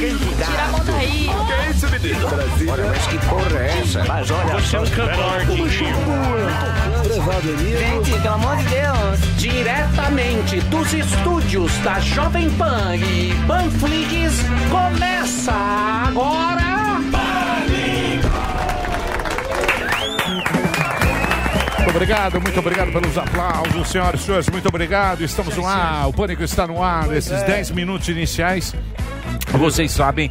Tira a mão daí. Que é isso, menino? Olha, mas que porra é essa? Mas olha, você é um cantor, Gente, pelo amor de Deus. Diretamente dos estúdios da Jovem Pan e Panflix, começa agora. Muito obrigado, muito obrigado pelos aplausos, senhoras e senhores. Muito obrigado. Estamos no ar. O Pânico está no ar nesses 10 minutos iniciais. Vocês sabem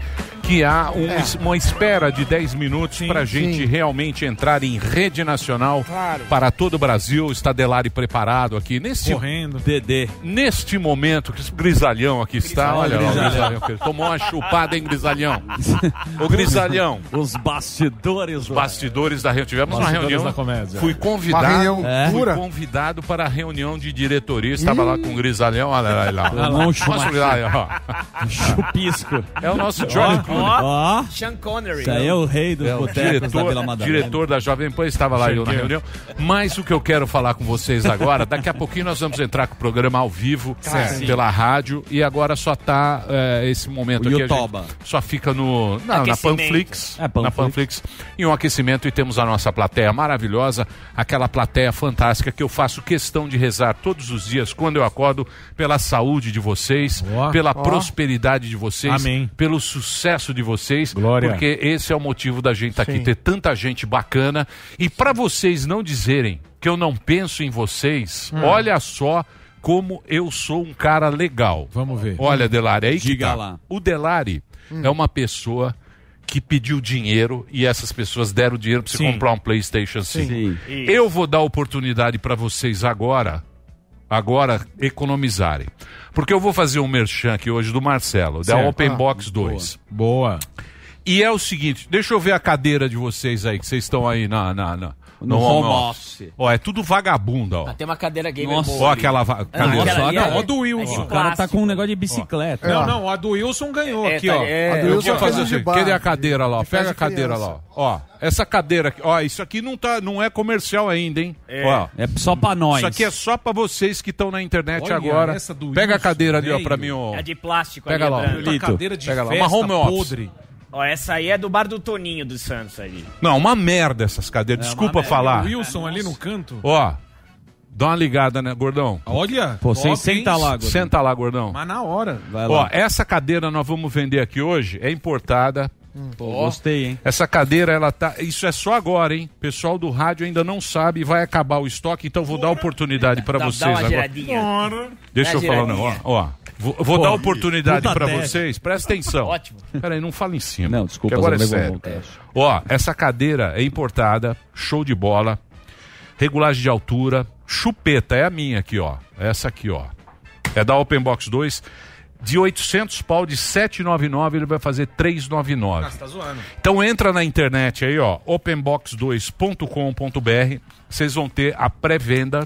que há um- É. uma espera de 10 minutos para a gente realmente entrar em rede nacional Claro. para todo o Brasil. Está Delari preparado aqui nesse Correndo. DD. Neste momento, que esse grisalhão aqui está. Olha lá, o Grisalhão. grisalhão. que Tomou uma chupada, hein, grisalhão? O grisalhão. Os bastidores. Os bastidores da reunião. Tivemos uma reunião. da comédia. Fui convidado. Uma reunião fui pura? convidado para a reunião de diretoria. Estava lá com o grisalhão. Olha lá, olha lá. Grisalhão, ó. Chupisco. É o nosso George Clooney. Ó. Sean Connery. Isso aí é o rei dos É, botecos da Vila diretor, Madalena. diretor da Jovem Pan estava lá eu na reunião. Mas o que eu quero falar com vocês agora, daqui a pouquinho nós vamos entrar com o programa ao vivo Certo. pela rádio e agora só tá é, esse momento O aqui. a gente Youtuba. só fica no não, na. Panflix, É, Panflix. na Panflix e um aquecimento e temos a nossa plateia maravilhosa, aquela plateia fantástica que eu faço questão de rezar todos os dias quando eu acordo pela saúde de vocês, Ó. pela Ó. prosperidade de vocês, Amém. pelo sucesso de vocês, Glória. porque esse é o motivo da gente estar aqui, Sim. ter tanta gente bacana. E para vocês não dizerem que eu não penso em vocês, Hum. olha só como eu sou um cara legal. Vamos ver. Olha, Delari, aí que Diga tá. lá. O Delari é uma pessoa que pediu dinheiro e essas pessoas deram dinheiro para você Sim. comprar um PlayStation 5. Sim. Eu vou dar oportunidade para vocês agora, agora economizarem. Porque eu vou fazer um merchan aqui hoje do Marcelo, da Certo. Open Ah, Box 2. Boa. E é o seguinte, deixa eu ver a cadeira de vocês aí, que vocês estão aí na, na, na- No home office. Ó, é tudo vagabunda, ó. Ah, tem uma cadeira gamer Nossa. boa. Ó aquela va- Não, cadeira. aquela ali Não, é- ó do Wilson. é de O cara tá com um negócio de bicicleta. Não, não, a do Wilson ganhou É, aqui, tá- ó. é, A do Eu Wilson vou fazer assim, cadê a cadeira lá? ó? Pega a de cadeira criança. lá, ó. Ó, essa cadeira aqui, ó, isso aqui não, tá, não é comercial ainda, hein? Ó, É só pra nós. isso aqui é só pra vocês que estão na internet Olha agora. essa do Pega a Wilson, cadeira ali, ó, pra mim, ó. É de plástico Pega ali, lá, é ó. cadeira de Pega lá, festa uma home office. Ó, essa aí é do bar do Toninho dos Santos ali. Não, uma merda essas cadeiras, desculpa uma merda. falar. O Wilson ali no canto. Ó, dá uma ligada, né, gordão? Olha. Pô, top, senta lá, Gordão. Senta lá, gordão. Mas na hora. Vai Ó, lá. essa cadeira nós vamos vender aqui hoje, é importada. Pô, gostei, hein? Essa cadeira, ela tá. Isso é só agora, hein? Pessoal do rádio ainda não sabe, vai acabar o estoque, então vou dar oportunidade pra Dá- vocês dá uma agora. giradinha. Deixa Dá eu falar, não, ó. giradinha. ó. Vou, vou Pô, dar oportunidade teste. vocês, presta atenção. Ótimo. Peraí, não fala em cima. Não, desculpa, agora é sério. Ó, essa cadeira é importada, show de bola, regulagem de altura, chupeta, é a minha aqui, ó. Essa aqui, ó. É da Open Box 2. De 800 pau, de 799, ele vai fazer 399. Ah, você tá zoando. Então entra na internet aí, ó, openbox2.com.br. Vocês vão ter a pré-venda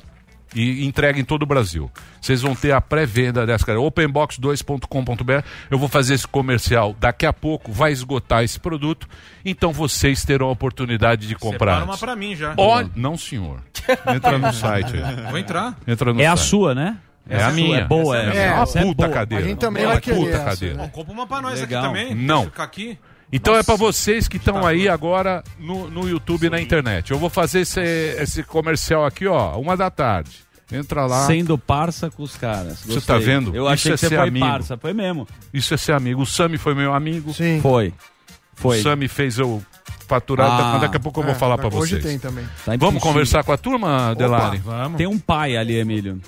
e entrega em todo o Brasil. Vocês vão ter a pré-venda dessa cara. openbox2.com.br. Eu vou fazer esse comercial daqui a pouco, vai esgotar esse produto, então vocês terão a oportunidade de comprar. Separa uma pra mim já. Olha, não, senhor. Entra no site aí. Vou entrar. Entra no É a site. sua, né? É Essa a sua minha. É boa, Essa é. é uma é puta boa. cadeira. A gente também É vai uma querer puta essa, cadeira. né? Compra uma pra nós Legal. aqui também. Não. Ficar aqui. Então é pra vocês que estão aí agora no, no YouTube e na internet. Eu vou fazer esse, esse comercial aqui, ó, uma da tarde. Entra lá. Sendo parça com os caras. Você Gostei. tá vendo? Eu Isso achei é que você ser foi amigo. parça. Foi mesmo. Isso é ser amigo. O Sami foi meu amigo. Sim. Foi. Foi. O Sami fez eu faturar. Ah. mas daqui a pouco eu vou É, falar pra Hoje vocês. tem também. Tá Vamos conversar com a turma, Delari? Vamos. Tem um pai ali, Emílio.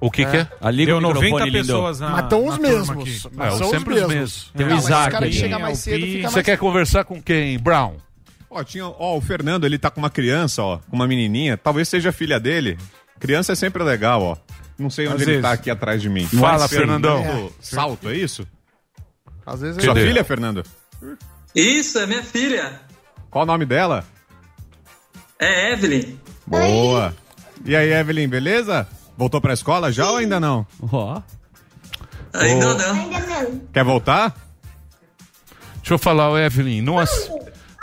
O que que é? Ali Deu com o 90 microfone, lindo. pessoas na Mas estão os mesmos. Mas É, são os sempre os mesmos. mesmos. Tem o Isaac É, mais o cedo Pi. fica Você quer conversar com quem? Brown? Ó, tinha, ó, o Fernando, ele tá com uma criança, ó, com uma menininha, talvez seja filha dele. Criança é sempre legal, ó. Não sei onde Às ele vezes. tá aqui atrás de mim. Fala, Mas, Fernandão. Fernando Salto, é isso? Às vezes Sua filha, Fernando? Isso, é minha filha. Qual o nome dela? É Evelyn. Boa. E aí, Evelyn, beleza? Voltou pra escola já ou ainda não? Ó. Ainda Ô. não. Quer voltar? Deixa eu falar, Evelyn. Não, ass-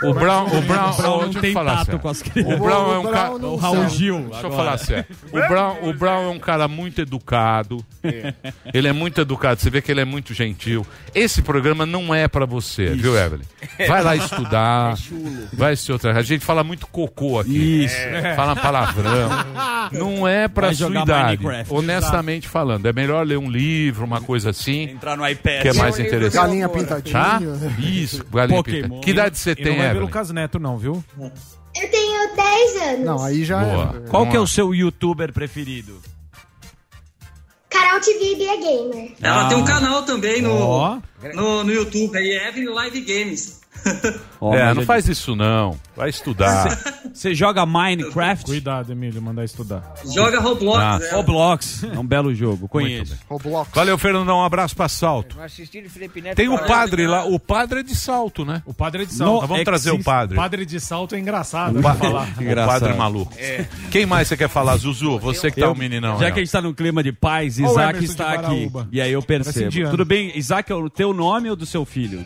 O Brown, o Brown, O Brown não tem falar tato com as crianças. O Brown é um cara. O Raul. Gil. Deixa eu falar sério. O Brown, o Brown é um cara muito educado. Ele é muito educado. Você vê que ele é muito gentil. Esse programa não é pra você, viu, Evelyn? Vai lá estudar. vai assistir outra. A gente fala muito cocô aqui. Isso. Fala palavrão. Não é pra Vai sua idade. Minecraft. Honestamente falando. É melhor ler um livro, uma coisa assim, Entrar no iPad. que é mais interessante. Galinha Tá? pintadinha. Isso, galinha Pokémon. pintada. Que idade você tem, Evelyn? Lucas Neto, não, viu? Eu tenho 10 anos. Não, aí já Boa. é. Qual que é o seu youtuber preferido? Carol TV Bia Gamer. Ela Ah. tem um canal também no, Ó. no, no YouTube, aí Evelyn Live Games. Ó, É, não faz isso não. Vai estudar. Você joga Minecraft? Cuidado, Emílio, mandar estudar. Joga Roblox. Ah. né? Roblox. É um belo jogo. Conheço. Roblox. Valeu, Fernandão. Um abraço pra Salto. Tem o padre lá. O padre é de Salto, né? O padre é de No- salto. Nós vamos é trazer o padre. Padre de salto é engraçado Pa- de falar. o Engraçado. padre maluco. Quem mais você quer falar, Zuzu? Você que tá o meninão. Já aí, que a gente tá no clima de paz, o Isaac está aqui. E aí eu percebo. Tudo bem, Isaac, é o teu nome ou do seu filho?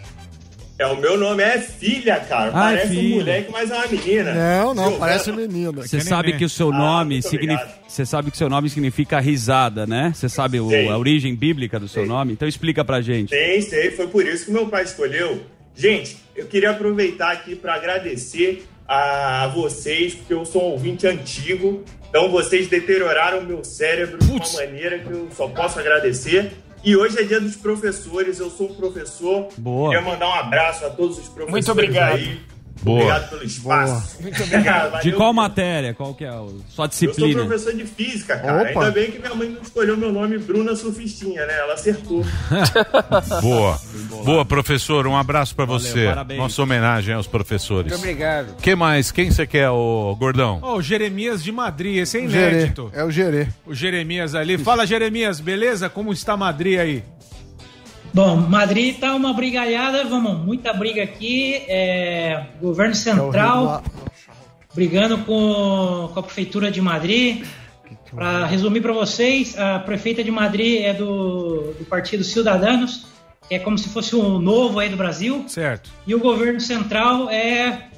É, o meu nome é filha, cara. Ah, Parece filha. um moleque, mas é uma menina. Não, não, parece menina. Você sabe que o seu Ah, nome muito significa. Você sabe que seu nome significa risada, né? Você sabe o- a origem bíblica do seu Sei. nome? Então explica pra gente. Sei, sei. Foi por isso que meu pai escolheu. Gente, eu queria aproveitar aqui para agradecer a vocês, porque eu sou um ouvinte antigo. Então vocês deterioraram meu cérebro de uma maneira que eu só posso agradecer. E hoje é dia dos professores, eu sou um professor. Boa. Queria mandar um abraço a todos os professores Muito obrigado. aí. Boa. Obrigado pelo espaço. Muito obrigado. De qual matéria? Qual que é a sua Eu sou disciplina? professor de física, cara. Opa. Ainda bem que minha mãe não escolheu meu nome Bruna Surfistinha, né? Ela acertou. Boa. Boa, professor. Um abraço pra você. parabéns. Nossa homenagem aos professores. Muito obrigado. Quem mais? Quem você quer, ô Gordão? Ó, o Jeremias de Madrid, esse é Gerê. inédito. É o Gerê. O Jeremias ali. Fala, Jeremias, beleza? Como está Madrid aí? Bom, Madrid tá uma brigalhada, vamos, muita briga aqui. é, governo central brigando com, com a prefeitura de Madrid. Para resumir para vocês, a prefeita de Madrid é do, do partido Ciudadanos, que é como se fosse o novo aí do Brasil, Certo. e o governo central é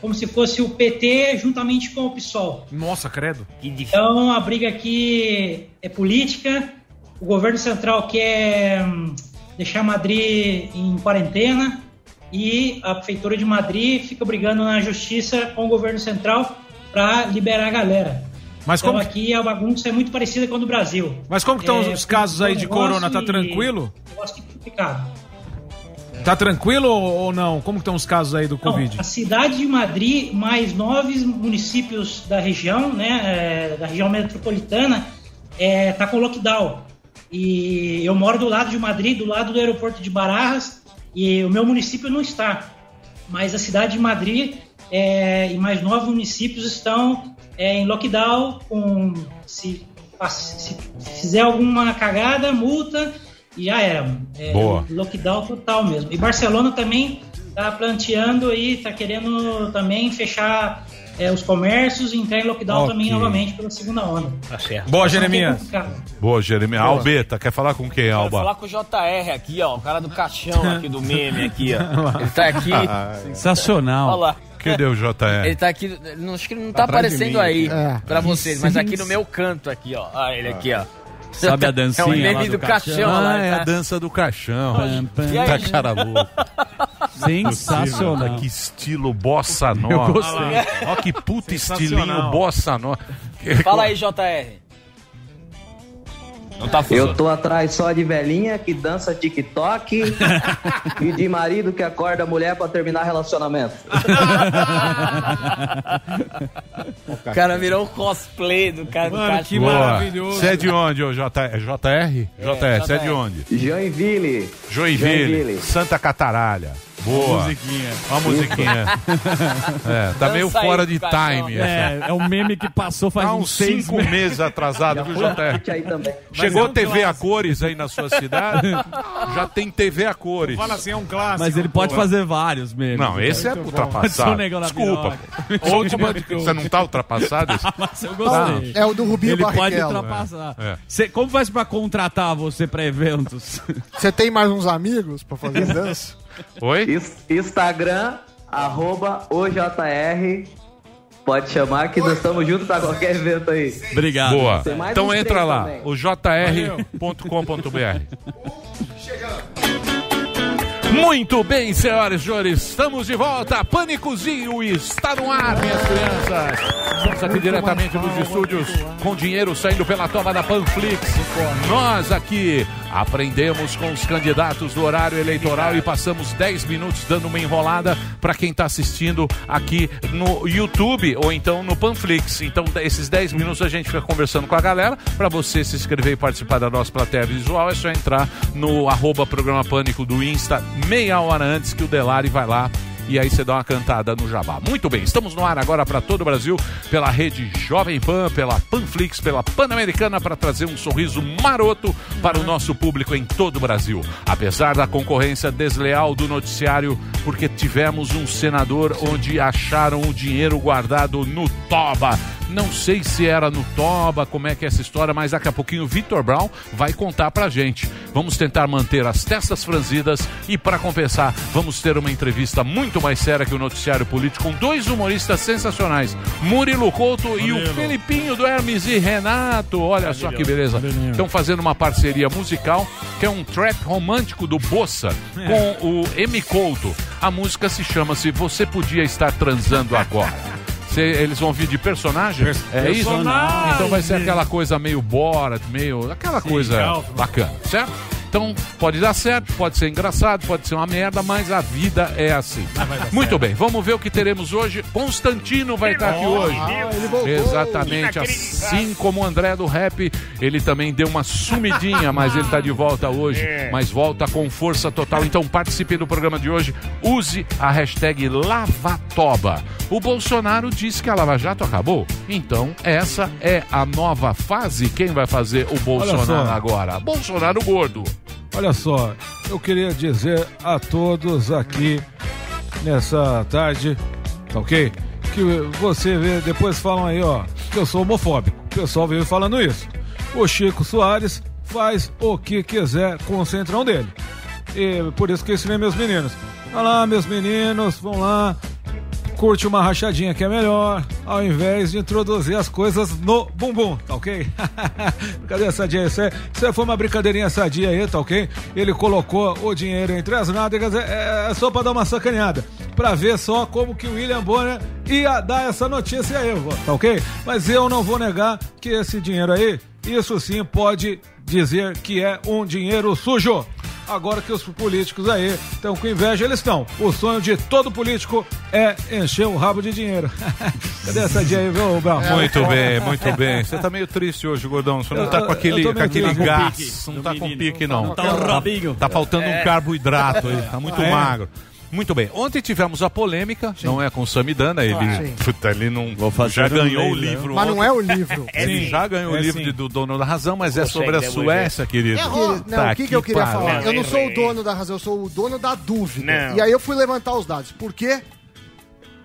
como se fosse o PT juntamente com o PSOL. Nossa, credo. Que difícil. Então a briga aqui é política. O governo central quer hum, deixar Madrid em quarentena e a prefeitura de Madrid fica brigando na justiça com o governo central para liberar a galera. Mas então como, aqui a bagunça é muito parecida com a do Brasil. mas como estão É, os casos aí de corona? Tá tranquilo? Negócio é complicado. Tá tranquilo ou não? Como estão os casos aí do Covid? a cidade de Madrid, mais nove municípios da região, né, é, da região metropolitana, é, tá com lockdown. E eu moro do lado de Madrid, do lado do aeroporto de Barajas, e o meu município não está. Mas a cidade de Madrid é, e mais nove municípios estão é, em lockdown. Com, se, se, fizer alguma cagada, multa e já era. É, Boa. Lockdown total mesmo. E Barcelona também tá planteando e tá querendo também fechar é, os comércios e entrar em lockdown Ok. também novamente pela segunda onda. Tá certo. Boa, que Jeremias. complicada. Boa, Jeremias. Albeta, quer falar com quem, Quero Alba? falar com o JR aqui, ó. O cara do caixão aqui do meme aqui, ó. Ele tá aqui. Sensacional. Olha lá. Cadê o JR? Ele tá aqui. Não, acho que ele não tá de aparecendo aí É. pra vocês, mas aqui no meu canto aqui, ó. Olha ele aqui, ó. Sabe a dancinha É o meme do, do caixão, caixão? lá. Ah, é tá- a dança do caixão. Pam, pam. Tá cara louco. Sensacional. Que estilo bossa nova. Eu gostei. Ó que puta estilinho bossa nova. Fala aí, JR. Não tá Eu tô atrás só de velhinha que dança TikTok e de marido que acorda a mulher pra terminar relacionamento. O cara virou um cosplay do cara Mano, do que caixão. maravilhoso. Você é de onde, ô J- é JR? JR, você é de JR. onde? Joinville. Joinville, Joinville. Santa Cataralha. Boa. Musiquinha. Ó a musiquinha. É, tá meio fora de time. É, é um meme que passou faz Tá uns uns seis cinco meses. meses atrasado, viu, também. Chegou é um TV a clássico. cores aí na sua cidade? Já tem TV a cores. Fala assim, é um clássico. Mas ele pode pô. fazer vários memes. Não, esse é bom. ultrapassado. Desculpa. Última de- Você não tá ultrapassado? esse? Mas eu gostei. É o do Rubinho Ele pode ultrapassar. É. Cê- como faz pra contratar você pra eventos? Você tem mais uns amigos pra fazer dança? Oi? Instagram, arroba OJR. Pode chamar que nós estamos juntos pra qualquer evento aí. Obrigado. Boa. Então entra lá, também. o jr.com.br. Muito bem, senhoras e senhores, estamos de volta. Pânicozinho está no ar, minhas crianças. Estamos aqui diretamente nos estúdios com dinheiro saindo pela toma da Panflix. Nós aqui aprendemos com os candidatos do horário eleitoral e passamos 10 minutos dando uma enrolada para quem está assistindo aqui no YouTube ou então no Panflix. Então, esses 10 minutos a gente fica conversando com a galera. Para você se inscrever e participar da nossa plateia visual, é só entrar no arroba programa Pânico do Insta meia hora antes que o Delari vai lá e aí você dá uma cantada no jabá. Muito bem, estamos no ar agora para todo o Brasil, pela rede Jovem Pan, pela Panflix, pela Pan-Americana, para trazer um sorriso maroto para o nosso público em todo o Brasil. Apesar da concorrência desleal do noticiário, porque tivemos um senador onde acharam o dinheiro guardado no Toba. Não sei se era no Toba, como é que é essa história, mas daqui a pouquinho o Vitor Brown vai contar pra gente. Vamos tentar manter as testas franzidas e, para compensar, vamos ter uma entrevista muito mais séria que o noticiário político com dois humoristas sensacionais, Murilo Couto e o Felipinho do Hermes e Renato. Olha só que beleza. Estão fazendo uma parceria musical que é um trap romântico do Bossa com o M Couto. A música se chama Se Você Podia Estar Transando Agora. Cê- eles vão vir de personagem? É isso? personagem. Então vai ser aquela coisa meio Borat, meio. aquela coisa Alfa. bacana, certo? Então pode dar certo, pode ser engraçado, pode ser uma merda, mas a vida é assim. Muito bem, vamos ver o que teremos hoje. Constantino vai estar aqui hoje. ele voltou. Exatamente, assim como o André do Rap, ele também deu uma sumidinha, mas ele está de volta hoje, mas volta com força total. Então participe do programa de hoje, use a hashtag Lavatoba. O Bolsonaro disse que a Lava Jato acabou, então essa é a nova fase. Quem vai fazer o Bolsonaro agora? Bolsonaro gordo. Olha só, eu queria dizer a todos aqui nessa tarde, tá ok? Que você vê, depois falam aí, ó, que eu sou homofóbico. O pessoal vive falando isso. O Chico Soares faz o que quiser com o centrão dele. E por isso que eu ensinei meus meninos. Vai lá, meus meninos, vão lá, curte uma rachadinha que é melhor, ao invés de introduzir as coisas no bumbum, tá ok? Cadê sadia? Isso, é, isso aí foi uma brincadeirinha sadia aí, tá ok? Ele colocou o dinheiro entre as nádegas, é, é só pra dar uma sacaneada, pra ver só como que o William Bonner ia dar essa notícia aí, tá ok? Mas eu não vou negar que esse dinheiro aí, isso sim pode dizer que é um dinheiro sujo. Agora que os políticos aí estão com inveja, eles estão. O sonho de todo político é encher o rabo de dinheiro. Cadê essa dia aí, viu, Brau? Muito bem, muito bem. Você tá meio triste hoje, gordão. Você não tá com aquele, com aquele gás. Não tá com pique, não. Tá um rabinho. Tá faltando um carboidrato aí. Tá muito Ah, é? magro. Muito bem. Ontem tivemos a polêmica, não é com o Samidana, ele, sim. puta, ele não fazer já um ganhou o leilão. livro. Mas não é o livro. Ele já ganhou o É livro sim. de- do Dono da Razão, mas é Consegue sobre a. Suécia, querido. Querido, não, Tá o que, que eu queria pariu. falar? Eu não sou o Não, dono da razão, eu sou o dono da dúvida. Não. E aí eu fui levantar os dados. Por quê?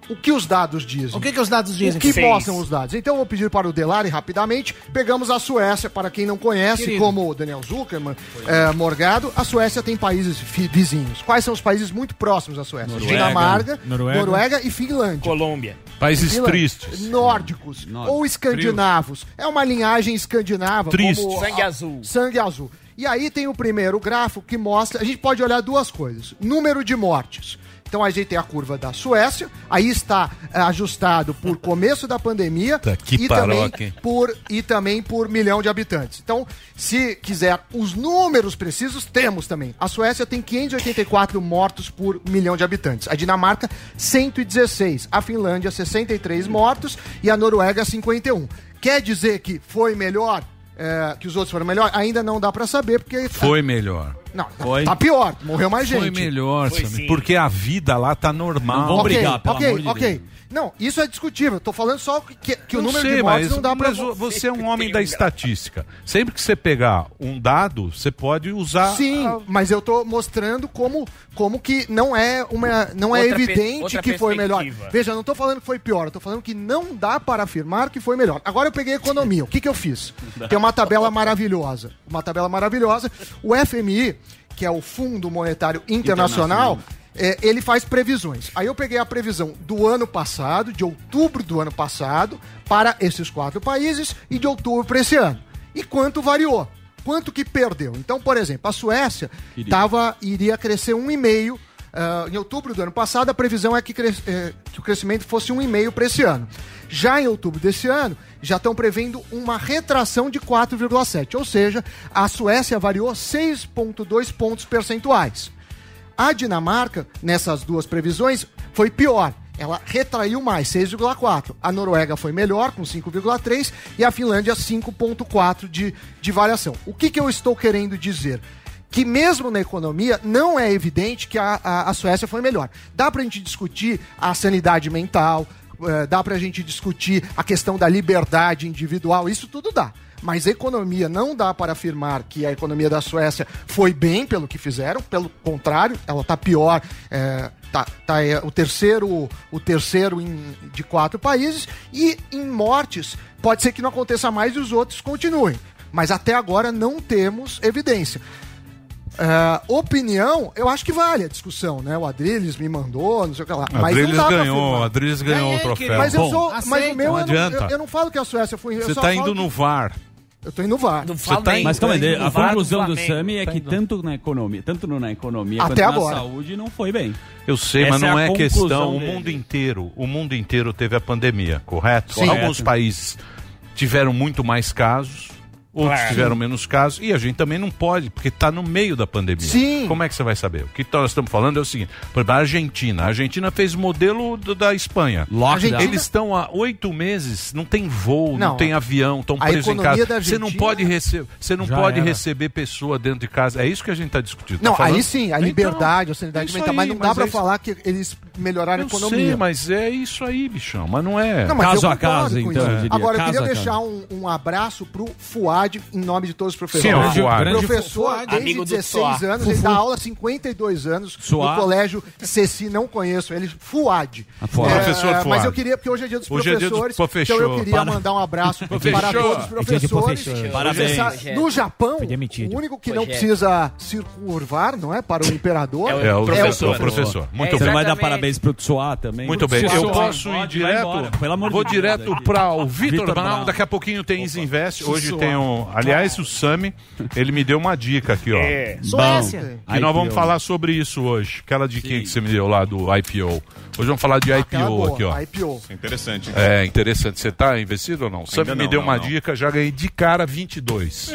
O que os dados dizem? O que, que os dados dizem? O que Seis. mostram os dados? Então eu vou pedir para o Delari rapidamente. Pegamos a Suécia, para quem não conhece, Querido. como o Daniel Zuckerman, é, Morgado, a Suécia tem países vizinhos. Quais são os países muito próximos da Suécia? Noruega. Dinamarca, Noruega. Noruega. e Finlândia. Colômbia. Países Finlândia. tristes. Nórdicos ou escandinavos. É uma linhagem escandinava. Triste. como Sangue a- azul. Sangue azul. E aí tem o primeiro gráfico que mostra. A gente pode olhar duas coisas: número de mortes. Então a gente tem a curva da Suécia, aí está é, ajustado por começo da pandemia Tá, e, também por, e também por milhão de habitantes. Então, se quiser os números precisos, temos também. A Suécia tem 584 mortos por milhão de habitantes. A Dinamarca, 116. A Finlândia, 63 mortos. E a Noruega, 51. Quer dizer que foi melhor? é, que os outros foram melhor? Ainda não dá pra saber, porque. Foi melhor. Não, Foi. tá pior. Morreu mais gente. Foi melhor, Foi Samir, sim. porque a vida lá tá normal. Não vamos Ok, brigar, pelo ok, amor de ok. Deus. Não, isso é discutível. Tô falando só que, que o Não número sei, de mortes mas, não dá pra. mas você é um homem da estatística. Sempre que você pegar um dado, você pode usar. Sim, a- mas eu tô mostrando como, como que não é uma não é Outra pe- evidente outra que foi melhor. perspectiva. Veja, eu não tô falando que foi pior, eu tô falando que não dá para afirmar que foi melhor. Agora eu peguei economia. O que que eu fiz? Tem uma tabela maravilhosa. Uma tabela maravilhosa. O FMI, que é o Fundo Monetário Internacional, é, ele faz previsões. Aí eu peguei a previsão do ano passado, de outubro do ano passado, para esses quatro países e de outubro para esse ano. E quanto variou? Quanto que perdeu? Então, por exemplo, a Suécia tava, iria crescer 1,5%. ah, em outubro do ano passado, a previsão é que, cres- eh, que o crescimento fosse 1,5% para esse ano. Já em outubro desse ano, já estão prevendo uma retração de 4,7%. Ou seja, a Suécia variou 6,2 pontos percentuais. A Dinamarca, nessas duas previsões, foi pior. Ela retraiu mais, 6,4. A Noruega foi melhor, com 5,3. E a Finlândia, 5,4 de, de variação. O que, que eu estou querendo dizer? Que mesmo na economia, não é evidente que a, a, a Suécia foi melhor. Dá pra gente discutir a sanidade mental, eh, dá pra gente discutir a questão da liberdade individual, isso tudo dá. Mas a economia não dá para afirmar que a economia da Suécia foi bem pelo que fizeram, pelo contrário, ela está pior. É, tá, tá, é, o terceiro, o terceiro em- de quatro países e em mortes pode ser que não aconteça mais e os outros continuem. Mas até agora não temos evidência. É, opinião, eu acho que vale a discussão, né? O Adriles me mandou, não sei o que lá. Mas Adriles ganhou. Adriles ganhou o troféu. Mas eu Bom, sou. Mas o meu não eu não, eu, eu não falo que a Suécia foi. Você tá falo indo que- no VAR. Eu tô indo no VAR. Não Você tá indo- Mas calma aí, a conclusão do. Sami é Tá que tanto na economia, tanto no- na economia Até quanto agora. na saúde não foi bem. Eu sei, Essa mas não é é, questão. conclusão O dele. mundo inteiro, o mundo inteiro teve a pandemia, correto? Sim. Alguns países tiveram muito mais casos, outros Claro. tiveram menos casos, e a gente também não pode, porque está no meio da pandemia. Sim. Como é que você vai saber? O que nós estamos falando é o seguinte: por exemplo, a Argentina. A Argentina fez modelo do- da Espanha. Lockdown. Eles estão há oito meses, não tem voo, não, Não. tem avião, estão A presos em economia casa. da Você não Argentina- pode receber, você não Já pode era. receber pessoa dentro de casa. É isso que a gente está discutindo. Não, Tá aí sim, a Então, liberdade, a é sanidade isso mental, aí, mas não dá mas pra é falar que eles melhoraram a eu economia. sei, mas é isso aí, bichão. Mas não é. Não, mas Caso eu a caso, então, eu. Agora, eu Caso queria a deixar um, um abraço pro Fuad em nome de todos os professores. Sim, é o Grande- Fuad. Professor, Fuad. desde Amigo do 16 Soá. anos, ele dá aula há 52 anos Soá. no colégio Ceci, não conheço ele, Fuad. Ah, Fuad. Professor Fuad. Mas eu queria, porque hoje é dia dos Hoje é dia dos professores, professor. então eu queria Para- mandar um abraço Professor. para todos os É professores. professor. Parabéns. Sabe, No Japão, o único que não Rogério. precisa se curvar, não é, para o imperador, É o É o professor. professor. professor. Muito É, bem. Você vai dar parabéns pro Tsuá também? Muito bem, Professor. eu posso ir direto. embora, pelo amor de Vou direto para o Vitor Brown. Daqui a pouquinho tem Isinvest. Hoje tem um. Aliás, o Sami, ele me deu uma dica aqui, ó. É. Suécia. Que nós vamos falar sobre isso hoje. Aquela diquinha que você me deu lá do IPO. Hoje vamos falar de Aquela IPO boa, aqui, ó. IPO. Interessante. É interessante. Você tá investido ou não? Sami me não, deu não, uma não. dica, já ganhei de cara 22.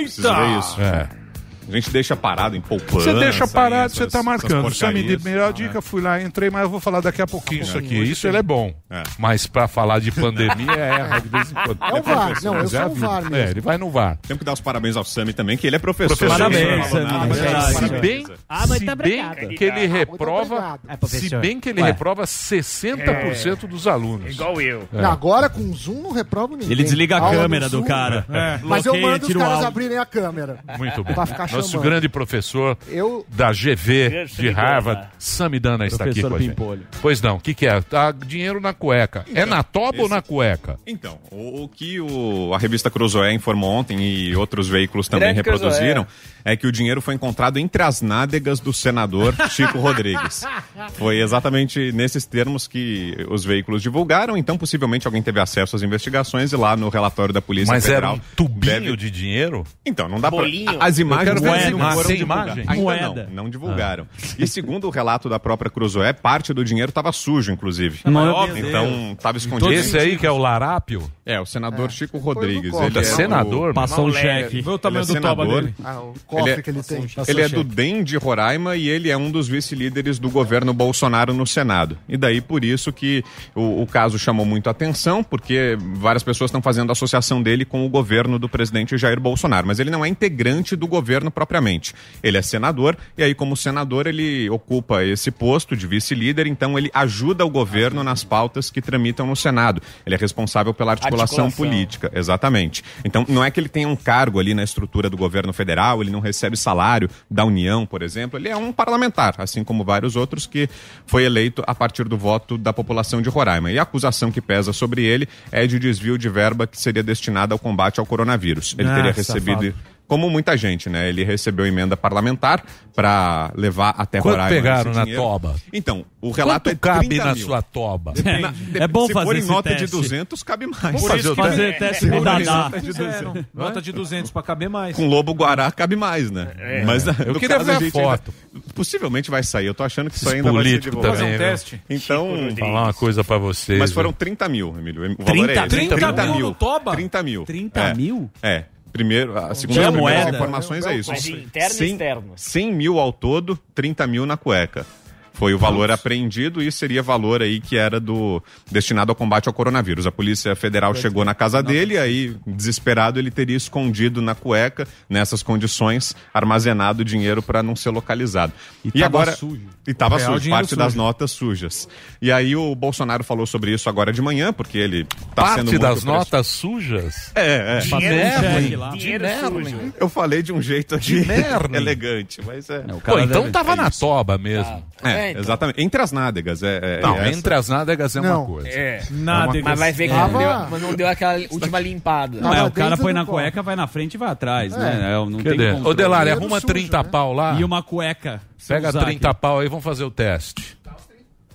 Precisa ver isso. É. A gente deixa parado em poupança. Você deixa parado, você tá marcando. O Sami me porcarias. deu a dica, fui lá, entrei, mas eu vou falar daqui a pouquinho isso aqui. Isso ele é bom. É. Mas pra falar de pandemia, erra de vez em quando. É o VAR, não, eu é sou o vida. VAR mesmo. É, ele vai no VAR. Temos que dar os parabéns ao Sami também, que ele é professor. Professor. Parabéns, Sami, verdade. é Se bem, Ah, se bem que ele reprova. É, se bem que ele Ué. reprova 60% dos alunos. Igual eu. É. Agora com o Zoom não reprovo ninguém. Ele desliga a câmera do cara. Mas eu mando os caras abrirem a câmera. Muito bem. Pra ficar Nosso chamando. grande professor Eu da GV de Harvard, Dana. Samidana está aqui com a gente. Pimpolho. Pois não, o que, que é? Tá dinheiro na cueca. é na toba ou esse- na cueca? Então, o, o que o- a revista Cruzoé informou ontem e outros veículos também Grande reproduziram é que o dinheiro foi encontrado entre as nádegas do senador Chico Rodrigues. Foi exatamente nesses termos que os veículos divulgaram, então possivelmente alguém teve acesso às investigações e lá no relatório da Polícia Mas era Federal. um tubinho deve- de dinheiro? Então, não dá pra... Bolinho. As imagens Eu quero ver ainda as não imagens. foram imagem? Ainda Moeda. não, não divulgaram. E segundo o relato da própria Cruzoé, parte do dinheiro estava sujo, inclusive. Meu Deus. Então, estava escondido. Esse aí que é o larápio? É, o senador Chico Rodrigues. Ele é senador? Passou um Não leve. cheque. Vê o tamanho é do toba dele. Ah, o cofre Ele é- que ele tem. Ele é do DEM de Roraima e ele é um dos vice-líderes do governo Bolsonaro no Senado. E daí por isso que o, o caso chamou muito atenção, porque várias pessoas estão fazendo associação dele com o governo do presidente Jair Bolsonaro. Mas ele não é integrante do governo propriamente. Ele é senador e aí, como senador, ele ocupa esse posto de vice-líder, então ele ajuda o governo nas pautas que tramitam no Senado. Ele é responsável pela articulação, Articulação. política. Exatamente. Então, não é que ele tenha um cargo ali na estrutura do governo federal, ele não recebe salário da União, por exemplo. Ele é um parlamentar, assim como vários outros que foi eleito a partir do voto da população de Roraima. E a acusação que pesa sobre ele é de desvio de verba que seria destinada ao combate ao coronavírus. Ele Ah, teria safado. Como muita gente, né? Ele recebeu emenda parlamentar para levar até Quanto Roraima pegaram na toba? Então, o relato Quanto é cabe 30 na mil. sua toba? Na- É bom se fazer for em nota teste. de 200, cabe mais. Vamos fazer isso teste. É, teste é, com o Dadá. Nota de 200, nota de 200 pra caber mais. Com Lobo Guará cabe mais, né? É. Mas Eu no queria caso, ver a gente foto. ainda- possivelmente vai sair. Eu tô achando que isso ainda vai ser divulgado. também, Fazer um teste. Então, Vou falar uma coisa pra vocês. mas foram viu? 30 mil, Emílio. O valor 30? é esse. 30 mil no Toba? 30 mil. 30 É. mil? É. Primeiro, a segunda Tinha as primeiras moeda? informações é isso. Mas interno e 100, externo. 100 mil ao todo, 30 mil na cueca. Foi o valor apreendido e seria valor aí que era do destinado ao combate ao coronavírus. A Polícia Federal chegou na casa dele, aí, desesperado, ele teria escondido na cueca, nessas condições, armazenado o dinheiro para não ser localizado. E E, tava agora. sujo. E tava Real sujo, dinheiro parte das sujo. notas sujas. E aí o Bolsonaro falou sobre isso agora de manhã, porque ele tá Parte sendo muito das press- notas sujas? É, é. Dinheiro lá. Dinheiro merda, sujo. Eu falei de um jeito aqui elegante, mas é. Não, o Pô, então deve- tava é na toba mesmo. É, É, então. exatamente. Entre as nádegas. É, é- Não, é entre as nádegas é uma Não. coisa. É. Nada. Mas vai ver que não deu, mas não deu aquela última limpada. Não, é, o cara põe na cueca, vai na frente e vai atrás, né? É, não tem Cadê? Ô, controle. Delari, arruma sujo, 30 né? pau lá. E uma cueca. Pega usar 30 aqui. pau aí, vamos fazer o teste.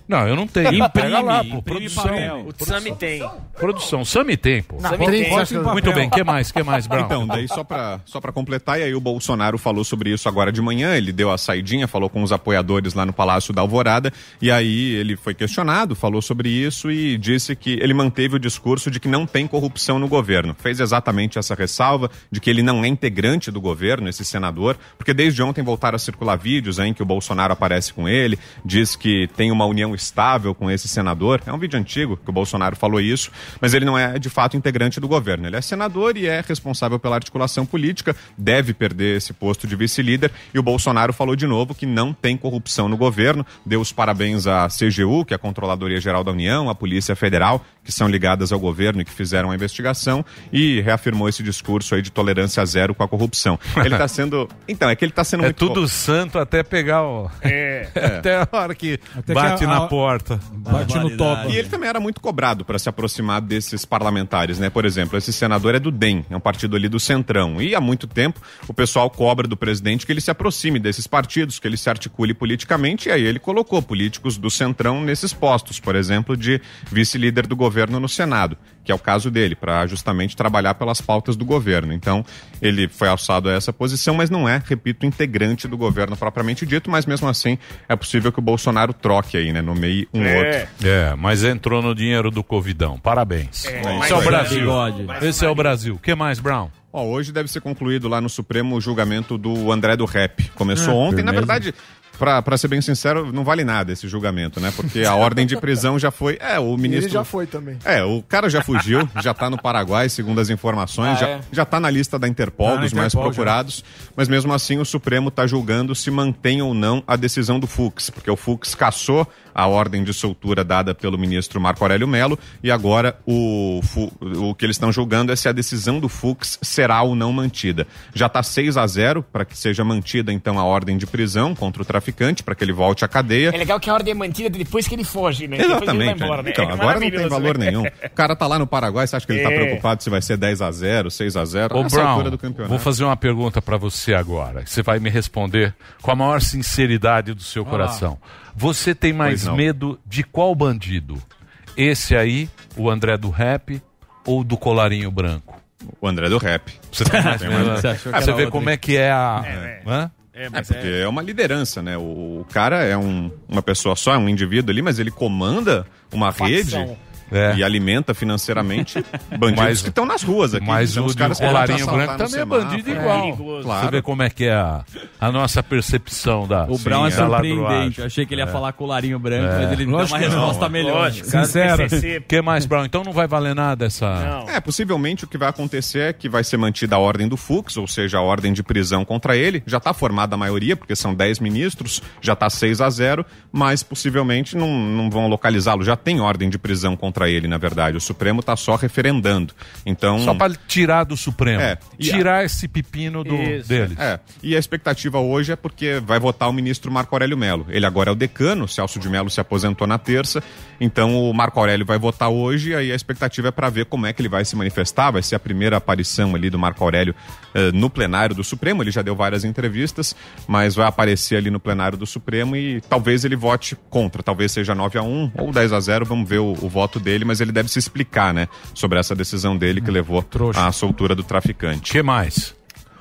Não, eu não tenho. Imprime, Pega lá, pô. imprime Produção. papel. O Sami tem. Produção. Sami tem, pô. Sami tem. Muito bem, que mais? Que mais, Brown? Então, daí só pra, só pra completar, e aí o Bolsonaro falou sobre isso agora de manhã, ele deu a saidinha, falou com os apoiadores lá no Palácio da Alvorada, e aí ele foi questionado, falou sobre isso e disse que ele manteve o discurso de que não tem corrupção no governo. Fez exatamente essa ressalva de que ele não é integrante do governo, esse senador, porque desde ontem voltaram a circular vídeos aí em que o Bolsonaro aparece com ele, diz que tem uma união estável com esse senador. É um vídeo antigo que o Bolsonaro falou isso, mas ele não é de fato integrante do governo. Ele é senador e é responsável pela articulação política, deve perder esse posto de vice-líder. E o Bolsonaro falou de novo que não tem corrupção no governo, deu os parabéns à CGU, que é a Controladoria Geral da União, à Polícia Federal, que são ligadas ao governo e que fizeram a investigação, e reafirmou esse discurso aí de tolerância zero com a corrupção. Ele está sendo. Então, é que ele está sendo É muito. tudo santo até pegar o. É. Até a hora que Até que bate a- na porta. Bate no toba. E ele também era muito cobrado para se aproximar desses parlamentares, né? Por exemplo, esse senador é do DEM, é um partido ali do Centrão. E há muito tempo o pessoal cobra do presidente que ele se aproxime desses partidos, que ele se articule politicamente, e aí ele colocou políticos do Centrão nesses postos, por exemplo, de vice-líder do governo no Senado, que é o caso dele, para justamente trabalhar pelas pautas do governo. Então, ele foi alçado a essa posição, mas não é, repito, integrante do governo propriamente dito, mas mesmo assim é possível que o Bolsonaro troque aí, né? Nomeie um É. outro. É, mas entrou no dinheiro do Covidão. Parabéns. Esse é o Brasil. Esse é o Brasil. O que mais, Brown? Ó, hoje deve ser concluído lá no Supremo o julgamento do André do Rap. Começou Ah, ontem, na verdade. Pra, pra ser bem sincero, não vale nada esse julgamento, né? Porque a ordem de prisão já foi. É, o ministro. Ele já foi também. É, o cara já fugiu, já tá no Paraguai, segundo as informações, Ah, já, é? já tá na lista da Interpol, na dos mais Interpol, já. procurados, mas mesmo assim o Supremo tá julgando se mantém ou não a decisão do Fux, porque o Fux cassou a ordem de soltura dada pelo ministro Marco Aurélio Melo e agora o, o que eles estão julgando é se a decisão do Fux será ou não mantida. Já tá 6 a 0 para que seja mantida então a ordem de prisão contra o traficante, para que ele volte à cadeia. É legal que a ordem é mantida depois que ele foge, né? Depois ele vai Exatamente. embora, né? Então, É agora não tem valor né? nenhum. O cara tá lá no Paraguai, você acha que ele tá É. preocupado se vai ser 10 a 0 6 a 0 Ô, Essa Brown, altura do campeonato. vou fazer uma pergunta pra você agora. Você vai me responder com a maior sinceridade do seu coração. Você tem mais medo de qual bandido? Esse aí, o André do Rap ou do colarinho branco? O André do Rap. Você tem mais medo? Você Ah, Você vê como é que é a. É, Hã? É, É, porque é... uma liderança, né? O, o cara é um- uma pessoa só, é um indivíduo ali, mas ele comanda uma rede Facção. É. e alimenta financeiramente bandidos Mas- que estão nas ruas aqui. Mas o os de caras colarinho branco também é bandido É igual. perigoso. Claro. Você vê como é que é a, a nossa percepção da. O Brown é surpreendente. Eu achei que ele ia falar colarinho branco, É. mas ele me deu Lógico uma que não, resposta melhor. Lógico, Sincero. O que mais, Brown? Então não vai valer nada essa. Não. É, possivelmente o que vai acontecer é que vai ser mantida a ordem do Fux, ou seja, a ordem de prisão contra ele. Já está formada a maioria, porque são 10 ministros, já está 6 a 0, mas possivelmente não, não vão localizá-lo. Já tem ordem de prisão contra contra ele, na verdade. O Supremo está só referendando. Então, Só para tirar do Supremo. É, e a- tirar esse pepino do, deles. É, e a expectativa hoje é porque vai votar o ministro Marco Aurélio Melo. Ele agora é o decano, Celso de Melo se aposentou na terça, então o Marco Aurélio vai votar hoje, aí a expectativa é para ver como é que ele vai se manifestar. Vai ser a primeira aparição ali do Marco Aurélio eh, no plenário do Supremo. Ele já deu várias entrevistas, mas vai aparecer ali no plenário do Supremo e talvez ele vote contra. Talvez seja 9 a 1 ou 10 a 0 vamos ver o, o voto dele, mas ele deve se explicar, né, sobre essa decisão dele que levou à soltura do traficante. que mais?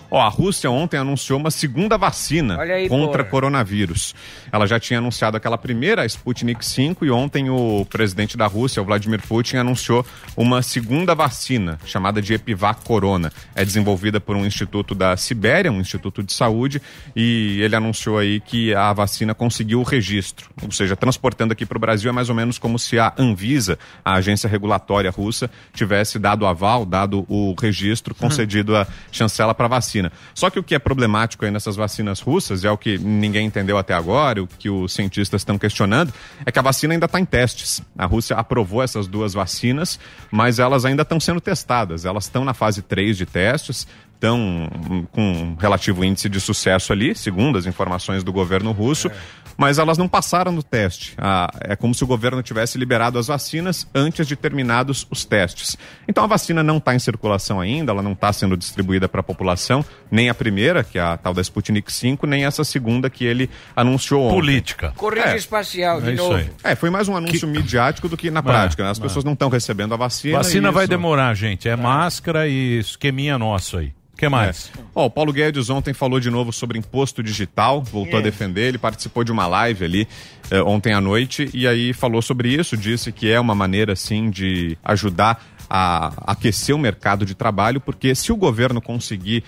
Ó, a Rússia ontem anunciou uma segunda vacina aí, contra porra. coronavírus. Ela já tinha anunciado aquela primeira, a Sputnik 5, e ontem o presidente da Rússia, o Vladimir Putin, anunciou uma segunda vacina, chamada de Epivac Corona. É desenvolvida por um instituto da Sibéria, um instituto de saúde, e ele anunciou aí que a vacina conseguiu o registro. Ou seja, transportando aqui para o Brasil é mais ou menos como se a Anvisa, a agência regulatória russa, tivesse dado o aval, dado o registro, concedido a chancela para vacina. Só que o que é problemático aí nessas vacinas russas, é o que ninguém entendeu até agora, o que os cientistas estão questionando, é que a vacina ainda está em testes. A Rússia aprovou essas duas vacinas, mas elas ainda estão sendo testadas. Elas estão na fase 3 de testes, estão hum, com um relativo índice de sucesso ali, segundo as informações do governo russo, mas elas não passaram no teste. Ah, é como se o governo tivesse liberado as vacinas antes de terminados os testes. Então a vacina não está em circulação ainda, ela não está sendo distribuída para a população, nem a primeira, que é a tal da Sputnik 5, nem essa segunda que ele anunciou ontem. Política. Corrida É. espacial, de É novo. aí. É, foi mais um anúncio midiático do que na prática. né? As pessoas não estão recebendo a vacina. Vacina e vai demorar, gente. É máscara e esqueminha nosso aí. O que mais? É. Ó, o Paulo Guedes ontem falou de novo sobre imposto digital, voltou a defender, ele participou de uma live ali eh, ontem à noite e aí falou sobre isso, disse que é uma maneira assim de ajudar a aquecer o mercado de trabalho, porque se o governo conseguir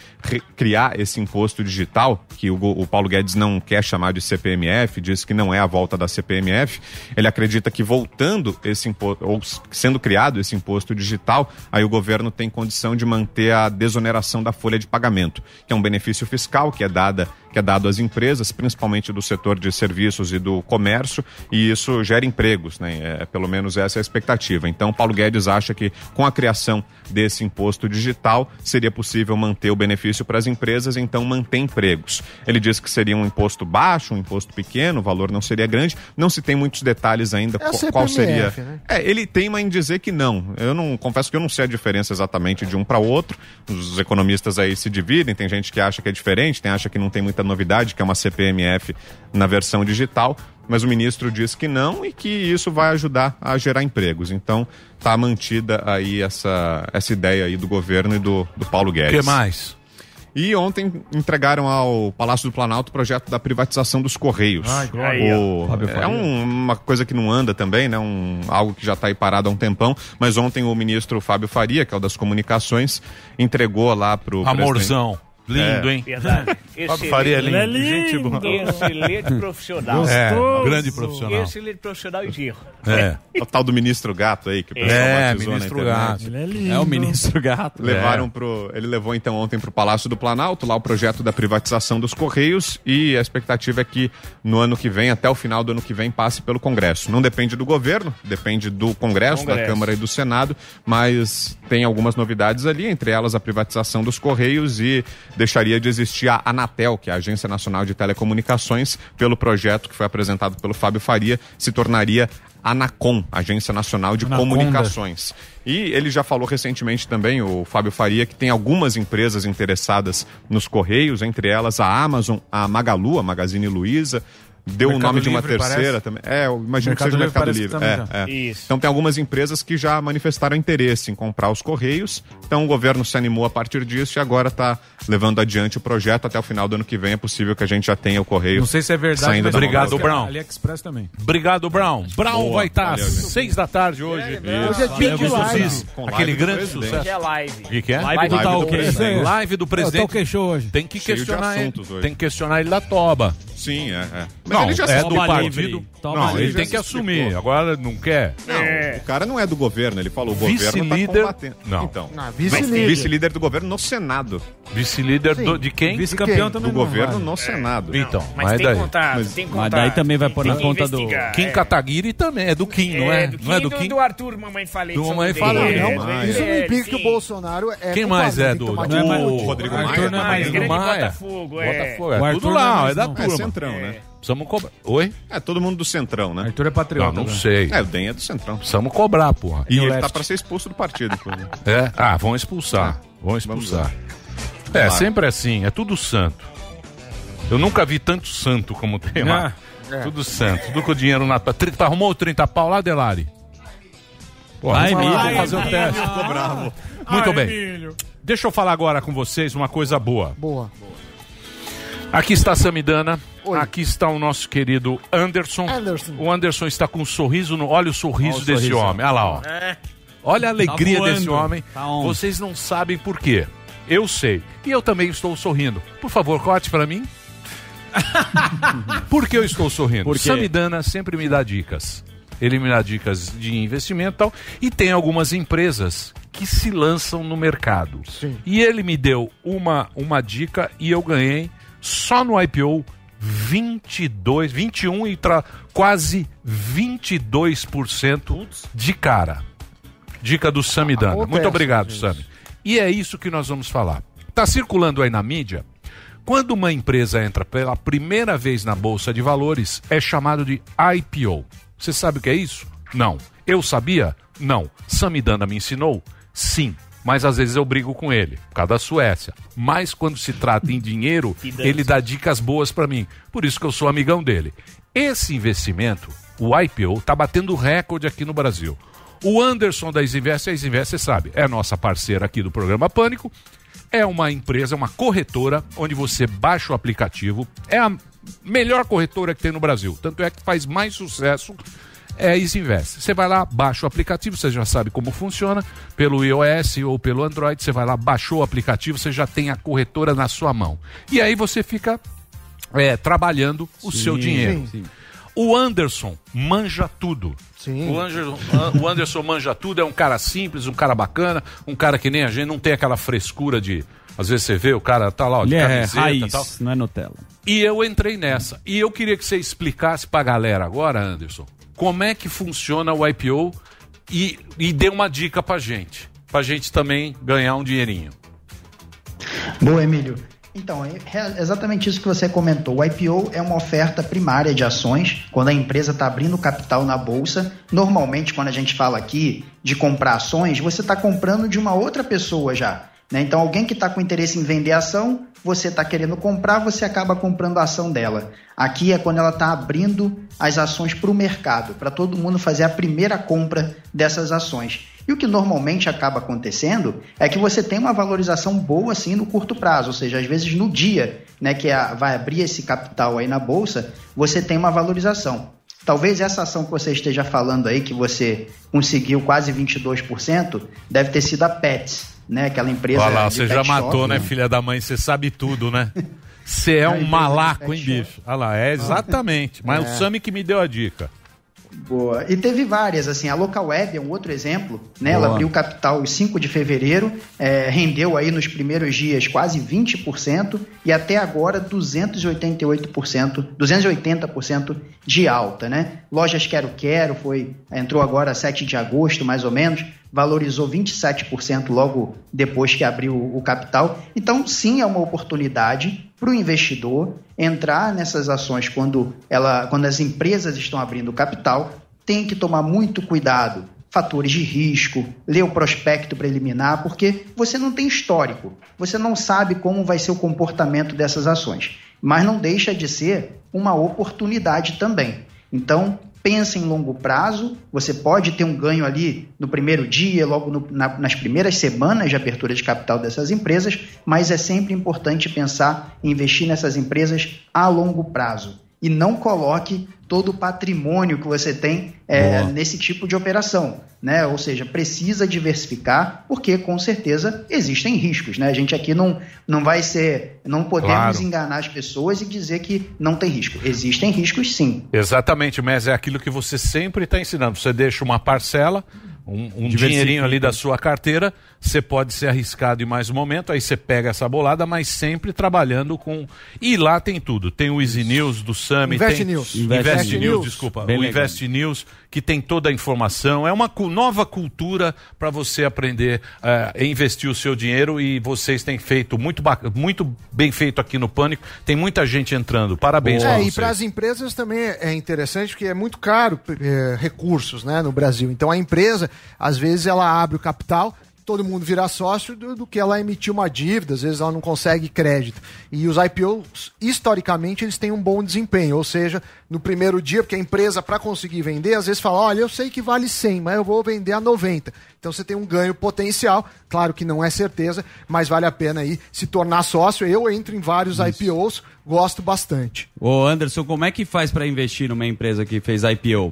criar esse imposto digital, que o, o Paulo Guedes não quer chamar de CPMF, diz que não é a volta da CPMF, ele acredita que voltando esse imposto, ou sendo criado esse imposto digital, aí o governo tem condição de manter a desoneração da folha de pagamento, que é um benefício fiscal que é dada que é dado às empresas, principalmente do setor de serviços e do comércio, e isso gera empregos, né? É, pelo menos essa é a expectativa. Então, Paulo Guedes acha que com a criação desse imposto digital seria possível manter o benefício para as empresas, então manter empregos. Ele diz que seria um imposto baixo, um imposto pequeno, o valor não seria grande. Não se tem muitos detalhes ainda É a qual- seria. CPMF, né? É, ele teima em dizer que não. Eu não confesso que eu não sei a diferença exatamente de um para outro. Os economistas aí se dividem, tem gente que acha que é diferente, tem acha que não tem muita novidade, que é uma CPMF na versão digital, mas o ministro diz que não e que isso vai ajudar a gerar empregos. Então, tá mantida aí essa, essa ideia aí do governo e do, do Paulo O Guedes. que mais? E ontem entregaram ao Palácio do Planalto o projeto da privatização dos Correios. Ai, glória. O- é um- uma coisa que não anda também, né? Um, algo que já está aí parado há um tempão. Mas ontem o ministro Fábio Faria, que é o das comunicações, entregou lá pro Amorzão. Lindo, É. hein? Verdade. Fábio Faria é lindo. Ele é Gente boa. Excelente profissional. É, grande profissional. Excelente profissional e giro. É. O tal do ministro Gato aí, que o pessoal É, batizou ministro. Gato. Ele é lindo. É o ministro gato. Levaram pro. Ele levou então ontem para o Palácio do Planalto, lá o projeto da privatização dos Correios, e a expectativa é que no ano que vem, até o final do ano que vem, passe pelo Congresso. Não depende do governo, depende do Congresso, da Congresso. Câmara e do Senado, mas tem algumas novidades ali, entre elas a privatização dos Correios e deixaria de existir a Anatel, que é a Agência Nacional de Telecomunicações, pelo projeto que foi apresentado pelo Fábio Faria, se tornaria Anacom, Agência Nacional de Anaconda. Comunicações. E ele já falou recentemente também, o Fábio Faria, que tem algumas empresas interessadas nos Correios, entre elas a Amazon, a Magalu, a Magazine Luiza. Deu o nome de uma Livre, terceira parece. também. É, eu imagino Mercado que seja o Livre Mercado Livre. É, tá. é. Isso. Então tem algumas empresas que já manifestaram interesse em comprar os Correios. Então o governo se animou a partir disso e agora está levando adiante o projeto. Até o final do ano que vem é possível que a gente já tenha o Correio. Não sei se é verdade, saindo mas Obrigado, do Brown. AliExpress também. Obrigado, Brown. Brown Boa, vai estar valeu, às seis da tarde hoje. Hoje é dia de Lembra live. Aquele live do grande presidente. sucesso. Hoje é live. O que, que é? Live do do presidente. Live do presidente. o show hoje. Tem que questionar ele. assuntos hoje. Tem que questionar ele da toba. Sim, é. é. Não, ele já é do partido. Não, ele tem que assumir. Agora não quer. Não, o cara não é do governo, ele falou, o governo tá Vice-líder- combatendo. Não. Então, Não, mas vice-líder. vice-líder do governo no Senado. Vice-líder de quem? Vice-campeão também Do não governo vale. no Senado. Então, mas mas, tem daí. contato, tem Mas contato. daí também vai pôr na conta do. Kim é. Kataguiri também é do Kim, não é? do Não é do Kim? do Arthur, mamãe falei. Do Mamãe Falei, É, Isso não é, implica que o. Bolsonaro é. Quem mais é do. Rodrigo Maia? é Rodrigo Maia. Botafogo, é. Botafogo, é tudo lá, é é da mais, É turma. centrão, né? Precisamos cobrar. Oi? É todo mundo do centrão, né? Arthur é patriota. Não, não né? sei. É, o DEM é do centrão. Precisamos cobrar, porra. E ele leste. tá pra ser expulso do partido, inclusive. É? Ah, vão expulsar. Vão expulsar. É, Vai. sempre assim, é tudo santo. Eu nunca vi tanto santo como tem lá. Ah, Tudo santo, tudo com o dinheiro na. Tri- Arrumou o 30 pau lá, Delari? Pô, Vai, vamos Emílio. vamos fazer o teste. Ficou bravo. Muito bem. Deixa eu falar agora com vocês uma coisa boa. Boa. Aqui está a Samidana. Oi. Aqui está o nosso querido Anderson. Anderson. O Anderson está com um sorriso no. Olha o sorriso Olha o desse sorriso. homem. Olha lá, ó. Olha a alegria Tá desse homem. Tá. Vocês não sabem por quê. Eu sei. E eu também estou sorrindo. Por favor, corte para mim. por que eu estou sorrindo? Por quê? Samidana sempre me dá dicas. Ele me dá dicas de investimento e tal. E tem algumas empresas que se lançam no mercado. Sim. E ele me deu uma, uma dica e eu ganhei só no IPO 22, 21 e tra, quase 22% de cara. Dica do Samidana. Acontece, Muito obrigado, gente. Sami. E é isso que nós vamos falar. Tá circulando aí na mídia. Quando uma empresa entra pela primeira vez na bolsa de valores, é chamado de IPO. Você sabe o que é isso? Não. Eu sabia? Não. Samidana me ensinou? Sim. Mas às vezes eu brigo com ele, por causa da Suécia. Mas quando se trata em dinheiro, ele dá dicas boas para mim. Por isso que eu sou amigão dele. Esse investimento, o IPO, tá batendo recorde aqui no Brasil. O Anderson da Isinvest, a Isinvest, você sabe, é nossa parceira aqui do programa Pânico. É uma empresa, uma corretora, onde você baixa o aplicativo. É a melhor corretora que tem no Brasil. Tanto é que faz mais sucesso é a Isinvest. Você vai lá, baixa o aplicativo, você já sabe como funciona, pelo iOS ou pelo Android, você vai lá, baixou o aplicativo, você já tem a corretora na sua mão. E aí você fica é, trabalhando o seu dinheiro. sim. O Anderson manja tudo. Sim. O Anderson, o Anderson manja tudo, é um cara simples, um cara bacana, um cara que nem a gente, não tem aquela frescura de. Às vezes você vê, o cara tá lá, ó, de Ele é camiseta e raiz, tal. não é Nutella. E eu entrei nessa. E eu queria que você explicasse pra galera agora, Anderson, como é que funciona o IPO e, e dê uma dica pra gente. Pra gente também ganhar um dinheirinho. Boa, Emílio. Então, é re- exatamente isso que você comentou. O IPO é uma oferta primária de ações, quando a empresa está abrindo capital na bolsa. Normalmente, quando a gente fala aqui de comprar ações, você está comprando de uma outra pessoa já. Né? Então, alguém que está com interesse em vender ação, você está querendo comprar, você acaba comprando a ação dela. Aqui é quando ela está abrindo as ações para o mercado, para todo mundo fazer a primeira compra dessas ações. E o que normalmente acaba acontecendo é que você tem uma valorização boa assim no curto prazo, ou seja, às vezes no dia né, que a- vai abrir esse capital aí na bolsa, você tem uma valorização. Talvez essa ação que você esteja falando aí, que você conseguiu quase 22%, deve ter sido a Pets, né? Aquela empresa. Olha lá, de você já shop, matou, né, filha da mãe? Você sabe tudo, né? Você é um malaco, hein, bicho? Olha lá, é exatamente. Mas É. o Sami que me deu a dica. Boa. E teve várias, assim, a Local Web é um outro exemplo, né? Ela Boa. abriu capital em 5 de fevereiro, é, rendeu aí nos primeiros dias quase 20% e até agora 288%, 280% de alta, né? Lojas Quero Quero foi, entrou agora 7 de agosto, mais ou menos, valorizou 27% logo depois que abriu o capital. Então, sim, é uma oportunidade para o investidor entrar nessas ações quando, ela, quando as empresas estão abrindo capital. Tem que tomar muito cuidado. Fatores de risco, ler o prospecto preliminar, porque você não tem histórico, você não sabe como vai ser o comportamento dessas ações. Mas não deixa de ser uma oportunidade também. Então, pensa em longo prazo, você pode ter um ganho ali no primeiro dia, logo no- na- nas primeiras semanas de abertura de capital dessas empresas, mas é sempre importante pensar em investir nessas empresas a longo prazo. e não coloque todo o patrimônio que você tem é, nesse tipo de operação, né? Ou seja, precisa diversificar, porque com certeza existem riscos, né? A gente aqui não, não vai ser, não podemos Claro. enganar as pessoas e dizer que não tem risco. Existem riscos, sim. Exatamente, mas é aquilo que você sempre está ensinando. Você deixa uma parcela, um, um dinheirinho ali da sua carteira, você pode ser arriscado em mais um momento, aí você pega essa bolada, mas sempre trabalhando com. E lá tem tudo. Tem o Easy News do Summit. Invest tem... News. Invest, Invest News, News. desculpa. Bem o legal. Invest News, que tem toda a informação. É uma nova cultura para você aprender eh, a investir o seu dinheiro e vocês têm feito muito, muito bem feito aqui no Pânico. Tem muita gente entrando. Parabéns pra É, e vocês. para as empresas também é interessante porque é muito caro é, recursos né, no Brasil. Então a empresa, às vezes, ela abre o capital, todo mundo vira sócio do, do que ela emitir uma dívida, às vezes ela não consegue crédito. E os IPOs, historicamente, eles têm um bom desempenho, ou seja, no primeiro dia, porque a empresa, para conseguir vender, às vezes fala: olha, eu sei que vale 100, mas eu vou vender a 90. Então você tem um ganho potencial, claro que não é certeza, mas vale a pena aí se tornar sócio. Eu entro em vários IPOs, gosto bastante. Ô Anderson, como é que faz pra investir numa empresa que fez IPO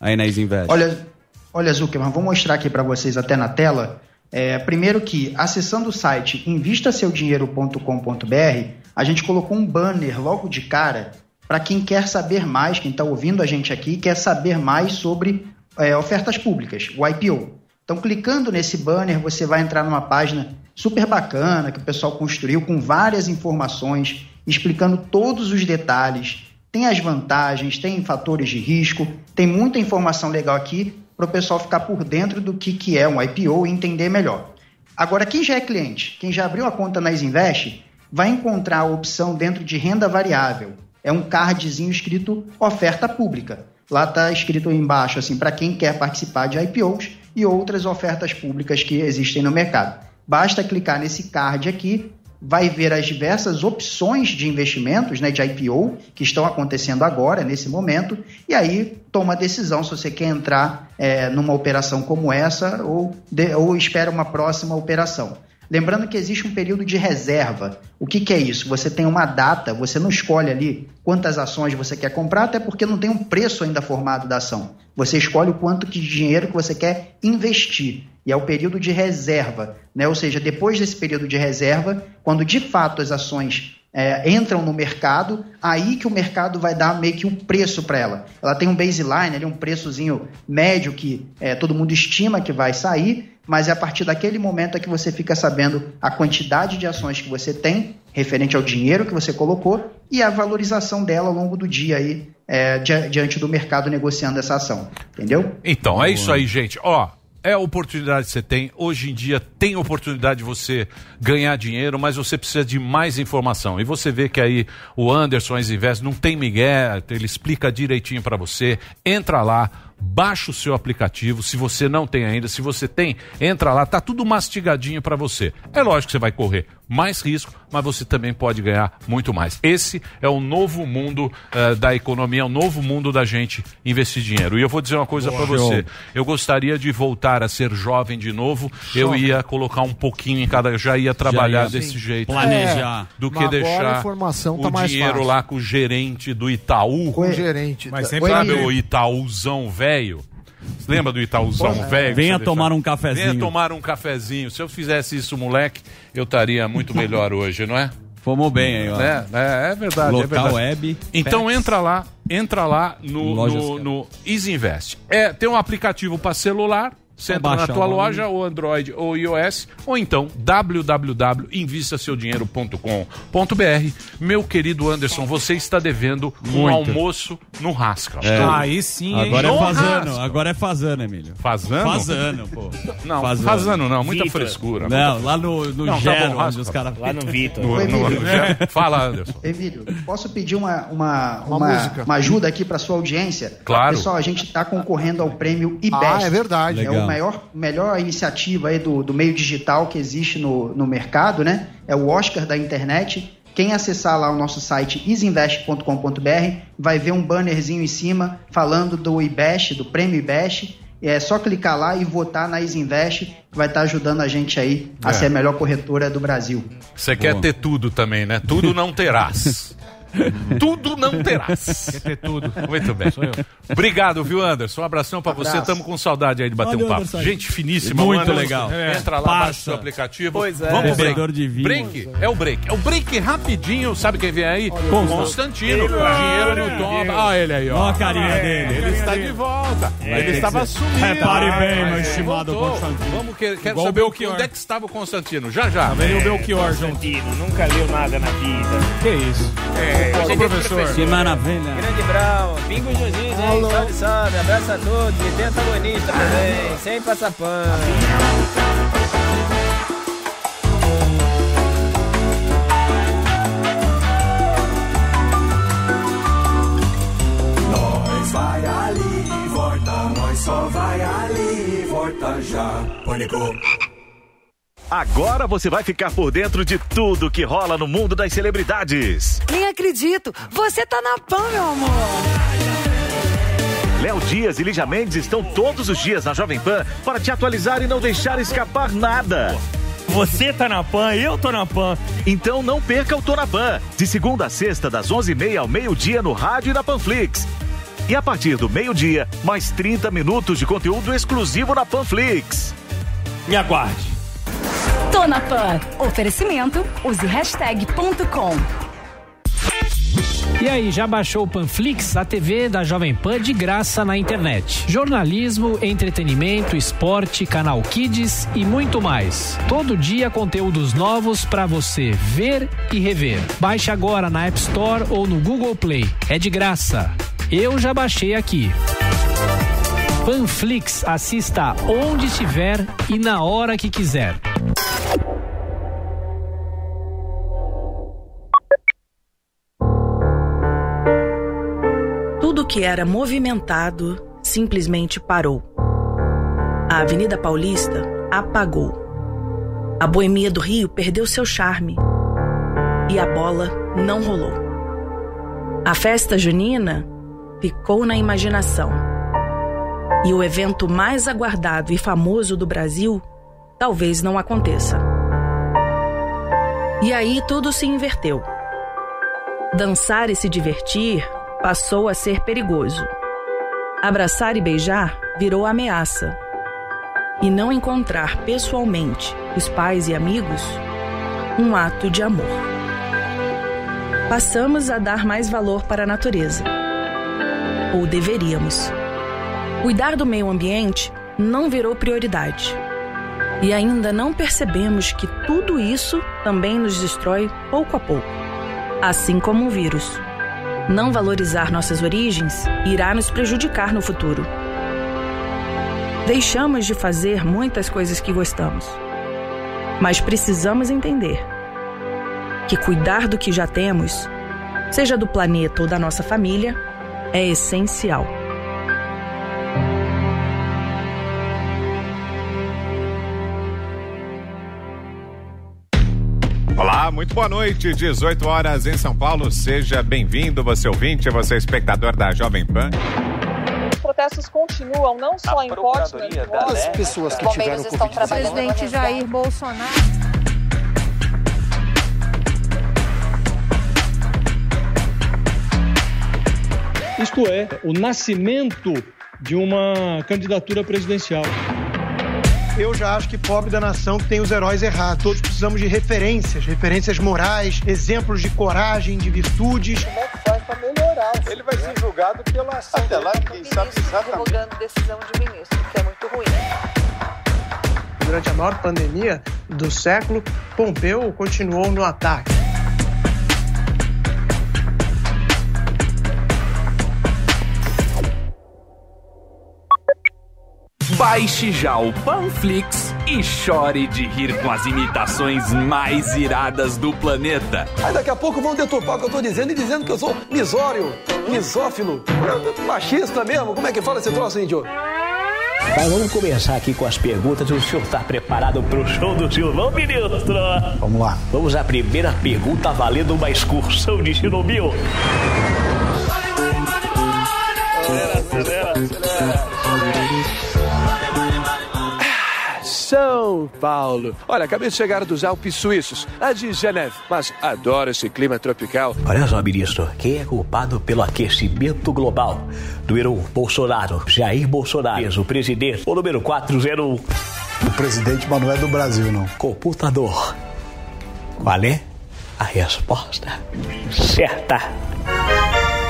aí na Isinvest? Olha, olha Zuckerman, vou mostrar aqui para vocês até na tela. É, primeiro que, acessando o site invistasseudinheiro.com.br, a gente colocou um banner logo de cara para quem quer saber mais, quem está ouvindo a gente aqui, quer saber mais sobre é, ofertas públicas, o IPO. Então, clicando nesse banner, você vai entrar numa página super bacana que o pessoal construiu com várias informações, explicando todos os detalhes. Tem as vantagens, tem fatores de risco, tem muita informação legal aqui para o pessoal ficar por dentro do que, que é um IPO e entender melhor. Agora, quem já é cliente, quem já abriu a conta na Isinvest, vai encontrar a opção dentro de renda variável. É um cardzinho escrito oferta pública. Lá está escrito embaixo assim para quem quer participar de IPOs e outras ofertas públicas que existem no mercado. Basta clicar nesse card aqui, vai ver as diversas opções de investimentos, né, de IPO que estão acontecendo agora, nesse momento, e aí toma a decisão se você quer entrar é, numa operação como essa ou, de- ou espera uma próxima operação. Lembrando que existe um período de reserva. O que, que é isso? Você tem uma data, você não escolhe ali quantas ações você quer comprar, até porque não tem um preço ainda formado da ação. Você escolhe o quanto de dinheiro que você quer investir. E é o período de reserva. Né? Ou seja, depois desse período de reserva, quando de fato as ações é, entram no mercado, aí que o mercado vai dar meio que um preço para ela. Ela tem um baseline, ali, um preçozinho médio que é, todo mundo estima que vai sair, mas é a partir daquele momento é que você fica sabendo a quantidade de ações que você tem, referente ao dinheiro que você colocou, e a valorização dela ao longo do dia aí, é, dia- diante do mercado negociando essa ação. Entendeu? Então, é isso aí, gente. Ó, é a oportunidade que você tem. Hoje em dia tem oportunidade de você ganhar dinheiro, mas você precisa de mais informação. E você vê que aí o Anderson Invest não tem migué, ele explica direitinho para você. Entra lá, baixa o seu aplicativo, se você não tem ainda, se você tem, entra lá, tá tudo mastigadinho para você. É lógico que você vai correr mais risco, mas você também pode ganhar muito mais. Esse é o novo mundo eh, da economia, é o novo mundo da gente investir dinheiro. E eu vou dizer uma coisa para você. Eu gostaria de voltar a ser jovem de novo. Eu Jovem. ia colocar um pouquinho em cada, eu já ia trabalhar ia, desse sim. jeito. Planejar. do que deixar informação o tá dinheiro fácil. lá com o gerente do Itaú. Com o gerente. Mas da- sempre Sabe o Itaúzão velho? Você Lembra do Itaúzão velho? que Venha tomar um cafezinho. Venha tomar um cafezinho. Se eu fizesse isso, moleque, eu estaria muito melhor hoje, não é? Fomos bem aí, ó. É, é, é verdade. é Local verdade. web. Então pets. entra lá, entra lá no, Lojas, no, no Easy Invest. É, tem um aplicativo para celular. Você entra na tua o loja, ou Android ou iOS, ou então www.invistaseudinheiro.com.br. Meu querido Anderson, você está devendo um Muito. almoço no Rasca. É. Aí sim, hein? Agora é No fazano, rasca. agora é fazano, Emílio. Fazano? Fazano, pô. Não, Fazano. fazano, não, muita Vitor. frescura. Não, lá no, no Não, tá Gero, bom, onde raspa. os caras... Lá no Vitor. No- no- Emílio. Fala, Anderson. Emílio, posso pedir uma, uma, Uma uma, música. uma ajuda aqui para sua audiência? Claro. Pessoal, a gente está concorrendo ao prêmio IBEST. Ah, é verdade. É Legal. Maior, melhor iniciativa aí do, do meio digital que existe no, no mercado, né? É o Oscar da internet. Quem acessar lá o nosso site isinvest.com.br vai ver um bannerzinho em cima falando do IBEST, do prêmio IBEST. É só clicar lá e votar na Isinvest, que vai estar ajudando a gente aí a É. ser a melhor corretora do Brasil. Você quer Boa. ter tudo também, né? Tudo não terás. tudo não terás. Quer ter tudo. Muito bem. Sou eu. Obrigado, viu, Anderson? Um abração pra você. Abraço. Tamo com saudade aí de bater Olha um papo. Anderson. Gente finíssima. Muito Anderson. legal. É. Entra lá, Parça. baixa o aplicativo. Pois é. Vamos break. De vinho. Break? É o break. É o break rapidinho. Sabe quem vem aí? Constantino. Ele. Dinheiro no dólar. Ah, ele aí, ó. Ó a carinha É, dele. Ele está de volta. É, ele estava sumido. Repare bem, meu é. estimado Voltou. Constantino. Vamos que, quero Igual saber o que, onde é que estava o Constantino. Já, já. Vendo o Belchior. Constantino, nunca leu nada na vida. Que isso? É, Ô, professor. Que maravilha. Grande Brau, Pingo Juiz, hein? Salve, salve, abraço a todos, e tem antagonista também, sem passar pano. Nós vai ali e volta, nós só vai ali e volta já. Pânico. Agora você vai ficar por dentro de tudo que rola no mundo das celebridades. Nem acredito. Você tá na PAN, meu amor. Léo Dias e Lígia Mendes estão todos os dias na Jovem Pan para te atualizar e não deixar escapar nada. Você tá na PAN, eu tô na PAN. Então não perca o Tô na Pan, de segunda a sexta, das 11h30 ao meio-dia no rádio e na Panflix. E a partir do meio-dia, mais 30 minutos de conteúdo exclusivo na Panflix. Me aguarde. Tô na PAN. Oferecimento, use hashtag ponto com. E aí, já baixou o Panflix, a TV da Jovem Pan de graça na internet? Jornalismo, entretenimento, esporte, canal Kids e muito mais. Todo dia conteúdos novos para você ver e rever. Baixe agora na App Store ou no Google Play. É de graça. Eu já baixei aqui. Panflix, assista onde estiver e na hora que quiser. Tudo que era movimentado simplesmente parou. A Avenida Paulista apagou. A boemia do Rio perdeu seu charme. E a bola não rolou. A festa junina ficou na imaginação. E o evento mais aguardado e famoso do Brasil talvez não aconteça. E aí tudo se inverteu. Dançar e se divertir passou a ser perigoso. Abraçar e beijar virou ameaça. E não encontrar pessoalmente os pais e amigos, um ato de amor. Passamos a dar mais valor para a natureza. Ou deveríamos. Cuidar do meio ambiente não virou prioridade. E ainda não percebemos que tudo isso também nos destrói pouco a pouco, assim como um vírus. Não valorizar nossas origens irá nos prejudicar no futuro. Deixamos de fazer muitas coisas que gostamos. Mas precisamos entender que cuidar do que já temos, seja do planeta ou da nossa família, é essencial. Muito boa noite. 18 horas em São Paulo. Seja bem-vindo, você ouvinte, você espectador da Jovem Pan. Os protestos continuam, não só em Portland. As pessoas que tiveram bombeiros estão Covid-19. trabalhando para Presidente. Jair Bolsonaro. Isto é, o nascimento de uma candidatura presidencial. Eu já acho que pobre da nação que tem os heróis errados. Todos precisamos de referências, referências morais, exemplos de coragem, de virtudes. Como é que faz para melhorar? Ele vai ser julgado pela ação. Até lá, quem sabe exatamente. Divulgando decisão de ministro, que é muito ruim. Durante a maior pandemia do século, Pompeu continuou no ataque. Baixe já o Panflix e chore de rir com as imitações mais iradas do planeta. Aí daqui a pouco vão deturpar o que eu tô dizendo e dizendo que eu sou misório, misófilo, machista mesmo. Como é que fala esse troço, índio? Mas vamos começar aqui com as perguntas. O senhor está preparado para o show do Silvão, ministro? Vamos lá. Vamos à primeira pergunta valendo uma excursão de Chernobyl. São Paulo. Olha, acabei de chegar dos Alpes Suíços, lá de Geneve, mas adoro esse clima tropical. Olha só, ministro, quem é culpado pelo aquecimento global? Número 1, Bolsonaro. Jair Bolsonaro, o presidente. O número 401. O presidente, mas não é do Brasil, não. Computador. Qual é a resposta? Certa.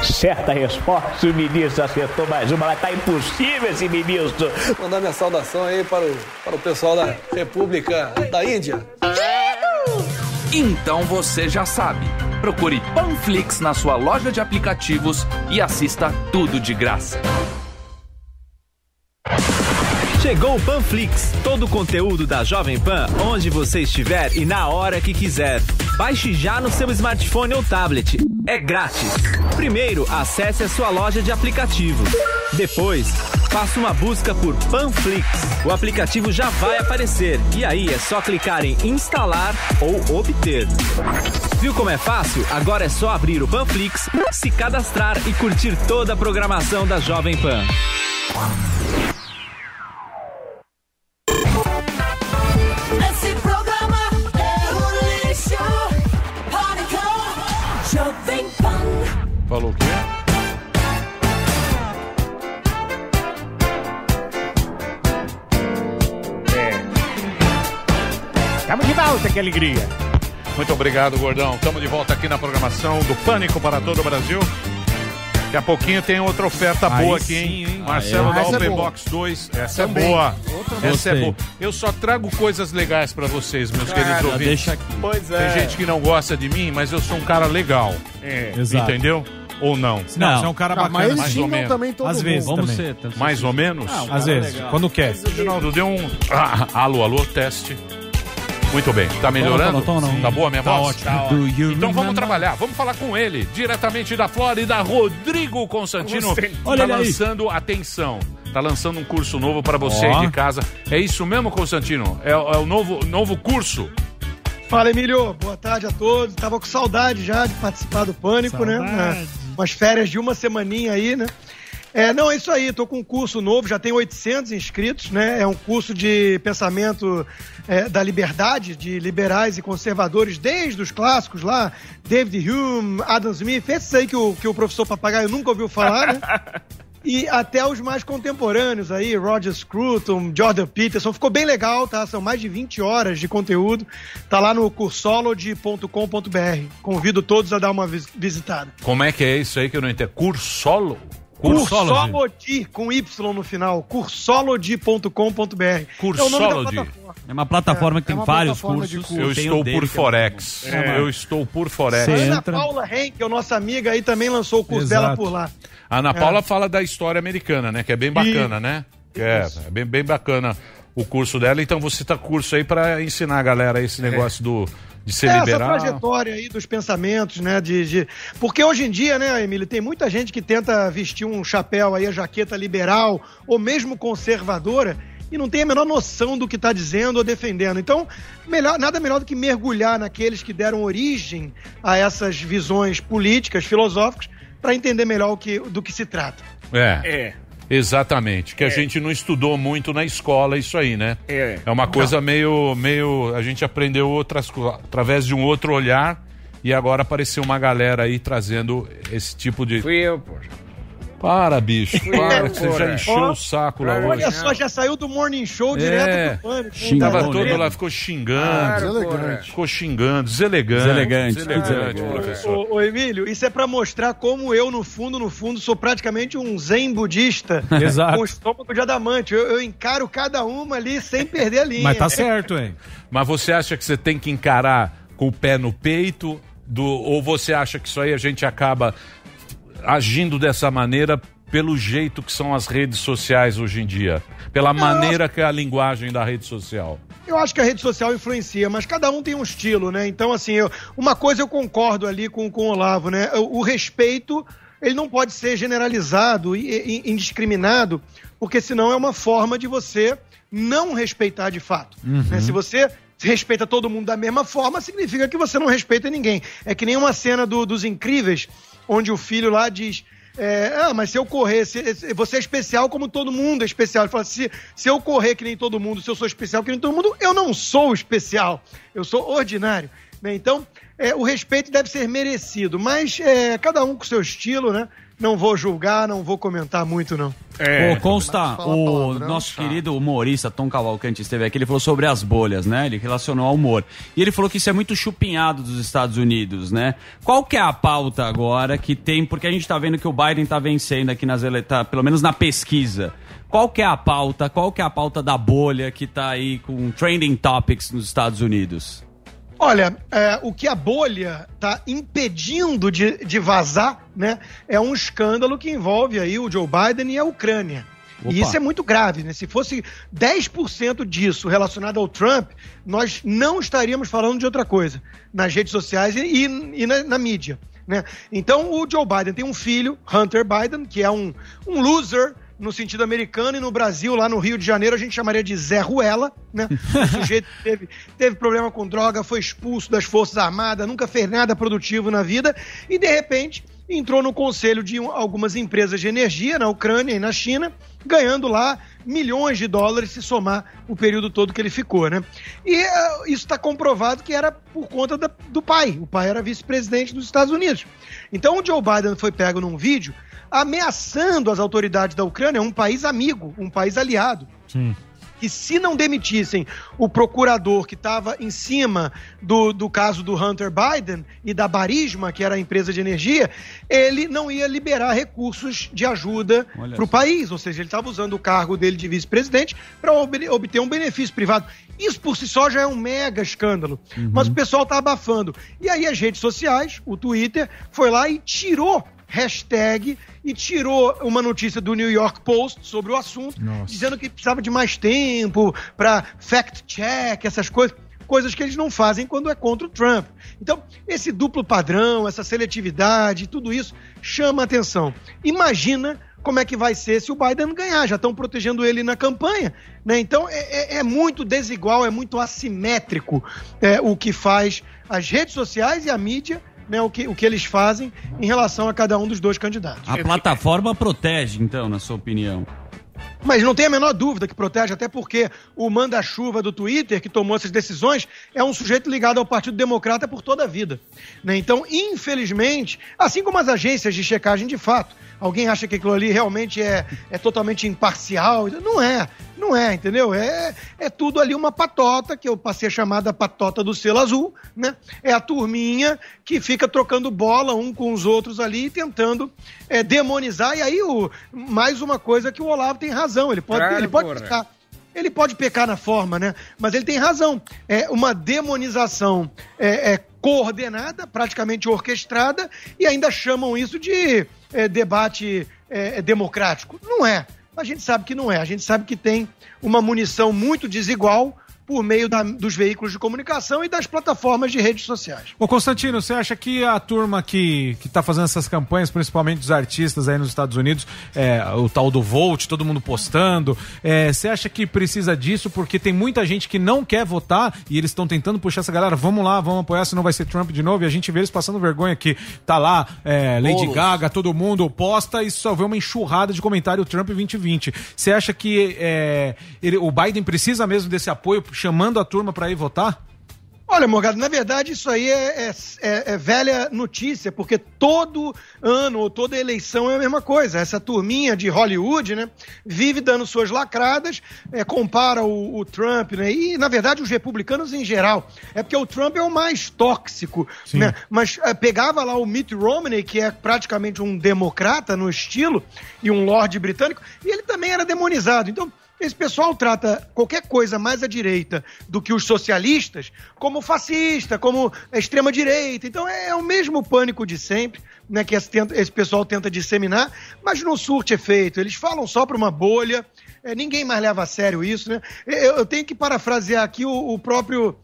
Certa resposta, o ministro acertou mais uma, mas tá impossível esse ministro. Mandar minha saudação aí para o, para o pessoal da República da Índia. Então você já sabe. Procure Panflix na sua loja de aplicativos e assista tudo de graça. Chegou o Panflix, todo o conteúdo da Jovem Pan, onde você estiver e na hora que quiser. Baixe já no seu smartphone ou tablet. É grátis. Primeiro, acesse a sua loja de aplicativos. Depois, faça uma busca por Panflix. O aplicativo já vai aparecer e aí é só clicar em instalar ou obter. Viu como é fácil? Agora é só abrir o Panflix, se cadastrar e curtir toda a programação da Jovem Pan. Que alegria. Muito obrigado, Gordão. Estamos de volta aqui na programação do Pânico para todo o Brasil. Daqui a pouquinho tem outra oferta Aí boa sim, aqui, hein? hein? Marcelo Ah, da é Open boa. Box 2. Essa Também. é boa. Outra Essa gostei. é boa. Eu só trago coisas legais pra vocês, meus Cara, queridos ouvintes. deixa aqui. Pois Tem é. gente que não gosta de mim, mas eu sou um cara legal. É. Exato. Entendeu? Ou não? Não, você é um cara Não, bacana. mas eles mais ou menos. também todo Às vezes Vamos ser. Mais ou menos? Às vezes, quando quer. Reginaldo, deu um. Ah, alô, alô, teste. Muito bem. Tá melhorando? Tá bom, tá Tá boa a minha Tá voz? ótimo. You Então vamos remember? trabalhar, vamos falar com ele, diretamente da Flórida, Rodrigo Constantino. Tá Olha aí. lançando, atenção, tá lançando um curso novo para você Ó. aí de casa. É isso mesmo, Constantino? É, é o novo, novo curso? Fala, Emílio. Boa tarde a todos. Tava com saudade já de participar do Pânico, né? Saudade. Umas férias de uma semaninha aí, né? É, não, é isso aí. Tô com um curso novo, já tem 800 inscritos, né? É um curso de pensamento é, da liberdade, de liberais e conservadores, desde os clássicos lá, David Hume, Adam Smith, esses aí que o, que o professor Papagaio nunca ouviu falar, né? E até os mais contemporâneos aí, Roger Scruton, Jordan Peterson, ficou bem legal, tá? São mais de 20 horas de conteúdo. Tá lá no cursology.com.br. Convido todos a dar uma vis- visitada. Como é que é isso aí que eu não entendo? Cursolo? Cursology, com Y no final, cursology.com.br. É Cursology. plataforma. É uma plataforma que É tem uma vários plataforma de cursos. Eu estou dele, por que é muito Forex. bom. É, eu estou por Forex. Ana Paula Henke, nossa amiga aí, também lançou o curso Exato. dela por lá. A Ana É. Paula fala da história americana, né? Que é bem bacana, né? Que É, é bem, bem bacana o curso dela. Então você tá curso aí para ensinar a galera esse negócio do, de ser É, liberal. Essa trajetória aí dos pensamentos, né? De, de- Porque hoje em dia, né, Emílio, tem muita gente que tenta vestir um chapéu aí, a jaqueta liberal, ou mesmo conservadora, e não tem a menor noção do que está dizendo ou defendendo. Então, melhor, nada melhor do que mergulhar naqueles que deram origem a essas visões políticas, filosóficas, para entender melhor o que, do que se trata. É. É. Exatamente, que a gente não estudou muito na escola isso aí, né? É. É uma coisa meio, meio. A gente aprendeu outras coisas através de um outro olhar e agora apareceu uma galera aí trazendo esse tipo de. Fui eu, poxa. Para, bicho, para, que você já encheu o saco lá hoje. Olha só, já saiu do Morning Show É, direto pro pânico. Tava todo vendo? lá, ficou xingando. Ficou xingando, deselegante. Deselegante, Deselegante, deselegante. professor. Ô, ô, Emílio, isso é pra mostrar como eu, no fundo, no fundo, sou praticamente um zen budista Exato. com estômago de adamante. Eu, eu encaro cada uma ali sem perder a linha. Mas tá certo, hein? Mas você acha que você tem que encarar com o pé no peito? Do, ou você acha que isso aí a gente acaba agindo dessa maneira pelo jeito que são as redes sociais hoje em dia? Pela maneira que é a linguagem da rede social? Eu acho que a rede social influencia, mas cada um tem um estilo, né? Então, assim, eu- uma coisa eu concordo ali com, com o Olavo, né? O, o respeito, ele não pode ser generalizado e, e- indiscriminado, porque senão é uma forma de você não respeitar de fato. né? Se você respeita todo mundo da mesma forma, significa que você não respeita ninguém. É que nem uma cena do- dos Incríveis, onde o filho lá diz... é, ah, mas se eu correr, se- você é especial como todo mundo é especial. Ele fala, se, se eu correr que nem todo mundo, se eu sou especial que nem todo mundo, eu não sou especial, eu sou ordinário. né? Então, é, o respeito deve ser merecido, mas é, cada um com seu estilo, né? Não vou julgar, não vou comentar muito, não. Ô, consta, o nosso querido humorista Tom Cavalcante esteve aqui, ele falou sobre as bolhas, né? Ele relacionou ao humor. E ele falou que isso é muito chupinhado dos Estados Unidos, né? Qual que é a pauta agora que tem, porque a gente tá vendo que o Biden tá vencendo aqui nas eleições, pelo menos na pesquisa. Qual que é a pauta, qual que é a pauta da bolha que tá aí com trending topics nos Estados Unidos? Olha, é, o que a bolha está impedindo de, de vazar, né, é um escândalo que envolve aí o Joe Biden e a Ucrânia. Opa. E isso é muito grave, né? Se fosse 10% disso relacionado ao Trump, nós não estaríamos falando de outra coisa nas redes sociais e, e- e na, na mídia. Né? Então, o Joe Biden tem um filho, Hunter Biden, que é um, um loser no sentido americano, e no Brasil, lá no Rio de Janeiro, a gente chamaria de Zé Ruela, né? O sujeito que teve, teve problema com droga, foi expulso das Forças Armadas, nunca fez nada produtivo na vida, e de repente entrou no conselho de um- algumas empresas de energia na Ucrânia e na China, ganhando lá milhões de dólares se somar o período todo que ele ficou, né? E eh, isso está comprovado que era por conta da- do pai. O pai era vice-presidente dos Estados Unidos. Então o Joe Biden foi pego num vídeo ameaçando as autoridades da Ucrânia, um país amigo, um país aliado Sim. que se não demitissem o procurador que estava em cima do, do caso do Hunter Biden e da Barisma, que era a empresa de energia, ele não ia liberar recursos de ajuda para o país. Ou seja, ele estava usando o cargo dele de vice-presidente para obter um benefício privado. Isso por si só já é um mega escândalo. Mas o pessoal está abafando. E aí as redes sociais, o Twitter, foi lá e tirou hashtag e tirou uma notícia do New York Post sobre o assunto, dizendo que precisava de mais tempo para fact-check, essas coisas. Coisas que eles não fazem quando é contra o Trump. Então, esse duplo padrão, essa seletividade, tudo isso chama atenção. Imagina como é que vai ser se o Biden ganhar. Já estão protegendo ele na campanha. Né? Então, é, é- é muito desigual, é muito assimétrico é, o que faz as redes sociais e a mídia, né, o, que, o que eles fazem em relação a cada um dos dois candidatos. A plataforma protege, então, na sua opinião? Mas não tem a menor dúvida que protege, até porque o manda-chuva do Twitter, que tomou essas decisões, é um sujeito ligado ao Partido Democrata por toda a vida. né? Então, infelizmente, assim como as agências de checagem de fato, alguém acha que aquilo ali realmente é, é totalmente imparcial. Não é, não é, entendeu? É, é tudo ali uma patota, que eu passei a chamar da patota do selo azul, né? É a turminha que fica trocando bola um com os outros ali, tentando é, demonizar. E aí, o, mais uma coisa que o Olavo tem razão, ele pode, Claro, ele pode porra. pecar. Ele pode pecar na forma, né? Mas ele tem razão. É uma demonização é, é coordenada, praticamente orquestrada, e ainda chamam isso de é, debate é, democrático. Não é. A gente sabe que não é. A gente sabe que tem uma munição muito desigual por meio da- dos veículos de comunicação e das plataformas de redes sociais. Ô Constantino, você acha que a turma que, que tá fazendo essas campanhas, principalmente dos artistas aí nos Estados Unidos, é, o tal do Volt, todo mundo postando, é, você acha que precisa disso porque tem muita gente que não quer votar e eles estão tentando puxar essa galera, vamos lá, vamos apoiar, senão vai ser Trump de novo, e a gente vê eles passando vergonha que tá lá, é, Lady Bolos. Gaga, todo mundo posta e só vê uma enxurrada de comentário Trump 2020. Você acha que é, ele- o Biden precisa mesmo desse apoio, chamando a turma para ir votar? Olha, Morgado, na verdade isso aí é, é- é- é velha notícia, porque todo ano ou toda eleição é a mesma coisa. Essa turminha de Hollywood, né, vive dando suas lacradas, é, compara o, o Trump, né, e na verdade os republicanos em geral. É porque o Trump é o mais tóxico, né, mas é, pegava lá o Mitt Romney, que é praticamente um democrata no estilo, e um lorde britânico, e ele também era demonizado. Então, esse pessoal trata qualquer coisa mais à direita do que os socialistas como fascista, como extrema-direita. Então é, o mesmo pânico de sempre né, que esse, esse pessoal tenta disseminar, mas não surte efeito. Eles falam só para uma bolha, é, ninguém mais leva a sério isso. Né? Eu, eu tenho que parafrasear aqui o, o próprio.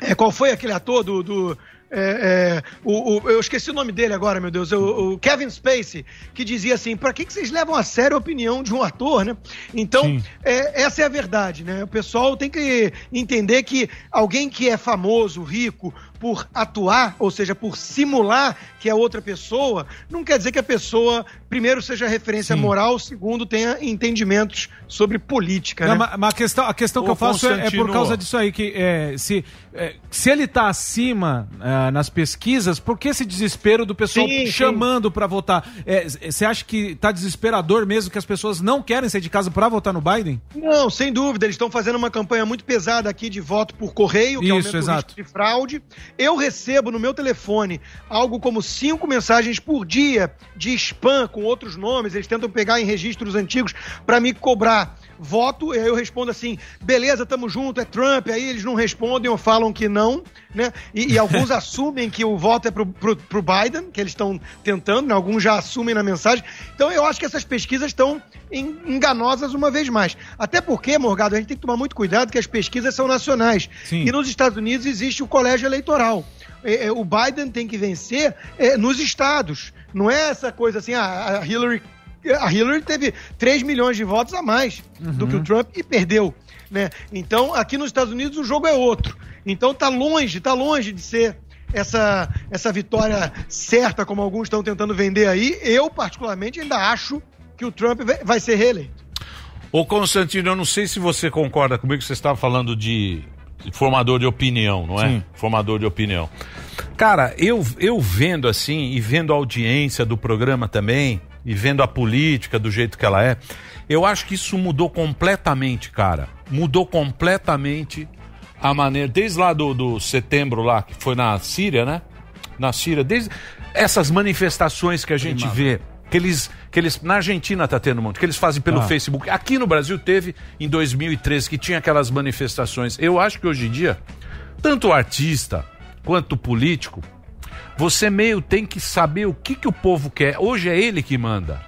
é, qual foi aquele ator do, do, é, é, o, o- eu esqueci o nome dele agora, meu Deus, o, o Kevin Spacey, que dizia assim: pra que, que vocês levam a sério a opinião de um ator, né? Então, é, essa é a verdade, né? O pessoal tem que entender que alguém que é famoso, rico, por atuar, ou seja, por simular que é outra pessoa, não quer dizer que a pessoa, primeiro, seja referência moral, segundo, tenha entendimentos sobre política, Não, né? mas mas a questão, a questão que eu faço é, é por causa disso aí, que é, se, é, se ele tá acima ah, nas pesquisas, por que esse desespero do pessoal Sim, chamando pra votar? É, Você acha que tá desesperador mesmo que as pessoas não querem sair de casa pra votar no Biden? Não, sem dúvida. Eles estão fazendo uma campanha muito pesada aqui de voto por correio, que Isso, aumenta exato. o risco de fraude. Eu recebo no meu telefone algo como cinco mensagens por dia de spam com outros nomes. Eles tentam pegar em registros antigos para me cobrar voto. E aí eu respondo assim: beleza, tamo junto, é Trump. Aí eles não respondem ou falam que não, né? E, e alguns assumem que o voto é pro, pro, pro Biden, que eles estão tentando, né? alguns já assumem na mensagem. Então eu acho que essas pesquisas estão en- enganosas uma vez mais. Até porque, Morgado, a gente tem que tomar muito cuidado que as pesquisas são nacionais. Sim. E nos Estados Unidos existe o colégio eleitoral. É, é, o Biden tem que vencer é, nos estados. Não é essa coisa assim, ah, a Hillary. A Hillary teve 3 milhões de votos a mais do que o Trump e perdeu. Né? Então, aqui nos Estados Unidos o jogo é outro. Então tá longe, tá longe de ser essa, essa vitória certa, como alguns estão tentando vender aí. Eu, particularmente, ainda acho que o Trump vai- vai ser reeleito. Ô Constantino, eu não sei se você concorda comigo, você estava falando de formador de opinião, não é? Sim. Formador de opinião. Cara, eu, eu vendo assim, e vendo a audiência do programa também, e vendo a política do jeito que ela é, eu acho que isso mudou completamente, cara. Mudou completamente a maneira, desde lá do, do setembro lá, que foi na Síria, né? Na Síria, desde essas manifestações que a gente vê, que eles, que eles, na Argentina tá tendo um monte, que eles fazem pelo Ah. Facebook. Aqui no Brasil teve em 2013 que tinha aquelas manifestações. Eu acho que hoje em dia, tanto o artista quanto o político, você meio tem que saber o que, que o povo quer. Hoje é ele que manda.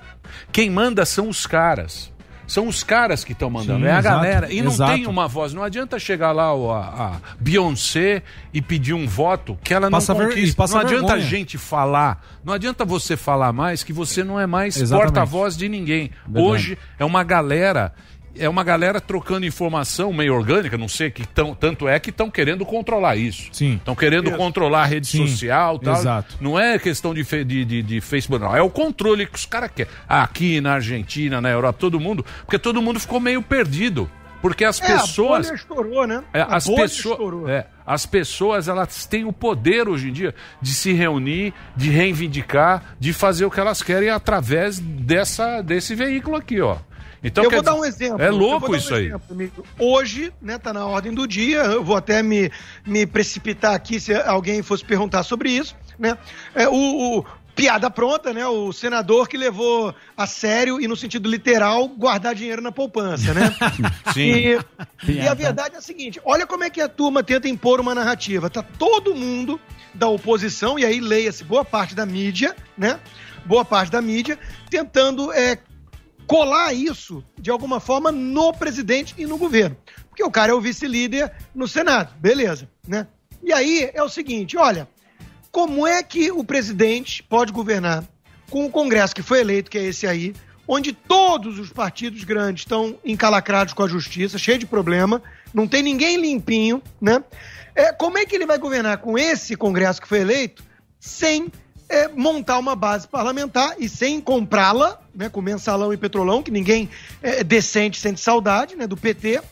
Quem manda são os caras. São os caras que estão mandando, Sim, é a exato, galera. E não exato. tem uma voz. Não adianta chegar lá ó, a, a Beyoncé e pedir um voto que ela não Passa ver- conquista. passa não adianta a vergonha. gente falar. Não adianta você falar mais que você não é mais porta-voz de ninguém. Verdade. Hoje é uma galera. É uma galera trocando informação meio orgânica, não sei que tão, tanto é que estão querendo controlar isso. Sim. Estão querendo Isso. controlar a rede Sim, social tal. exato. Não é questão de, de, de, de Facebook, não. É o controle que os caras querem. Aqui na Argentina, na Europa, todo mundo. Porque todo mundo ficou meio perdido. Porque as É, pessoas. a bolha estourou, né? É, A as, bolha pessoas, estourou. é, as pessoas elas têm o poder hoje em dia de se reunir, de reivindicar, de fazer o que elas querem através dessa, desse veículo aqui, ó. Então, eu quer vou dar um exemplo. É louco um isso aí. amigo. Hoje, né, tá na ordem do dia, eu vou até me, me precipitar aqui se alguém fosse perguntar sobre isso, né? É, o, o- piada pronta, né? O senador que levou a sério e no sentido literal guardar dinheiro na poupança, né? Sim. E, e a verdade é a seguinte: olha como é que a turma tenta impor uma narrativa. Tá todo mundo da oposição, e aí leia-se boa parte da mídia, né? Boa parte da mídia, tentando é, colar isso de alguma forma no presidente e no governo. Porque o cara é o vice-líder no Senado, beleza, né? E aí é o seguinte, olha, como é que o presidente pode governar com o Congresso que foi eleito, que é esse aí, onde todos os partidos grandes estão encalacrados com a justiça, cheio de problema, não tem ninguém limpinho, né? É, como é que ele vai governar com esse Congresso que foi eleito sem é, montar uma base parlamentar e sem comprá-la, né, com mensalão e petrolão, que ninguém é, decente sente saudade, né, do PT.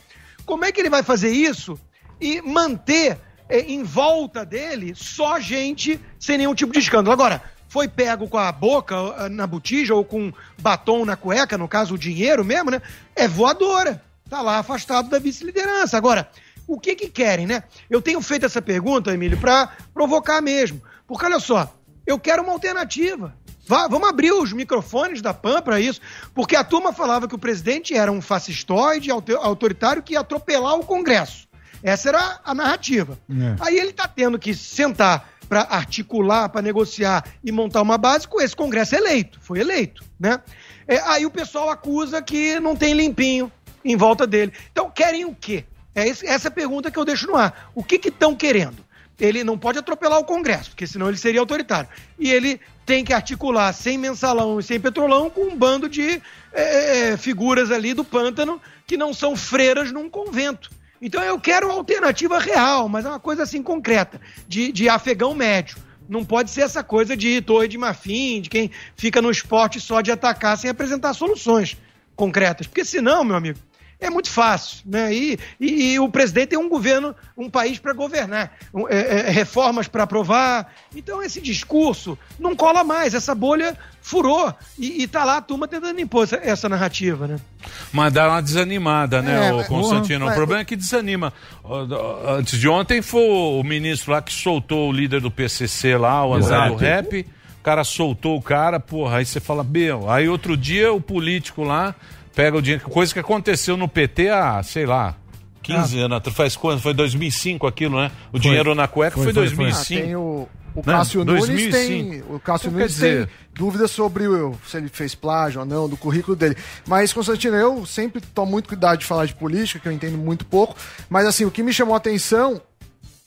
Como é que ele vai fazer isso e manter é, em volta dele só gente sem nenhum tipo de escândalo? Agora, foi pego com a boca na botija ou com batom na cueca, no caso o dinheiro mesmo, né? É voadora. Tá lá afastado da vice-liderança. Agora, o que que querem, né? Eu tenho feito essa pergunta, Emílio, para provocar mesmo. Porque olha só, eu quero uma alternativa. Vá- vamos abrir os microfones da PAN para isso, porque a turma falava que o presidente era um fascistoide auto- autoritário que ia atropelar o Congresso. Essa era a narrativa. É. Aí ele está tendo que sentar para articular, para negociar e montar uma base com esse Congresso eleito. Foi eleito, né? É, aí o pessoal acusa que não tem limpinho em volta dele. Então querem o quê? É essa é a pergunta que eu deixo no ar. O que estão querendo? Ele não pode atropelar o Congresso, porque senão ele seria autoritário. E ele tem que articular sem mensalão e sem petrolão com um bando de é, figuras ali do pântano que não são freiras num convento. Então eu quero uma alternativa real, mas é uma coisa assim concreta, de, de afegão médio. Não pode ser essa coisa de torre de marfim, de quem fica no esporte só de atacar sem apresentar soluções concretas. Porque senão, meu amigo, é muito fácil, né? E, e, e o presidente tem um governo, um país para governar, um, é, é, reformas para aprovar. Então esse discurso não cola mais, essa bolha furou e, e tá lá a turma tentando impor essa, essa narrativa, né? Mas dá uma desanimada, né, É, mas- Constantino? Porra, o problema é que desanima. Antes de ontem foi o ministro lá que soltou o líder do PCC lá, o do Rap. O cara soltou o cara, porra, aí você fala, meu. Aí outro dia o político lá pega o dinheiro, coisa que aconteceu no PT há, sei lá, 15 anos, atrás. faz quando? Foi 2005 aquilo, né? O Foi. dinheiro na cueca foi, Foi, foi, foi. 2005. Ah, tem o, o Né? Cássio Nunes 2005. tem. O Cássio Então, Nunes dizer- tem dúvidas sobre o, se ele fez plágio ou não, do currículo dele. Mas, Constantino, eu sempre tomo muito cuidado de falar de política, que eu entendo muito pouco. Mas assim, o que me chamou a atenção.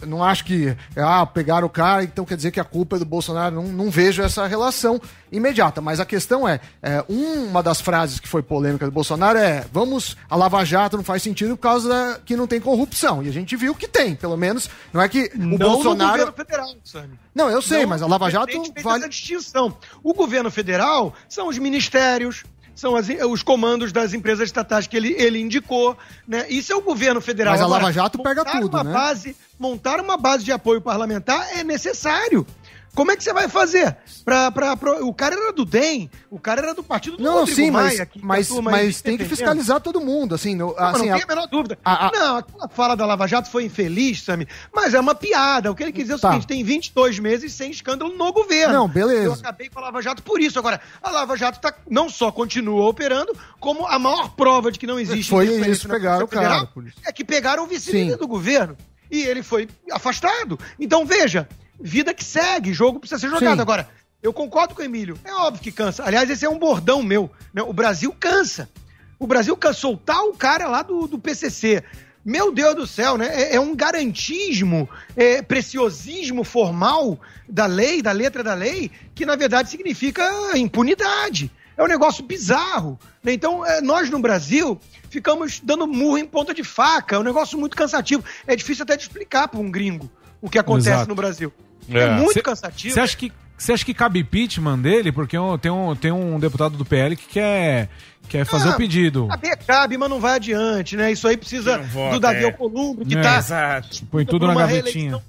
Não acho que ah, pegaram o cara, então quer dizer que a culpa é do Bolsonaro. Não, não vejo essa relação imediata. Mas a questão é, é, uma das frases que foi polêmica do Bolsonaro é: vamos, a Lava Jato não faz sentido por causa da- que não tem corrupção. E a gente viu que tem, pelo menos. Não é que o não no Bolsonaro. governo federal, Sami. Não, eu sei, Não, mas a Lava Jato vale. essa distinção. O governo federal são os ministérios, são as- os comandos das empresas estatais que ele, ele indicou, né? Isso é o governo federal. Mas a Agora, Lava Jato pega montar tudo, né? Base, montar uma base de apoio parlamentar é necessário. Como é que você vai fazer? Pra, pra, pra- o cara era do DEM, o cara era do partido do Não, Rodrigo sim, mas, Maia, que- mas, a mas aí tem que fiscalizar todo mundo, assim, no, Não, mas assim, não a- tem a menor dúvida. a- a- Não, aquela fala da Lava Jato foi infeliz, Sami, mas é uma piada. O que ele quis dizer é o Tá. seguinte: tem 22 meses sem escândalo no governo. Não, beleza. Eu acabei com a Lava Jato por isso. Agora, a Lava Jato tá, não só continua operando, como a maior prova de que não existe Foi isso, pegaram o cara, é que pegaram o vice-líder do governo. E ele foi afastado. Então, veja, vida que segue, jogo precisa ser jogado. Sim. Agora, eu concordo com o Emílio. É óbvio que cansa. Aliás, esse é um bordão meu. né? O Brasil cansa. O Brasil cansa. Soltar o cara lá do, do PCC. Meu Deus do céu, né? É, é um garantismo, é, preciosismo formal da lei, da letra da lei, que na verdade significa impunidade. É um negócio bizarro. né? Então, é, nós no Brasil ficamos dando murro em ponta de faca. É um negócio muito cansativo. É difícil até de explicar para um gringo o que acontece Exato. no Brasil. É, muito cansativo. Você acha que você acha que cabe impeachment dele? Porque tem, um, tem um deputado do PL que quer, quer fazer Ah, o pedido. Cabe, cabe, mas não vai adiante, né? Isso aí precisa vota, do Davi é. Alcolumbre, que É. tá Exato. Põe tudo na uma gavetinha.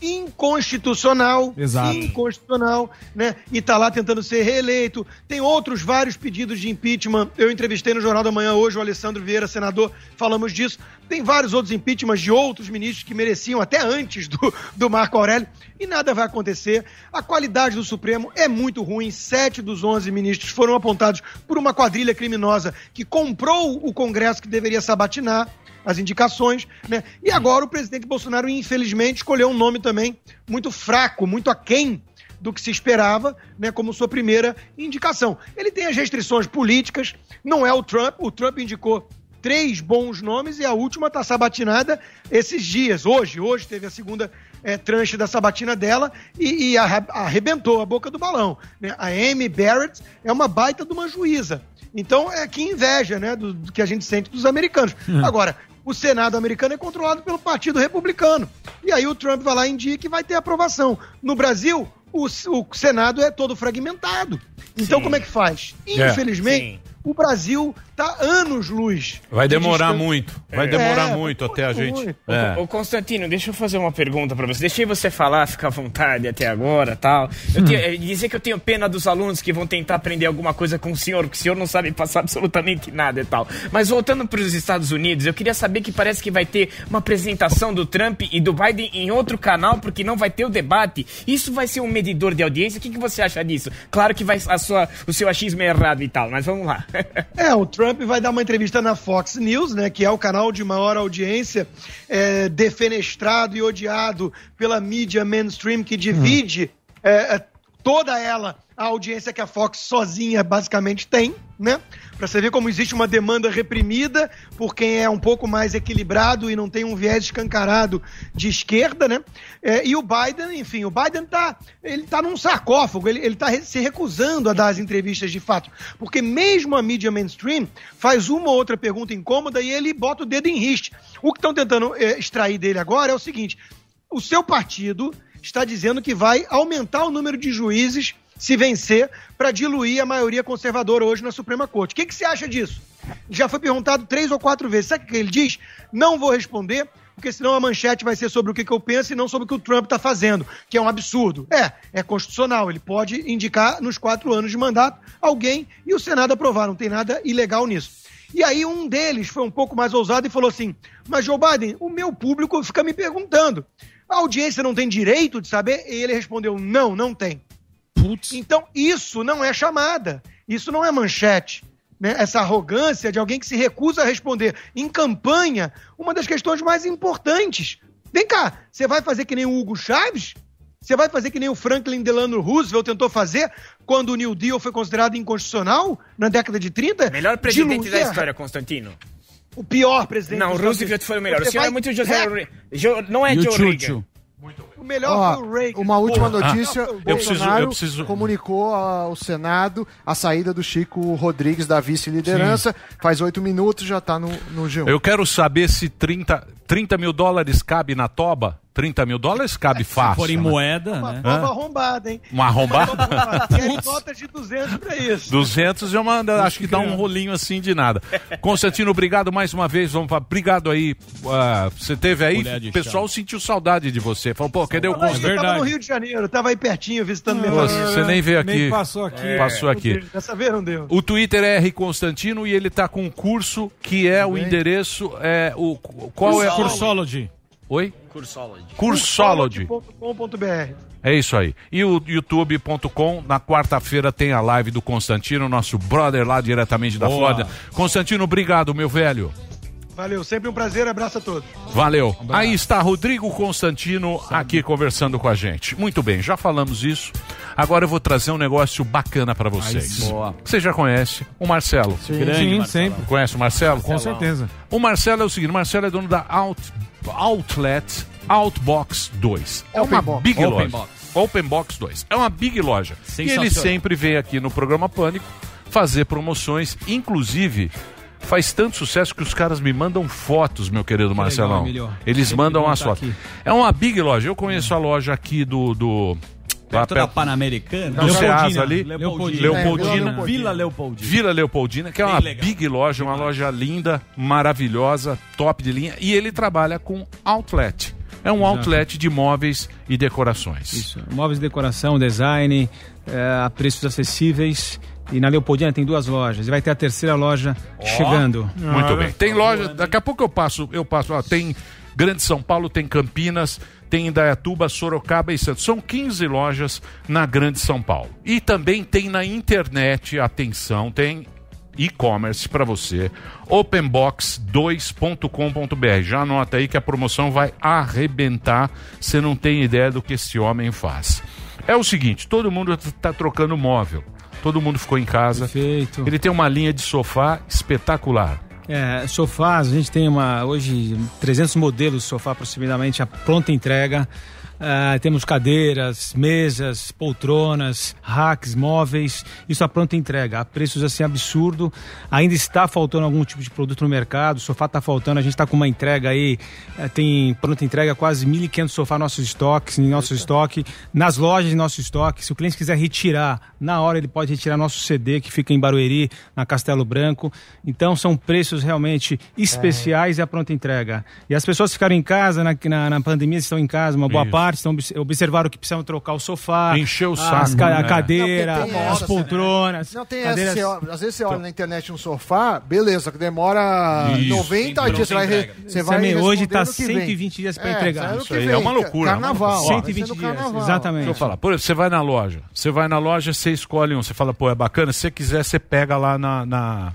Inconstitucional. Exato. Inconstitucional, né? E tá lá tentando ser reeleito. Tem outros vários pedidos de impeachment. Eu entrevistei no Jornal da Manhã hoje o Alessandro Vieira, senador, falamos disso. Tem vários outros impeachments de outros ministros que mereciam até antes do, do Marco Aurélio. E nada vai acontecer. A qualidade do Supremo é muito ruim. Sete dos onze ministros foram apontados por uma quadrilha criminosa que comprou o Congresso que deveria sabatinar as indicações, né? E agora o presidente Bolsonaro, infelizmente, escolheu um nome também muito fraco, muito aquém do que se esperava, né, como sua primeira indicação. Ele tem as restrições políticas, não é o Trump, o Trump indicou três bons nomes e a última está sabatinada esses dias. Hoje, hoje teve a segunda eh, tranche da sabatina dela e, e arre- arrebentou a boca do balão. né? A Amy Barrett é uma baita de uma juíza. Então é que inveja, né, do, do que a gente sente dos americanos. Agora, o Senado americano é controlado pelo Partido Republicano. E aí o Trump vai lá e indica que vai ter aprovação. No Brasil, o, o Senado é todo fragmentado. Então como é que faz? É. Infelizmente, o Brasil tá anos-luz. Vai de demorar distância. muito. Vai É, demorar vai muito até a gente. muito. É. Ô, Constantino, deixa eu fazer uma pergunta pra você. Deixei você falar, ficar à vontade até agora tal. Eu tenho- eh, dizer que eu tenho pena dos alunos que vão tentar aprender alguma coisa com o senhor, porque o senhor não sabe passar absolutamente nada e tal. Mas voltando para os Estados Unidos, eu queria saber que parece que vai ter uma apresentação do Trump e do Biden em outro canal, porque não vai ter o debate. Isso vai ser um medidor de audiência? O que, que você acha disso? Claro que vai, a sua, o seu achismo é errado e tal, mas vamos lá. É, o Trump vai dar uma entrevista na Fox News, né, que é o canal de maior audiência, é, defenestrado e odiado pela mídia mainstream que divide é, é, toda ela a audiência que a Fox sozinha basicamente tem, né? Pra você ver como existe uma demanda reprimida por quem é um pouco mais equilibrado e não tem um viés escancarado de esquerda, né? É, e o Biden, enfim, o Biden tá, ele tá num sarcófago, ele, ele tá se recusando a dar as entrevistas de fato, porque mesmo a mídia mainstream faz uma ou outra pergunta incômoda e ele bota o dedo em riste. O que estão tentando é, extrair dele agora é o seguinte: o seu partido está dizendo que vai aumentar o número de juízes se vencer para diluir a maioria conservadora hoje na Suprema Corte. O que, que você acha disso? Já foi perguntado três ou quatro vezes. Sabe o que ele diz? Não vou responder, porque senão a manchete vai ser sobre o que, que eu penso e não sobre o que o Trump está fazendo, que é um absurdo. É, é constitucional. Ele pode indicar nos quatro anos de mandato alguém e o Senado aprovar. Não tem nada ilegal nisso. E aí um deles foi um pouco mais ousado e falou assim: Mas Joe Biden, o meu público fica me perguntando. A audiência não tem direito de saber? E ele respondeu: Não, não tem. Então isso não é chamada, isso não é manchete. né? Essa arrogância de alguém que se recusa a responder em campanha uma das questões mais importantes. Vem cá, você vai fazer que nem o Hugo Chaves? Você vai fazer que nem o Franklin Delano Roosevelt tentou fazer quando o New Deal foi considerado inconstitucional na década de 30? Melhor presidente Diluir da história, Constantino. O pior presidente. Não, o Roosevelt foi o melhor. O Você senhor é vai- muito José... Re- Jo- Não é o Joe? Reagan. O melhor Ó, foi o Reagan. uma última Porra. notícia: Ah, o eu preciso- Bolsonaro eu preciso- comunicou ao Senado a saída do Chico Rodrigues da vice-liderança. Faz oito minutos, já tá no, no G1. Eu quero saber se 30, 30 mil dólares cabe na toba. 30 mil dólares cabe fácil. for em né? moeda, Uma né? Hã? arrombada, hein? Uma arrombada? Querem notas de 200 pra isso. 200 eu mando, acho que dá um rolinho assim de nada. Constantino, obrigado mais uma vez. Vamos pra- obrigado aí. ah, você teve aí, o pessoal sentiu saudade de você. Falou, pô, cadê o Constantino? Eu tava no Rio de Janeiro, tava aí pertinho visitando Pô, família. Você nem veio aqui. Nem passou aqui. Passou aqui. Dessa vez não deu. O Twitter é R Constantino e ele tá com um curso que é o endereço é o qual é Cursology. Oi? Cursology. Cursology. .com.br. É isso aí. E o youtube.com, na quarta-feira tem a live do Constantino, nosso brother lá diretamente da Boa. Flórida. Constantino, obrigado, meu velho. Valeu, sempre um prazer, abraço a todos. Valeu. Aí está Rodrigo Constantino aqui conversando com a gente. Muito bem, já falamos isso. Agora eu vou trazer um negócio bacana para vocês. Você já conhece o Marcelo? Sim. Grande Sim, Marcelo. sempre. Conhece o Marcelo? Com certeza. O Marcelo é o seguinte, o Marcelo é dono da Out, Outlet Outbox 2. É Open uma Box. big Open loja. Box. Open Box 2. É uma big loja. E ele sempre vem aqui no programa Pânico fazer promoções, inclusive faz tanto sucesso que os caras me mandam fotos, meu querido Marcelão. Emílio. Eles Sempre mandam as fotos. aqui. É uma big loja. Eu conheço a loja aqui do do Perto da Pan-Americana. Ceasa ali, Leopoldina. Leopoldina. É, Vila Leopoldina. Vila Leopoldina, que é uma big loja, uma loja linda, maravilhosa, top de linha. E ele trabalha com outlet. É um outlet de móveis e decorações. Isso. Móveis de decoração, design, é, a preços acessíveis. E na Leopoldina tem duas lojas. E vai ter a terceira loja chegando. Muito bem. Tem loja, daqui a pouco eu passo, eu passo, ó, tem Grande São Paulo, tem Campinas, tem Indaiatuba, Sorocaba e Santos. São 15 lojas na Grande São Paulo. E também tem na internet, atenção, tem e-commerce para você, openbox2.com.br. Já anota aí que a promoção vai arrebentar, você não tem ideia do que esse homem faz. É o seguinte, todo mundo está trocando móvel. Todo mundo ficou em casa. Perfeito. Ele tem uma linha de sofá espetacular. É, sofás, a gente tem uma hoje 300 modelos de sofá aproximadamente a pronta entrega. Ah, temos cadeiras, mesas, poltronas, racks, móveis, isso a pronta entrega, a preços assim absurdo. Ainda está faltando algum tipo de produto no mercado, o sofá está faltando, a gente está com uma entrega aí, eh, tem pronta entrega quase 1.500 sofá nossos estoques, em nosso estoque, nas lojas em nosso estoque. Se o cliente quiser retirar, na hora ele pode retirar nosso CD que fica em Barueri, na Castelo Branco. Então são preços realmente especiais e a pronta entrega. E as pessoas ficaram em casa, na, na, na pandemia estão em casa, uma boa Isso. parte, estão, obs- observaram que precisam trocar o sofá, Encheu o as saco, ca- né? a cadeira, Não, tem as essa, poltronas. Não tem cadeiras- essa, você olha- às vezes você olha na internet um sofá, beleza, que demora Isso. 90 Tem dias, você vai, entrega. você vai Samir, hoje tá no que vem. 120 dias pra É, entregar. Isso aí é uma loucura. Carnaval. Ó, ó, vai 120 ser no dias, carnaval. exatamente. Deixa eu falar. Por exemplo, você vai na loja. Você vai na loja, você escolhe um. Você fala, pô, é bacana. Se você quiser, você pega lá na, na,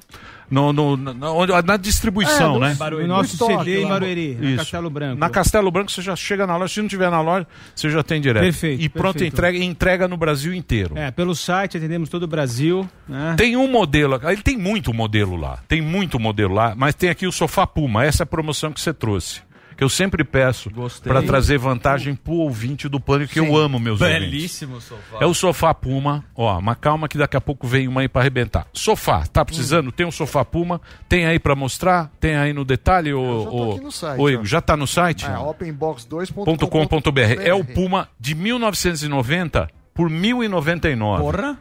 No, no, na, na distribuição, É, né? no- Barueri. no nosso CD em Barueri, na Isso. Castelo Branco. Na Castelo Branco você já chega na loja, se não tiver na loja, você já tem direto. Perfeito, E pronto, perfeito. entrega, entrega no Brasil inteiro. É, pelo site atendemos todo o Brasil. Né? Tem um modelo, ele tem muito modelo lá, tem muito modelo lá, mas tem aqui o Sofá Puma, essa é a promoção que você trouxe. Que eu sempre peço para trazer vantagem pro ouvinte do pânico, que eu amo meus ouvintes. Belíssimo sofá. É o sofá Puma, ó, mas calma que daqui a pouco vem uma aí pra arrebentar. Sofá, tá precisando? Tem um sofá Puma, tem aí pra mostrar? Tem aí no detalhe, ô, aqui no site, ó. Igor, já tá no site? É, openbox2.com.br. .com.br. É o Puma de 1990 por 1.099. Porra!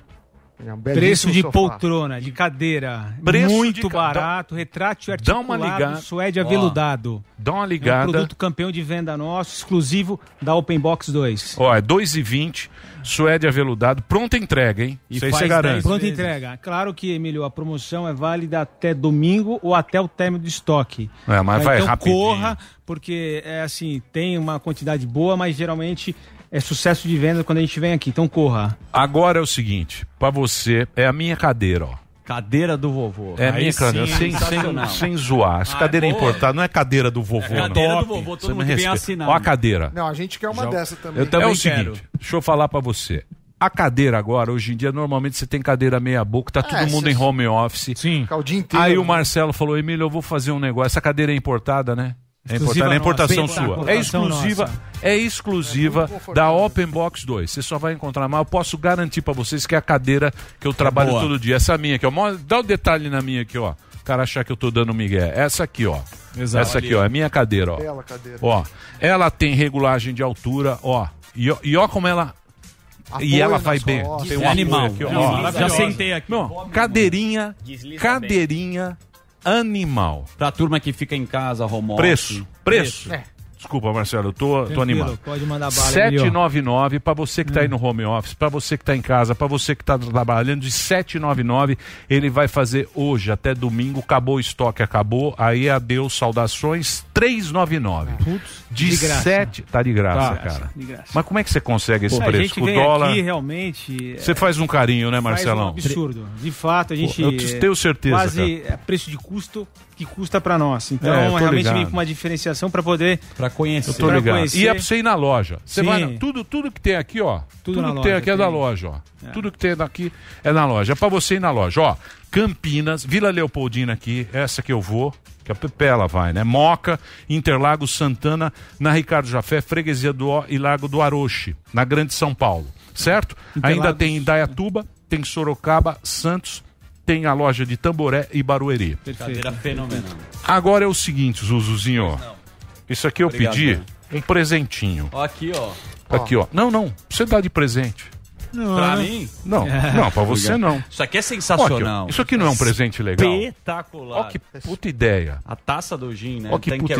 É um Preço de sofá. poltrona, de cadeira. Preço muito de ca- barato, retrátil Dá uma articulado, ligada. suede Ó, aveludado. Dá uma É um ligada. produto campeão de venda nosso, exclusivo da Open Box 2. Ó, é 2,20, suede aveludado, pronta entrega, hein? Isso aí você garante. Pronta entrega. Claro que, Emílio, a promoção é válida até domingo ou até o término do estoque. É, mas vai então rapidinho. corra, porque é assim, tem uma quantidade boa, mas geralmente é sucesso de venda quando a gente vem aqui. Então corra. Agora é o seguinte, pra você, é a minha cadeira, ó. Cadeira do vovô. É a Aí minha sim, cadeira, sem, sem, sensacional. sem zoar. Essa Ah, cadeira é importada, não é cadeira do vovô, É cadeira não. do vovô, todo Você me mundo vem respeita. assinando. Ó a cadeira. Não, a gente quer uma Já- dessa também. Eu também é o quero. seguinte, deixa eu falar pra você. A cadeira agora, hoje em dia, normalmente você tem cadeira meia boca, tá todo É, mundo cê- em home office. Sim. Ficar o dia inteiro. Aí o né? Marcelo falou, Emílio, eu vou fazer um negócio. Essa cadeira é importada, né? É Exclusiva importada, é importação nossa. sua. É exclusiva, nossa. é exclusiva da Open Box 2. Você só vai encontrar, mas eu posso garantir pra vocês que é a cadeira que eu trabalho boa. todo dia. Essa minha aqui, ó. Dá o detalhe na minha aqui, ó. O cara achar que eu tô dando migué. Essa aqui, ó. Exato. Essa aqui, ó, é minha cadeira, ó. Bela cadeira. Ó, ela tem regulagem de altura, ó. E, ó- e ó como ela Apoio e ela vai bem. Tem um É animal. aqui, ó. É. Já sentei aqui. Não, cadeirinha, cadeirinha animal. Pra turma que fica em casa, home office. Preço, preço. É. Desculpa, Marcelo, eu tô, tô animado. Pode mandar bala, Emílio. 799 para você que tá aí Hum. no home office, para você que tá em casa, para você que tá trabalhando de 799, ele vai fazer hoje até domingo, acabou o estoque, acabou. Aí adeus, saudações 399. de, de graça. 7, tá de graça, Tá, cara. de graça. Mas como é que você consegue esse a preço? O dólar aqui realmente. Você faz um carinho, né, faz um Marcelão? absurdo. De fato, a gente. Pô, eu te- tenho certeza, Quase é preço de custo que custa pra nós. Então, É, realmente ligado. vem com uma diferenciação pra poder. Pra conhecer. Pra conhecer. E é pra você ir na loja. Você Sim. vai na- tudo, tudo que tem aqui, ó. Tudo Tudo, que loja tem aqui é da tem. loja, ó. Tudo que tem daqui é na loja. É pra você ir na loja, ó. Campinas, Vila Leopoldina aqui, essa que eu vou, que a Pepela vai, né? Moca, Interlagos, Santana, na Ricardo Jafé, Freguesia do Ó e Lago do Aroche, na Grande São Paulo, certo? Interlagos. Ainda tem Indaiatuba, tem Sorocaba, Santos, tem a loja de Tamboré e Barueri. Cadeira fenomenal. Agora é o seguinte, Zuzuzinho. Isso aqui eu Obrigado, pedi né? um presentinho. Ó, aqui, ó. Aqui, ó. Não, não. Você dá de presente. Pra mim? Não, não, pra você não. Isso aqui é Ó, aqui, sensacional. ó. Isso aqui não é um presente legal? Espetacular. Ó, que puta ideia. A taça do gin, né? Ó, que puta...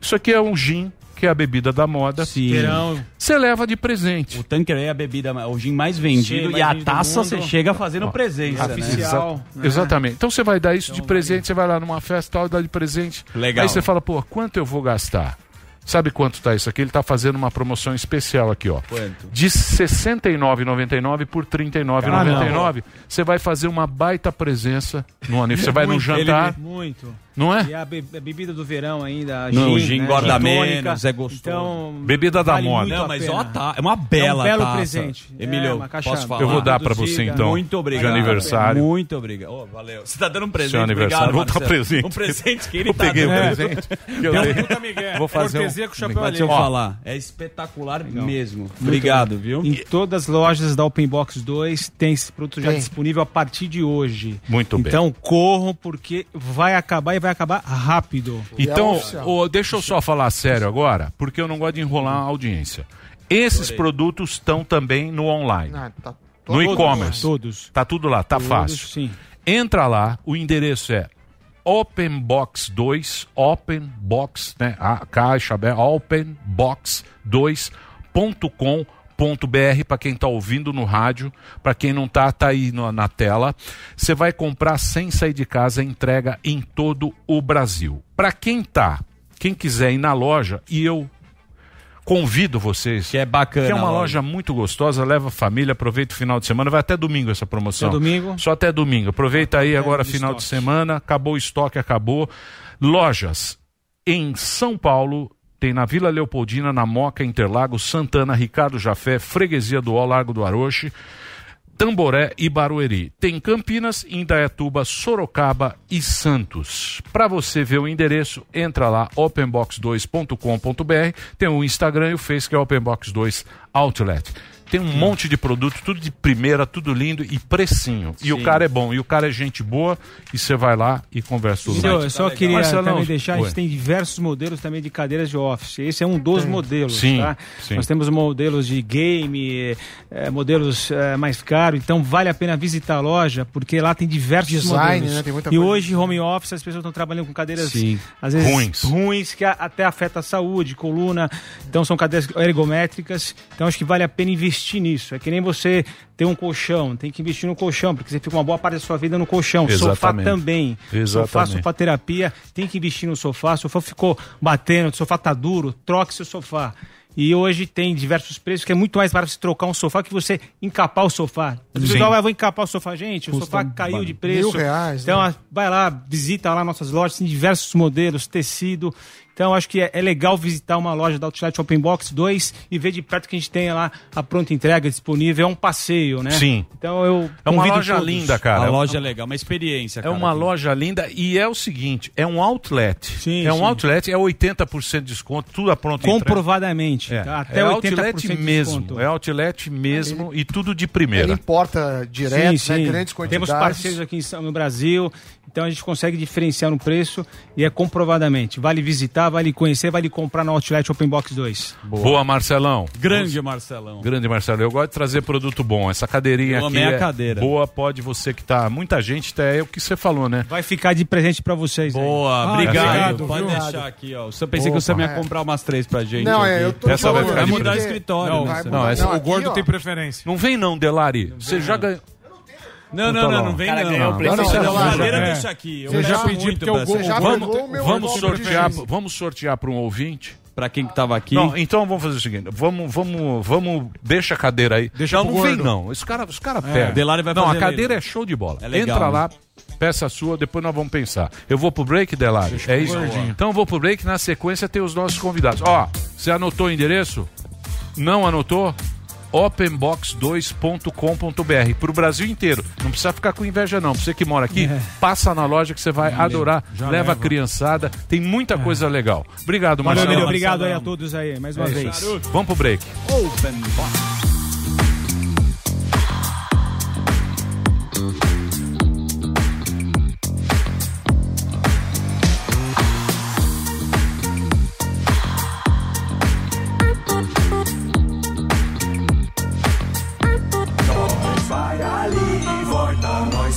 Isso aqui é um gin, que é a bebida da moda. Sim. Você leva de presente. O Tanqueray é a bebida, o gin mais vendido Sim, mais e a taça você chega fazendo presença, né? Oficial. né? Exatamente. Então você vai dar isso de presente, você vai lá numa festa tal, dá de presente. Legal. Aí você fala, pô, quanto eu vou gastar? Sabe quanto tá isso aqui? Ele tá fazendo uma promoção especial aqui, ó. Quanto? De R$ 69,99 por R$ 39,99. Você vai fazer uma baita presença no aniversário. Você vai no jantar, Muito. Não é? E a, be- a bebida do verão ainda. Não, o gin né? engorda Gin tônica. menos, é gostoso. Então, Bebida da vale moda. muito Não, mas ó, tá, é uma bela É um belo taça. presente. Emílio, É, uma caixa posso falar? Eu vou dar pra você então. Muito obrigado. De aniversário. Muito obrigado. Ô, valeu. Você tá dando um presente. Seu aniversário. Obrigado, Vou dar presente. Um presente que ele Eu tá peguei o dando. presente. que eu dei. Vou fazer um... Cortesia com o chapéu deixa eu falar, é espetacular mesmo. Obrigado, viu? Em todas as lojas da Open Box 2 tem esse produto já disponível a partir de hoje. Muito bem. Então corram porque vai acabar e vai acabar rápido. É então, oh, deixa eu só falar sério agora, porque eu não gosto de enrolar a audiência. Esses Adorei. produtos estão também no online. Ah, tá no e-commerce. Todos. Tá tudo lá, tá todos, fácil. Sim. Entra lá, o endereço é openbox2, openbox, né? A caixa, openbox2.com.br .com.br para quem está ouvindo no rádio, para quem não está, está aí no, na tela. Você vai comprar sem sair de casa, entrega em todo o Brasil. Para quem tá, quem quiser ir na loja e eu convido vocês. Que é bacana. Que é uma loja muito gostosa, leva família, aproveita o final de semana, vai até domingo essa promoção. Até domingo? Só até domingo. Aproveita aí agora final estoque. de semana, acabou o estoque, acabou. Lojas em São Paulo, tem na Vila Leopoldina, na Moca, Interlagos, Santana, Ricardo Jafé, Freguesia do Ó, Largo do Aroche, Tamboré e Barueri. Tem Campinas, Indaiatuba, Sorocaba e Santos. Para você ver o endereço, entra lá openbox2.com.br. Tem o Instagram e o Face que é Openbox2 Outlet. Tem um monte de produto, tudo de primeira, tudo lindo e precinho. E o Sim. cara é bom, e o cara é gente boa, e você vai lá e conversa tudo Senhor, mais. eu só queria Marcelão, também deixar, a gente tem diversos modelos também de cadeiras de office. Esse é um dos modelos, Sim, tá? sim. Nós temos modelos de game, eh, modelos eh, mais caros, então vale a pena visitar a loja, porque lá tem diversos Design, modelos. né? Tem muita e coisa. hoje, home office, as pessoas estão trabalhando com cadeiras, Sim. às vezes, Ruins. ruins, que até afeta a saúde, coluna. Então, são cadeiras ergométricas. Então, acho que vale a pena investir nisso. É que nem você ter um colchão, tem que investir no colchão, porque você fica uma boa parte da sua vida no colchão. Sofá Exatamente. também. Sofá, Exatamente. sofá terapia, tem que investir no sofá. O sofá ficou batendo, o sofá tá duro, troque seu sofá. E hoje tem diversos preços, que é muito mais barato você trocar um sofá que você encapar o sofá. O pessoal vai, vou encapar o sofá. Gente, o Custa sofá caiu mil de preço. reais, Então, né? a- vai lá, visita lá nossas lojas, tem diversos modelos, tecido. Então, acho que é, é legal visitar uma loja da Outlet Shopping Box 2 e ver de perto que a gente tem lá a pronta entrega disponível. É um passeio, né? Sim. Então, eu É uma loja todos. linda, cara. A loja é legal, uma experiência. É cara, uma aqui. loja linda e é o seguinte, é um outlet. Sim, é um sim. outlet, é 80% de desconto, tudo a pronta entrega. Comprovadamente. É, tá? Até é 80% outlet de mesmo, desconto. é outlet mesmo e tudo de Ele primeira. importa direto, Sim, né? sim. Grandes quantidades. Temos parceiros aqui no Brasil, então a gente consegue diferenciar no preço e é comprovadamente. Vale visitar, vale conhecer, vale comprar na Outlet Open Box 2. Boa. Marcelão. Grande Marcelão. Grande Marcelo, eu gosto de trazer produto bom. Essa cadeirinha Eu aqui amei a é cadeira. boa, pode você que tá, muita gente, até é o que você falou, né? Vai ficar de presente pra vocês. aí. Boa, Ah, obrigado. obrigado, Pode viu? deixar aqui, ó. Eu pensei que você Opa. ia comprar umas três pra gente. Não, é, eu tô Essa vai falando ficar Vai de mudar o presente. escritório. Não, né? vai Não, essa- o aqui, gordo ó. tem preferência. Não vem não, Delari. Você já ganhou. Não, não, não, não vem Cara, não. ganhou Não, não, Não, não, não, cadeira é. deixa aqui. Eu Você já pediu muito porque dessa. gol- já Vamos, meu vamos sortear, vamos sortear para um ouvinte. Pra quem que tava aqui. Não, então vamos fazer o seguinte, vamos, vamos, vamos, deixa a cadeira aí. Deixa não, não vem gordo. não. Os caras os cara É, pegam. Delari vai não, fazer a cadeira leilão. é show de bola. É legal, Entra né? lá, peça sua, depois nós vamos pensar. Eu vou pro break, Delari? É isso? gordinho. Então eu vou pro break, na sequência tem os nossos convidados. Ó, você anotou o endereço? Não anotou? openbox2.com.br pro Brasil inteiro. Não precisa ficar com inveja não. Você que mora aqui, passa na loja que você vai adorar. já Leva a criançada, tem muita coisa legal. Obrigado, Valeu, Marcelo. Emílio, obrigado aí a todos aí, mais uma É vez. Vamos pro break. Open box.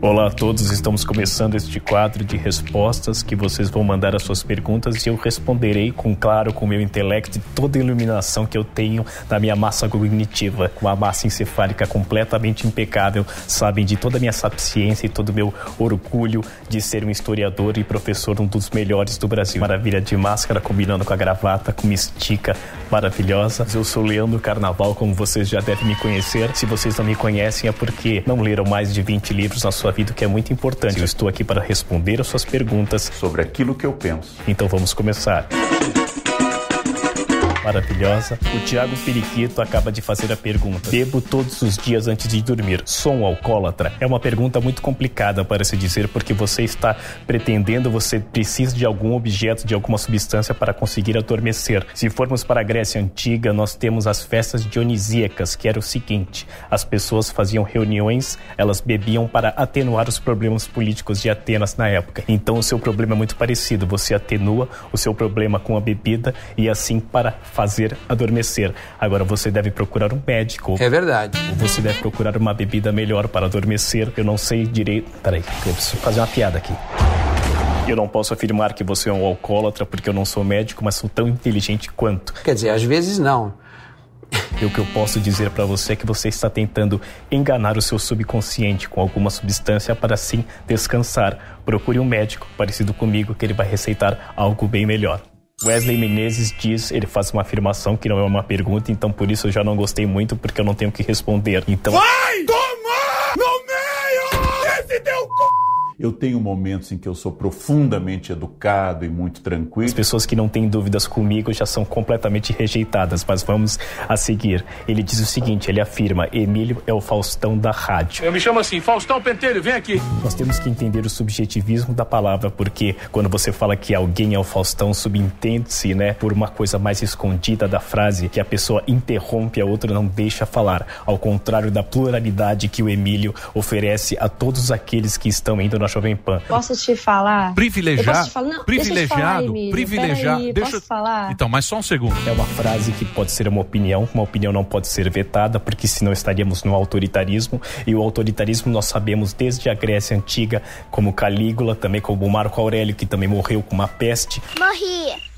Olá a todos, estamos começando este quadro de respostas que vocês vão mandar as suas perguntas e eu responderei com claro com meu intelecto e toda a iluminação que eu tenho da minha massa cognitiva, com a massa encefálica completamente impecável, sabem de toda a minha sapiência e todo o meu orgulho de ser um historiador e professor um dos melhores do Brasil. Maravilha de máscara combinando com a gravata, com uma estica maravilhosa. Eu sou Leandro Carnaval, como vocês já devem me conhecer. Se vocês não me conhecem é porque não leram mais de 20 livros na sua vida, que é muito importante. Eu estou aqui para responder as suas perguntas sobre aquilo que eu penso. Então vamos começar. Maravilhosa. O Thiago Periquito acaba de fazer a pergunta: Bebo todos os dias antes de dormir. Sou um alcoólatra? É uma pergunta muito complicada para se dizer, porque você está pretendendo, você precisa de algum objeto, de alguma substância para conseguir adormecer. Se formos para a Grécia Antiga, nós temos as festas dionisíacas, que era o seguinte: as pessoas faziam reuniões, elas bebiam para atenuar os problemas políticos de Atenas na época. Então o seu problema é muito parecido. Você atenua o seu problema com a bebida e assim para fazer adormecer. Agora você deve procurar um médico. É verdade. Você deve procurar uma bebida melhor para adormecer. Eu não sei direito. Peraí, eu preciso fazer uma piada aqui. Eu não posso afirmar que você é um alcoólatra porque eu não sou médico, mas sou tão inteligente quanto. Quer dizer, às vezes não. E o que eu posso dizer para você é que você está tentando enganar o seu subconsciente com alguma substância para assim descansar. Procure um médico parecido comigo que ele vai receitar algo bem melhor. Wesley Menezes diz, ele faz uma afirmação que não é uma pergunta, então por isso eu já não gostei muito porque eu não tenho que responder. Então Vai Eu tenho momentos em que eu sou profundamente educado e muito tranquilo. As pessoas que não têm dúvidas comigo já são completamente rejeitadas, mas vamos a seguir. Ele diz o seguinte, ele afirma, Emílio é o Faustão da rádio. Eu me chamo assim, Faustão Pentelho, vem aqui. Nós temos que entender o subjetivismo da palavra, porque quando você fala que alguém é o Faustão, subentende-se, né, por uma coisa mais escondida da frase, que a pessoa interrompe a outra, não deixa falar, ao contrário da pluralidade que o Emílio oferece a todos aqueles que estão indo na Jovem Pan. Posso te falar? Privilegiado, Eu posso te falar? Não, deixa eu te falar, privilegiado, Emílio. privilegiado. Peraí, Deixa posso falar? Então, mas só um segundo. É uma frase que pode ser uma opinião, uma opinião não pode ser vetada, porque senão estaríamos no autoritarismo. E o autoritarismo nós sabemos desde a Grécia Antiga, como Calígula, também como Marco Aurélio, que também morreu com uma peste. Morri.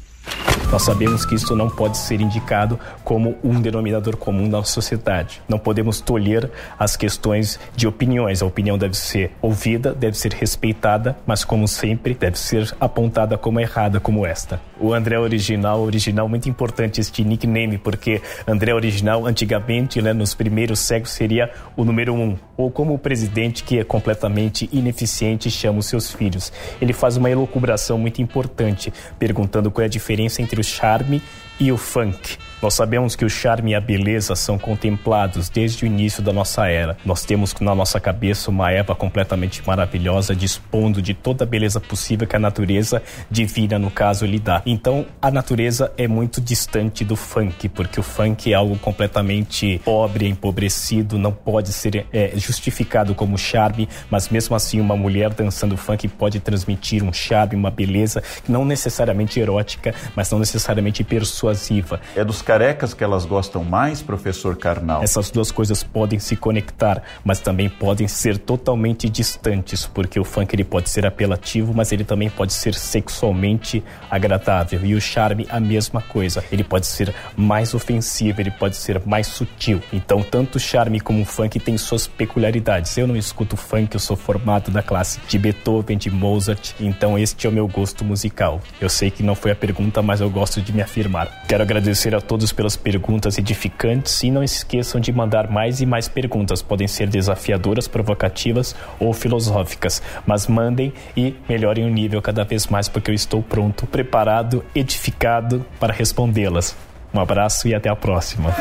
Nós sabemos que isso não pode ser indicado como um denominador comum na sociedade. Não podemos tolher as questões de opiniões. A opinião deve ser ouvida, deve ser respeitada, mas como sempre, deve ser apontada como errada, como esta. O André Original, original, muito importante este nickname, porque André Original, antigamente, né, nos primeiros séculos, seria o número um. Ou como o presidente, que é completamente ineficiente, chama os seus filhos. Ele faz uma elucubração muito importante, perguntando qual é a diferença entre o charme e o funk. Nós sabemos que o charme e a beleza são contemplados desde o início da nossa era. Nós temos na nossa cabeça uma Eva completamente maravilhosa, dispondo de toda a beleza possível que a natureza divina, no caso, lhe dá. Então, a natureza é muito distante do funk, porque o funk é algo completamente pobre, empobrecido, não pode ser é, justificado como charme, mas mesmo assim, uma mulher dançando funk pode transmitir um charme, uma beleza, não necessariamente erótica, mas não necessariamente persuasiva. É dos carecas que elas gostam mais, professor Karnal? Essas duas coisas podem se conectar, mas também podem ser totalmente distantes, porque o funk ele pode ser apelativo, mas ele também pode ser sexualmente agradável. E o charme, a mesma coisa. Ele pode ser mais ofensivo, ele pode ser mais sutil. Então, tanto o charme como o funk têm suas peculiaridades. Eu não escuto funk, eu sou formado da classe de Beethoven, de Mozart, então este é o meu gosto musical. Eu sei que não foi a pergunta, mas eu gosto de me afirmar. Quero agradecer a todos pelas perguntas edificantes e não esqueçam de mandar mais e mais perguntas. Podem ser desafiadoras, provocativas ou filosóficas, mas mandem e melhorem o nível cada vez mais porque eu estou pronto, preparado, edificado para respondê-las. Um abraço e até a próxima.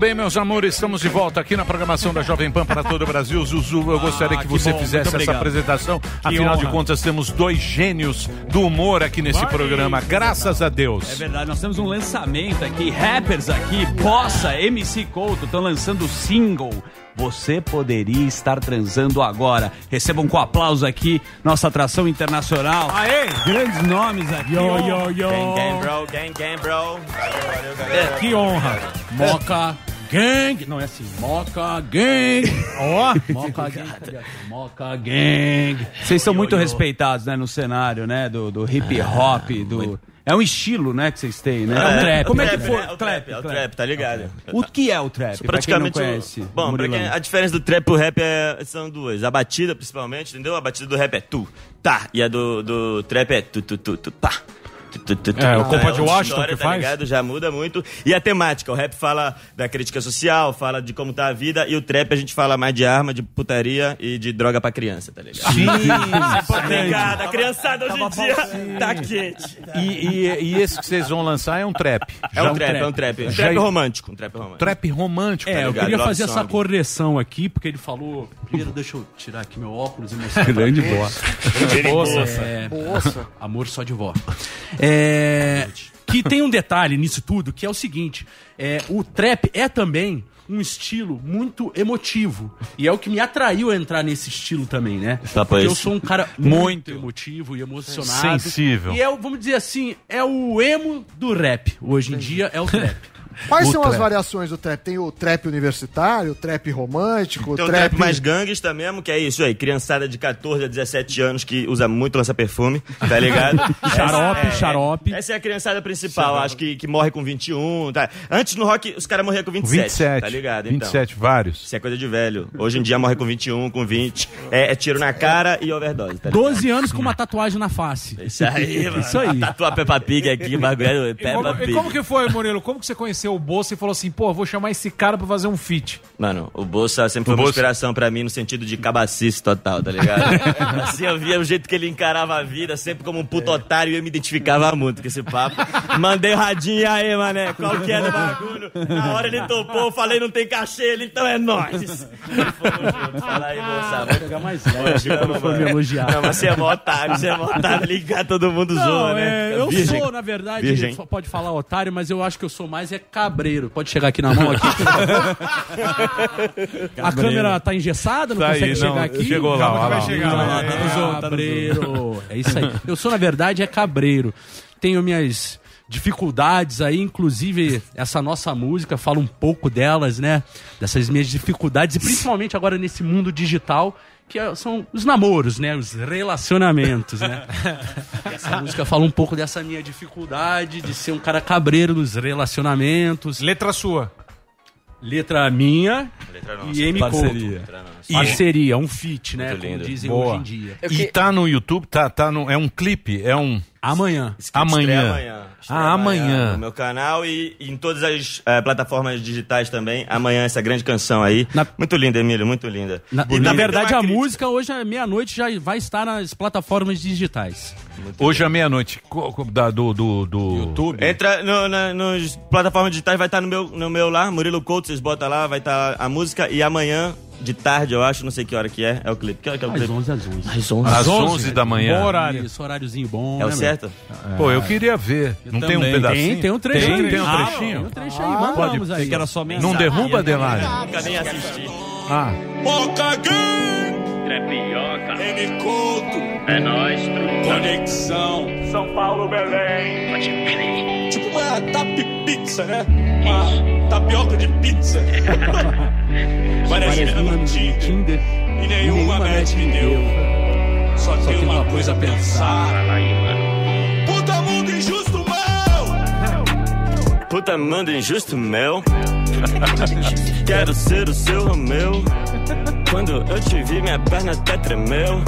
Bem, meus amores, estamos de volta aqui na programação da Jovem Pan para todo o Brasil. Zuzu, eu gostaria que que você bom, fizesse essa apresentação. Que Afinal de honra. contas, temos dois gênios do humor aqui nesse programa, graças a Deus. É verdade, nós temos um lançamento aqui, rappers aqui, Bossa, MC Couto, estão lançando single. Você poderia estar transando agora. Recebam com aplauso aqui nossa atração internacional. Aê! Grandes nomes aqui. Yo, yo, yo. Gang, gang, bro. Gang, gang, bro. É, que honra. Moca Gang. Não é assim. Moca Gang. Ó. Moca Gang. Moca Gang. Vocês são muito respeitados, né, no cenário, né, do, do hip hop, do... É um estilo, né, que vocês têm, né? É, um trap. Como é que trap, foi? é o trap, é o trap, tá ligado? O que é o trap? Isso pra quem não praticamente conhece. Bom, pra quem, a diferença do trap pro rap é- são duas. A batida, principalmente, entendeu? A batida do rap é tu, tá. E a do, do trap é tu, tu, tu, tu, pá. É, o Compa de outra Washington história, que tá faz? ligado? Já muda muito. E a temática, o rap fala da crítica social, fala de como tá a vida, e o trap a gente fala mais de arma, de putaria e de droga pra criança, tá ligado? Sim, Tá ligado? A criançada hoje em dia tá quente. E, e- e esse que vocês vão lançar é um trap. É Já um trap, é um trap. Um Já- trap romântico, um trap romântico. Trap romântico. É, tá eu queria Love fazer essa correção aqui, porque ele falou. Primeiro, deixa eu tirar aqui meu óculos e mostrar. Grande boa. Grande. É, Moça. Amor só de vó. É, que tem um detalhe nisso tudo, que é o seguinte: é, o trap é também um estilo muito emotivo. E é o que me atraiu a entrar nesse estilo também, né? Tá, Porque eu sou um cara muito emotivo e emocionado. Sensível. E é, vamos dizer assim, é o emo do rap. Hoje em dia é o trap. Quais O são as trap. variações do trap? Tem o trap universitário, o trap romântico, Tem o um trap mais gangsta mesmo, que é isso aí. Criançada de 14 a 17 anos que usa muito lança perfume, tá ligado? Xarope, Essa é- xarope. Essa é a criançada principal, acho que, que morre com 21, tá? Antes no rock os caras morriam com 27, 27. tá ligado? Então, 27, vários. Isso é coisa de velho. Hoje em dia morre com 21, com 20. É, é tiro na cara e overdose, tá ligado? 12 anos com uma tatuagem na face. Isso aí, mano. Isso aí. Tatua Peppa Pig aqui, bagulho é E como, Peppa e Pig. como que foi, Murilo? Como que você conheceu o Bolsa e falou assim, pô, vou chamar esse cara pra fazer um feat? Mano, o Bolsa sempre O foi uma Bolsa- inspiração pra mim no sentido de cabacice total, tá ligado? assim, eu via o jeito que ele encarava a vida, sempre como um puto otário, e eu me identificava muito com esse papo. Mandei o radinho, aí, mané, qual que é do bagulho? Na hora ele topou, eu falei, não tem cachê, ele, então é nóis. Fomos juntos, fala aí, Bolsa. Vou pegar mais for me elogiar. Não, mas você é mó otário, você é mó otário, ligar todo mundo Não, zoa, é, né? eu Virgem. sou, na verdade, Virgem. pode falar otário, mas eu acho que eu sou mais é cabreiro. Pode chegar aqui na mão aqui. por favor? A câmera tá engessada, não Tá consegue aí, chegar não, aqui. chegou lá, Calma que vai chegar. Tá lá, tá tá no zoom, tá no cabreiro. É isso aí. Eu sou, na verdade, é cabreiro. Tenho minhas dificuldades aí, inclusive essa nossa música fala um pouco delas, né? Dessas minhas dificuldades, e principalmente agora nesse mundo digital, que é- são os namoros, né? Os relacionamentos, né? Essa música fala um pouco dessa minha dificuldade de ser um cara cabreiro nos relacionamentos. Letra sua. Letra minha Letra nossa. e M. Parceria. Letra nossa. Parceria, um feat, né? Muito Como lindo. dizem Boa. hoje em dia. E tá no YouTube, tá, tá no, é um clipe, é um... Amanhã. Amanhã. amanhã. Ah, amanhã. No meu canal e em todas as eh, plataformas digitais também. Amanhã essa grande canção aí. Muito linda, Emílio, muito linda. Na, E na verdade, a crítica. música hoje à meia-noite já vai estar nas plataformas digitais. Hoje à meia-noite, do, do, do... YouTube. Entra no, na, nos plataformas digitais, vai estar no meu, no meu lá, Murilo Couto, vocês botam lá, vai estar a música. E amanhã, de tarde, eu acho, não sei que hora que é, é o clipe. Que hora que é o Às clipe? 11 às 11. Às 11. Às 11 da manhã. Bom horário. Isso, horáriozinho bom. É o né, certo? Pô, eu queria ver. Não tem um também. pedacinho? Tem, tem um trecho Tem, aí. tem um Ah, trechinho? tem um trecho aí, mandamos aí. que era só Não derruba, Adelário? Nunca nem assisti. Ah, Boca Gang! Trapioca. M Couto. É nóis. Conexão. São Paulo, Belém. Pode crer. Tipo uma tap pizza, né? Uma tapioca de pizza. Várias minas no Tinder. E nenhuma match me deu. Só, tem uma coisa a pensar. Puta mundo injusto, meu! Puta mundo injusto, meu. Quero ser o seu Romeu. Quando eu te vi, minha perna até tremeu.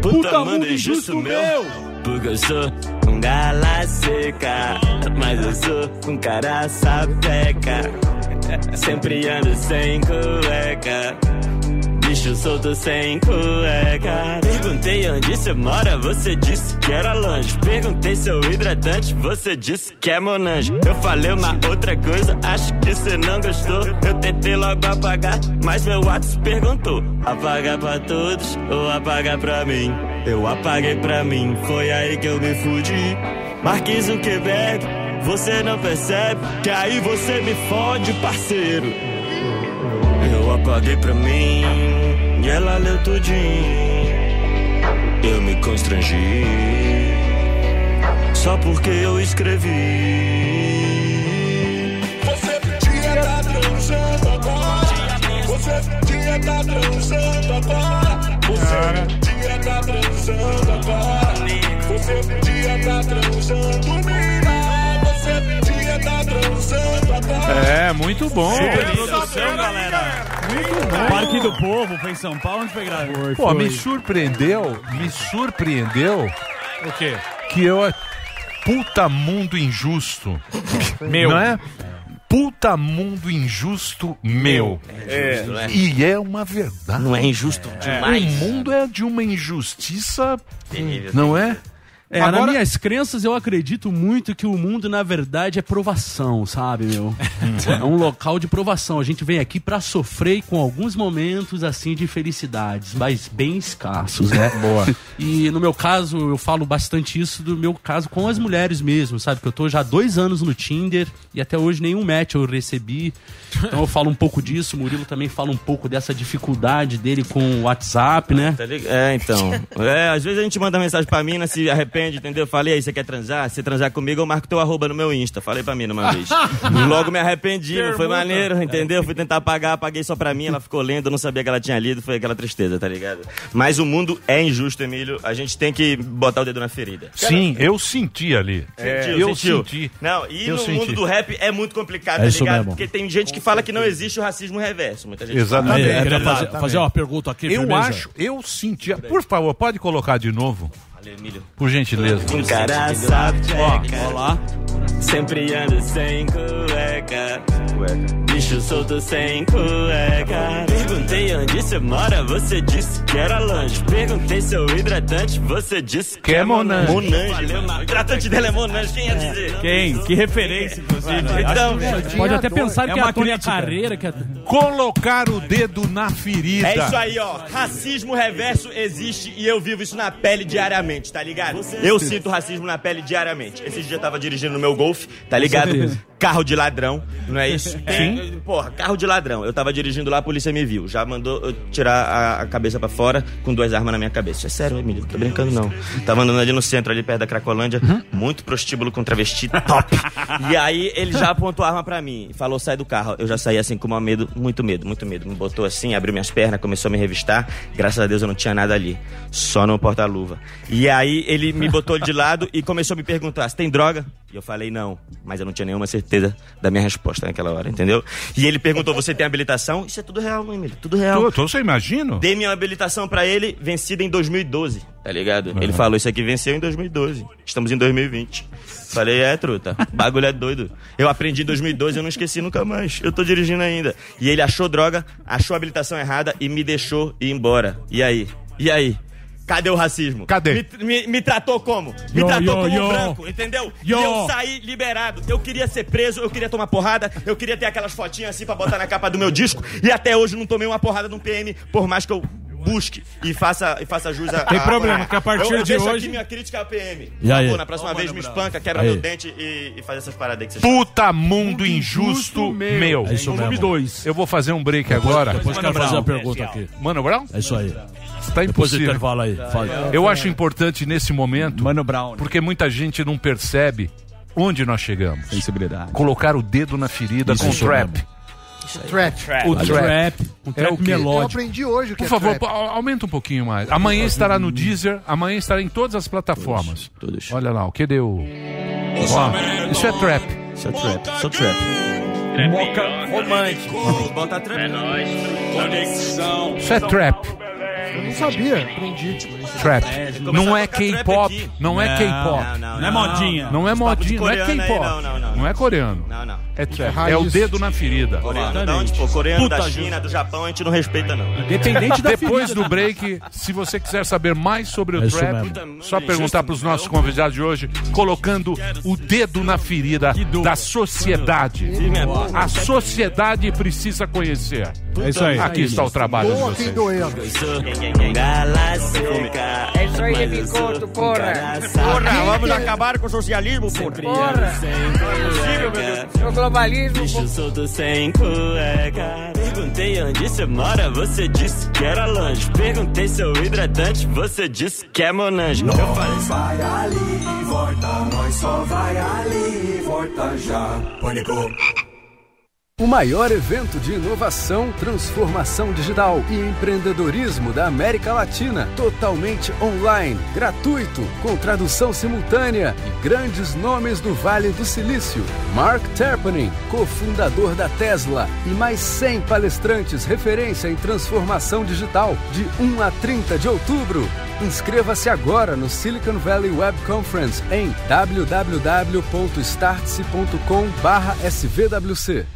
Puta, mundo injusto, meu. Porque eu sou um gala seca. Mas eu sou um cara sapeca. Sempre ando sem cueca. Bicho solto sem cueca. Perguntei onde você mora, você disse que era longe. Perguntei seu hidratante, você disse que é monange. Eu falei uma outra coisa, acho que você não gostou. Eu tentei logo apagar, mas meu WhatsApp perguntou: apagar pra todos ou apagar pra mim? Eu apaguei pra mim, foi aí que eu me fudi. Marquis Zuckerberg, você não percebe que aí você me fode, parceiro. Eu apaguei pra mim e ela leu tudinho. Eu me constrangi só porque eu escrevi. Você podia estar transando agora. Você podia estar transando agora. Você podia estar transando agora. Você podia estar transando mina. Você podia estar transando agora. é, muito bom. produção, galera. Muito bom. Parque do Povo, foi em São Paulo, onde foi gravado? Pô, me surpreendeu, me surpreendeu O quê? que eu. Puta mundo injusto. Meu. Não é? Puta mundo injusto meu. É. E é uma verdade. Não é injusto demais? O mundo é de uma injustiça. Terrível. Não é? É, Agora- nas minhas crenças, eu acredito muito que o mundo, na verdade, é provação, sabe, meu? é um local de provação. A gente vem aqui pra sofrer com alguns momentos, assim, de felicidades, mas bem escassos, né? Boa. E no meu caso, eu falo bastante isso do meu caso com as mulheres mesmo, sabe? Que eu tô já há dois anos no Tinder e até hoje nenhum match eu recebi. Então eu falo um pouco disso. O Murilo também fala um pouco dessa dificuldade dele com o WhatsApp, né? Tá ligado? É, então. É, às vezes a gente manda mensagem pra mina, se arrepende, entendeu? Falei aí, você quer transar? Se transar comigo, eu marco teu arroba no meu Insta. Falei pra mina uma vez. Logo me arrependi, não foi maneiro, entendeu? Fui tentar pagar, paguei só pra mim, ela ficou lendo, eu não sabia que ela tinha lido, foi aquela tristeza, tá ligado? Mas o mundo é injusto, Emílio. A gente tem que botar o dedo na ferida. Sim, eu senti ali. Sentiu, eu sentiu. senti. Não, e Eu no senti. mundo do rap é muito complicado, É tá isso ligado? mesmo. Porque tem gente que fala que não existe o racismo reverso. Muita gente Exatamente. fala. Queria fazer, Exatamente. fazer uma pergunta aqui, Eu firmeza? acho, eu senti. Por favor, pode colocar de novo? Valeu, Emílio. Por gentileza. Um cara sabe, Ó, ó lá. Sempre ando sem cueca. Bicho solto sem cueca. Perguntei onde você mora, você disse que era longe. Perguntei seu hidratante, você disse Que é Monange. Monange. Valeu, hidratante dela é Monange, quem ia dizer? Quem? Que referência, inclusive. Então, Pode até pensar É que é uma crítica. Carreira, que é... Colocar o dedo na ferida. É isso aí, ó. Racismo reverso existe e eu vivo isso na pele diariamente, tá ligado? Eu sinto racismo na pele diariamente. Esse dia eu tava dirigindo no meu Golf, tá ligado? Carro de ladrão, não é isso? Sim. Porra, carro de ladrão. Eu tava dirigindo lá, a polícia me viu. Já mandou eu tirar a, a cabeça pra fora com duas armas na minha cabeça. É sério, Emílio, não tô brincando não. Tava andando ali no centro, ali perto da Cracolândia, muito prostíbulo com travesti top. e aí ele já apontou a arma pra mim e falou: sai do carro. Eu já saí assim com uma medo, muito medo, muito medo. Me botou assim, abriu minhas pernas, começou a me revistar. Graças a Deus eu não tinha nada ali, só no porta-luva. E aí ele me botou de lado e começou a me perguntar: você tem droga? E eu falei não, mas eu não tinha nenhuma certeza da minha resposta naquela hora, entendeu? E ele perguntou: você tem habilitação? Isso é tudo real, meu Emílio, tudo real. Tô, tô, você imagina? Dei minha habilitação pra ele, vencida em 2012, tá ligado? Ele falou, isso aqui venceu em 2012. Estamos em 2020. Falei, é, truta, bagulho é doido. Eu aprendi em 2012 eu não esqueci nunca mais. Eu tô dirigindo ainda. E ele achou droga, achou a habilitação errada e me deixou ir embora. E aí? E aí? Cadê o racismo? Cadê? Me, me- me tratou como? Me Yo, tratou yo, como yo. branco, entendeu? Yo. E eu saí liberado. Eu queria ser preso, eu queria tomar porrada, eu queria ter aquelas fotinhas assim pra botar na capa do meu disco. E até hoje não tomei uma porrada de um PM, por mais que eu busque e faça, e faça jus a. Tem a- problema, que a partir eu, eu de deixo hoje- aqui minha crítica ao PM. E aí? Favor, na próxima vez me espanca, quebra Aí. meu dente e, e faz essas paradas aí que vocês Puta mundo injusto meu. É isso mesmo. dois. Eu vou fazer um break agora. Depois quero fazer uma pergunta aqui. Mano Brown? É isso aí. Tá Depois do intervalo aí. Fala. Eu acho importante nesse momento, Mano Brown. porque muita gente não percebe onde nós chegamos. Sensibilidade. Colocar o dedo na ferida Isso, com isso trap. mesmo. Trap. O trap. trap, um É trap o quê? Eu melódico. aprendi hoje o que Por é favor, trap. a- aumenta um pouquinho mais. Amanhã estará no Deezer, amanhã estará em todas as plataformas. Todos. Olha lá, o que deu? Ó, isso é trap. Isso é trap, isso é trap. Moca romântico. Bota trap. É nóis. Conexão. Isso é trap. Eu não sabia, aprendi. Trap. começar Não é trap K-pop. Não é K-pop. Não, não, Não é modinha. Não é modinha, não é K-pop. não, não, não. Não é coreano. Não, não. É trap. É o dedo na ferida. Coreano, da onde, pô? Coreano, Puta da China, do Japão, a gente não respeita, não. Independente da Depois do né? break, se você quiser saber mais sobre o É trap, mesmo. só perguntar para os nossos convidados de hoje, colocando o dedo na ferida da sociedade. A sociedade precisa conhecer. É isso aí. Aqui está o trabalho de vocês. É isso aí, Bicoto, porra. Porra, vamos acabar com o socialismo, porra. Porra. Possível, meu Deus. O globalismo, Bicho solto sem cueca. Perguntei onde você mora, você disse que era longe. Perguntei seu hidratante, você disse que é Monange. Eu falei, Nós vai ali e volta, nós só vai ali e volta já. Pânico. O maior evento de inovação, transformação digital e empreendedorismo da América Latina, totalmente online, gratuito, com tradução simultânea e grandes nomes do Vale do Silício. Mark Terpening, cofundador da Tesla, e mais 100 palestrantes referência em transformação digital, de 1 a 30 de outubro. Inscreva-se agora no Silicon Valley Web Conference em www.startse.com/svwc.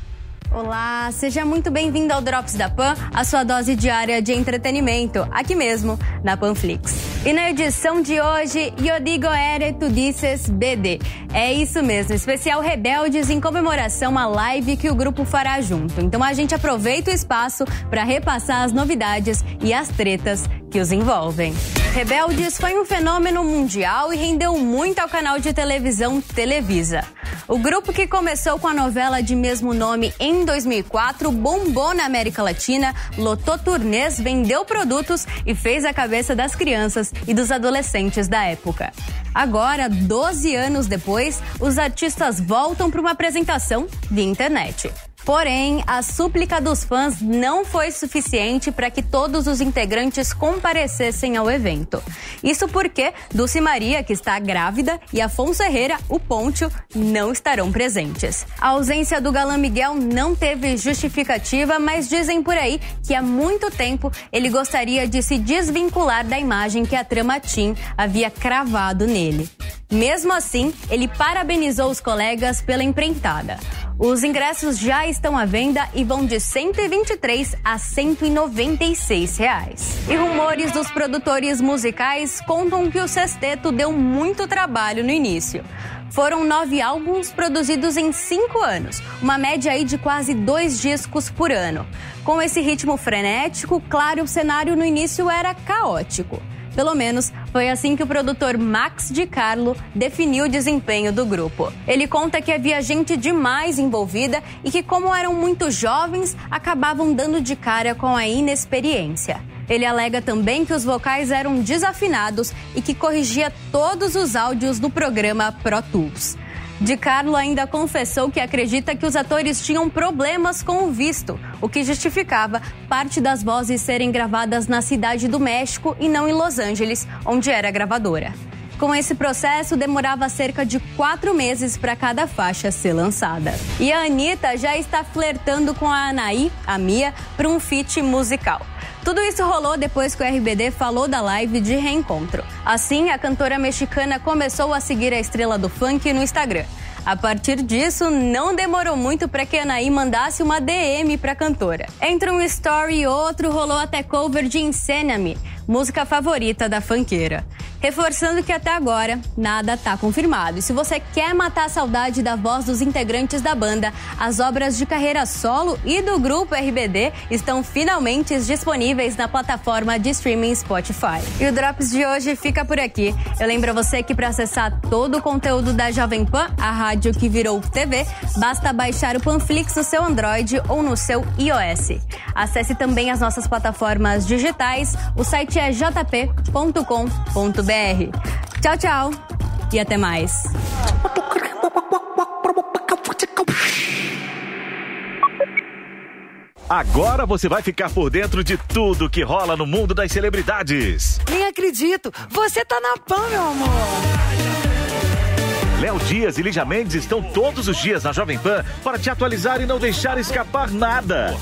Olá, seja muito bem-vindo ao Drops da Pan, a sua dose diária de entretenimento, aqui mesmo, na Panflix. E na edição de hoje, Eu digo ere, tu dices BD. É isso mesmo, especial Rebeldes em comemoração à live que o grupo fará junto. Então a gente aproveita o espaço para repassar as novidades e as tretas que os envolvem. Rebeldes foi um fenômeno mundial e rendeu muito ao canal de televisão Televisa. O grupo que começou com a novela de mesmo nome em 2004 bombou na América Latina, lotou turnês, vendeu produtos e fez a cabeça das crianças e dos adolescentes da época. Agora, 12 anos depois, os artistas voltam para uma apresentação via internet. Porém, a súplica dos fãs não foi suficiente para que todos os integrantes comparecessem ao evento. Isso porque Dulce Maria, que está grávida, e Afonso Herrera, o Pontio, não estarão presentes. A ausência do galã Miguel não teve justificativa, mas dizem por aí que há muito tempo ele gostaria de se desvincular da imagem que a trama Tim havia cravado nele. Mesmo assim, ele parabenizou os colegas pela empreitada. Os ingressos já estão à venda e vão de 123 a 196 reais. E rumores dos produtores musicais contam que o sexteto deu muito trabalho no início. Foram nove álbuns produzidos em cinco anos, uma média aí de quase dois discos por ano. Com esse ritmo frenético, claro, o cenário no início era caótico. Pelo menos foi assim que o produtor Max Di Carlo definiu o desempenho do grupo. Ele conta que havia gente demais envolvida e que, como eram muito jovens, acabavam dando de cara com a inexperiência. Ele alega também que os vocais eram desafinados e que corrigia todos os áudios do programa Pro Tools. De Carlo ainda confessou que acredita que os atores tinham problemas com o visto, o que justificava parte das vozes serem gravadas na cidade do México e não em Los Angeles, onde era a gravadora. Com esse processo, demorava cerca de quatro meses para cada faixa ser lançada. E a Anitta já está flertando com a Anaí, a Mia, para um feat musical. Tudo isso rolou depois que o RBD falou da live de reencontro. Assim, a cantora mexicana começou a seguir a estrela do funk no Instagram. A partir disso, não demorou muito para que Anaí mandasse uma DM para a cantora. Entre um story e outro, rolou até cover de Insaname, música favorita da funkeira. Reforçando que até agora nada está confirmado. E se você quer matar a saudade da voz dos integrantes da banda, as obras de carreira solo e do grupo RBD estão finalmente disponíveis na plataforma de streaming Spotify. E o Drops de hoje fica por aqui. Eu lembro você que para acessar todo o conteúdo da Jovem Pan, a rádio que virou TV, basta baixar o Panflix no seu Android ou no seu iOS. Acesse também as nossas plataformas digitais. O site é jp.com.br. Tchau, tchau e até mais. Agora você vai ficar por dentro de tudo que rola no mundo das celebridades. Nem acredito. Você tá na PAN, meu amor. Léo Dias e Lígia Mendes estão todos os dias na Jovem Pan para te atualizar e não deixar escapar nada.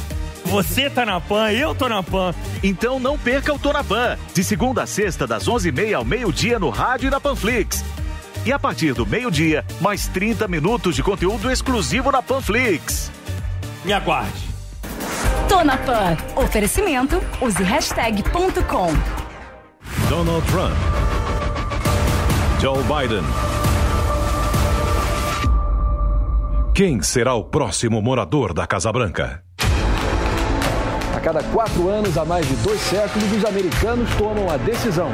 Você tá na PAN, eu tô na PAN. Então não perca o Tô na PAN. De segunda a sexta, das 11h30 ao meio-dia no rádio e na Panflix. E a partir do meio-dia, mais 30 minutos de conteúdo exclusivo na Panflix. Me aguarde. Tô na PAN. Oferecimento, use hashtag ponto com. Donald Trump. Joe Biden. Quem será o próximo morador da Casa Branca? A cada quatro anos, há mais de dois séculos, os americanos tomam a decisão.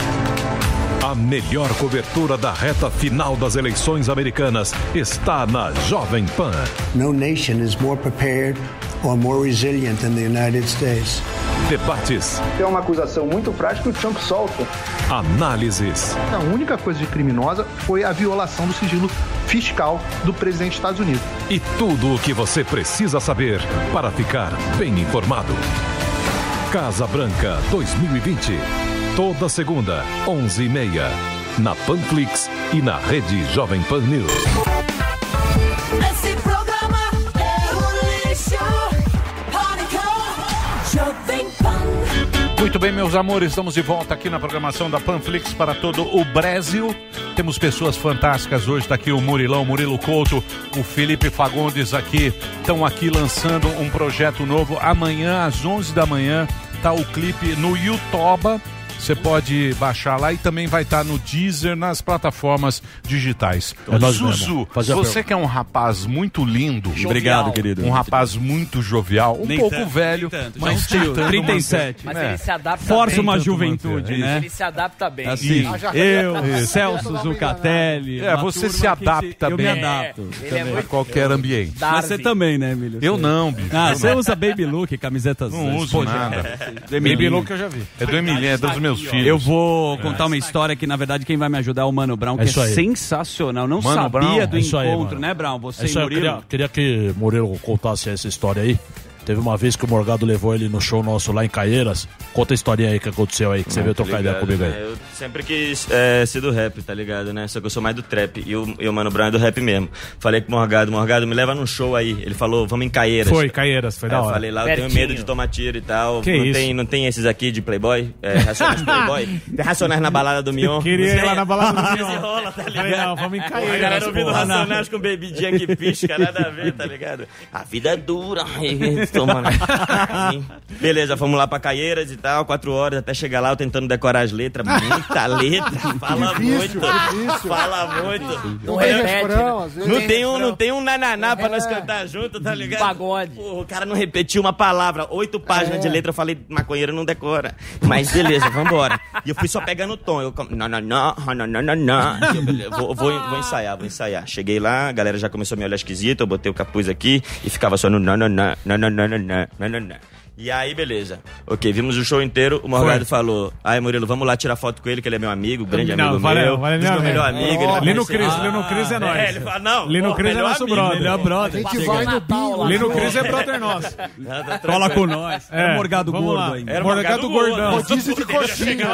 A melhor cobertura da reta final das eleições americanas está na Jovem Pan. No nation is more prepared or more resilient than the United States. Debates. É uma acusação muito prática que o Trump solta. Análises. A única coisa de criminosa foi a violação do sigilo fiscal do presidente dos Estados Unidos. E tudo o que você precisa saber para ficar bem informado. Casa Branca 2020. Toda segunda, 11h30. Na Panflix e na rede Jovem Pan News. Esse programa é um lixo. Pânico, Jovem Pan. Muito bem, meus amores, estamos de volta aqui na programação da Panflix para todo o Brasil. Temos pessoas fantásticas hoje, está aqui o Murilão, Murilo Couto, o Felipe Fagundes aqui, estão aqui lançando um projeto novo. Amanhã, às 11 da manhã, o clipe no YouTube. Você pode baixar lá e também vai estar no Deezer, nas plataformas digitais. É a você que é um rapaz muito lindo. Obrigado, querido. Um rapaz muito jovial, um Nem pouco tanto, velho, tanto. mas é tio, tentando 37. manter- Mas É. ele se adapta Força bem. uma juventude, manter, né? Ele se adapta bem. Assim, eu, Isso. Celso Zucatelli. É, você se adapta Eu bem. me adapto. é também. a qualquer ambiente. Mas você também, né, Emílio? Eu não, bicho. Ah, eu você usa Baby Look, camisetas Não uso nada. Baby Look eu já vi. É do Emilinho, é dos meus filhos. Eu vou contar uma história que, na verdade, quem vai me ajudar é o Mano Brown, que É é, isso aí. sensacional. Não Mano sabia Brown, do é isso aí, encontro, mano. né, Brown? Você É isso e aí, eu Murilo. queria, queria que Murilo contasse essa história aí. Teve uma vez que o Morgado levou ele no show nosso lá em Caieiras. Conta a historinha aí que aconteceu aí, que você veio trocar ideia comigo né? aí. Eu sempre quis é, ser do rap, tá ligado, né? Só que eu sou mais do trap. E o, e o Mano Brown é do rap mesmo. Falei com o Morgado, Morgado, me leva num show aí. Ele falou, vamos em Caieiras. Foi, Caieiras, foi da eu hora. falei lá, eu tenho Pertinho. medo de tomar tiro e tal. Que não, isso? Tem, não tem esses aqui de Playboy? É, Racionais Playboy? Tem Racionais na balada do Mion? Queria ir lá na balada do Mion. Desenrola, tá Falei, ligado? não, vamos em A Caieiras, galera ouvindo. Racionais com bebidinha que pisca, nada a ver, tá ligado? A vida é dura. Tomando. Beleza, fomos lá pra Caieiras e tal, quatro horas, até chegar lá, eu tentando decorar as letras. Muita letra, fala Difícil, muito. difícil. Fala muito. Não às vezes. Não Tem um, não tem um nananá pra nós É. cantar junto, tá ligado? Pagode. Porra, o cara não repetiu uma palavra, oito páginas É. de letra, eu falei, maconheiro não decora. Mas beleza, vambora. E eu fui só pegando o tom. Eu, não, não, não, não, não, não, não. Vou, vou, vou ensaiar, vou ensaiar. Cheguei lá, a galera já começou a me olhar esquisito, eu botei o capuz aqui e ficava só no não, não, não, não, não, não, nanana nanana. E aí, beleza. Ok, vimos o show inteiro. O Morgado falou: Ai, Murilo, vamos lá tirar foto com ele, que ele é meu amigo, grande Não, amigo valeu, meu. valeu, Diz meu valeu. melhor amigo. ele vai Lino. Cris, Lino Cris é nóis. É, ele fala: Não, Lino Cris é nosso amigo, brother. Melhor brother. A gente vai no bingo. Lino Cris é brother nosso. Cola com nós. É, É, o Morgado vamos gordo ainda. Era o Morgado gordão. Rodízio de coxinha.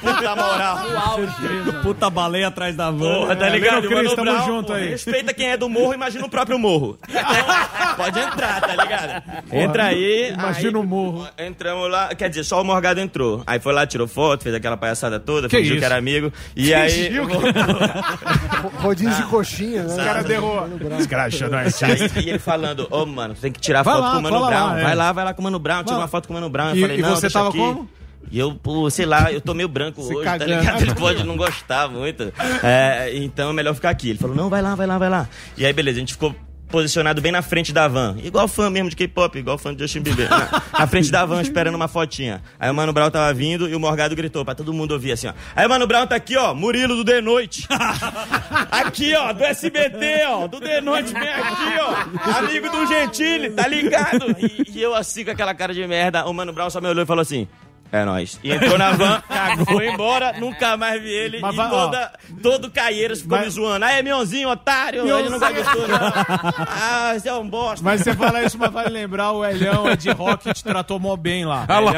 Puta moral. Puta baleia atrás da van. Porra, tá É, ligado? Lino Cris, tamo junto aí. Respeita quem é do morro, imagina o próprio morro. Pode entrar, tá ligado? Entra aí. Imagina aí, o morro. Entramos lá, quer dizer, só o Morgado entrou. Aí foi lá, tirou foto, fez aquela palhaçada toda, Que fingiu isso? que era amigo. E aí. Rodízio de coxinha, né? Os caras derrou. Os caras achando artista. E ele falando, ô mano, tem que tirar Vai foto lá, com o Mano Brown. lá, é. Vai lá, vai lá com o Mano Brown, tira uma foto com o Mano Brown. E- eu falei, e não, você tava aqui. como? E eu, pô, sei lá, eu tô meio branco Se hoje, cagando. tá ligado? Ele pode não gostar muito. É, então é melhor ficar aqui. Ele falou, não, vai lá, vai lá, vai lá. E aí, beleza, a gente ficou posicionado bem na frente da van. Igual fã mesmo de K-pop, igual fã de Justin Bieber. Na, na frente da van, esperando uma fotinha. Aí o Mano Brown tava vindo e o Morgado gritou pra todo mundo ouvir assim, ó. Aí o Mano Brown tá aqui, ó, Murilo do The Noite. aqui, ó, do SBT, ó, do The Noite, vem aqui, ó. Amigo do Gentili, tá ligado? E, e eu assim com aquela cara de merda, o Mano Brown só me olhou e falou assim... É nóis. E entrou na van, foi embora, nunca mais vi ele. Mas e vai, ó. toda, todo Caieiras ficou Mas- me zoando. Aí, Mionzinho, otário, ele não gostou, não. Ah, você é um bosta. Mas você fala isso, mas vale lembrar, o Elhão é de rock te tratou mó bem lá. Ah lá.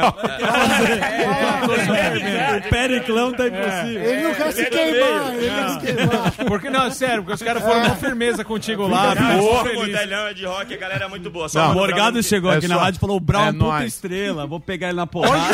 O Periclão tá impossível. Ele não quer se queimar, ele quer se queimar. Porque não, é sério, porque os caras foram com firmeza contigo lá, feliz. modelhão é de rock, a galera é muito boa. O o Morgado chegou É aqui na rádio e falou: o Brown é é puta estrela, vou pegar ele na porrada.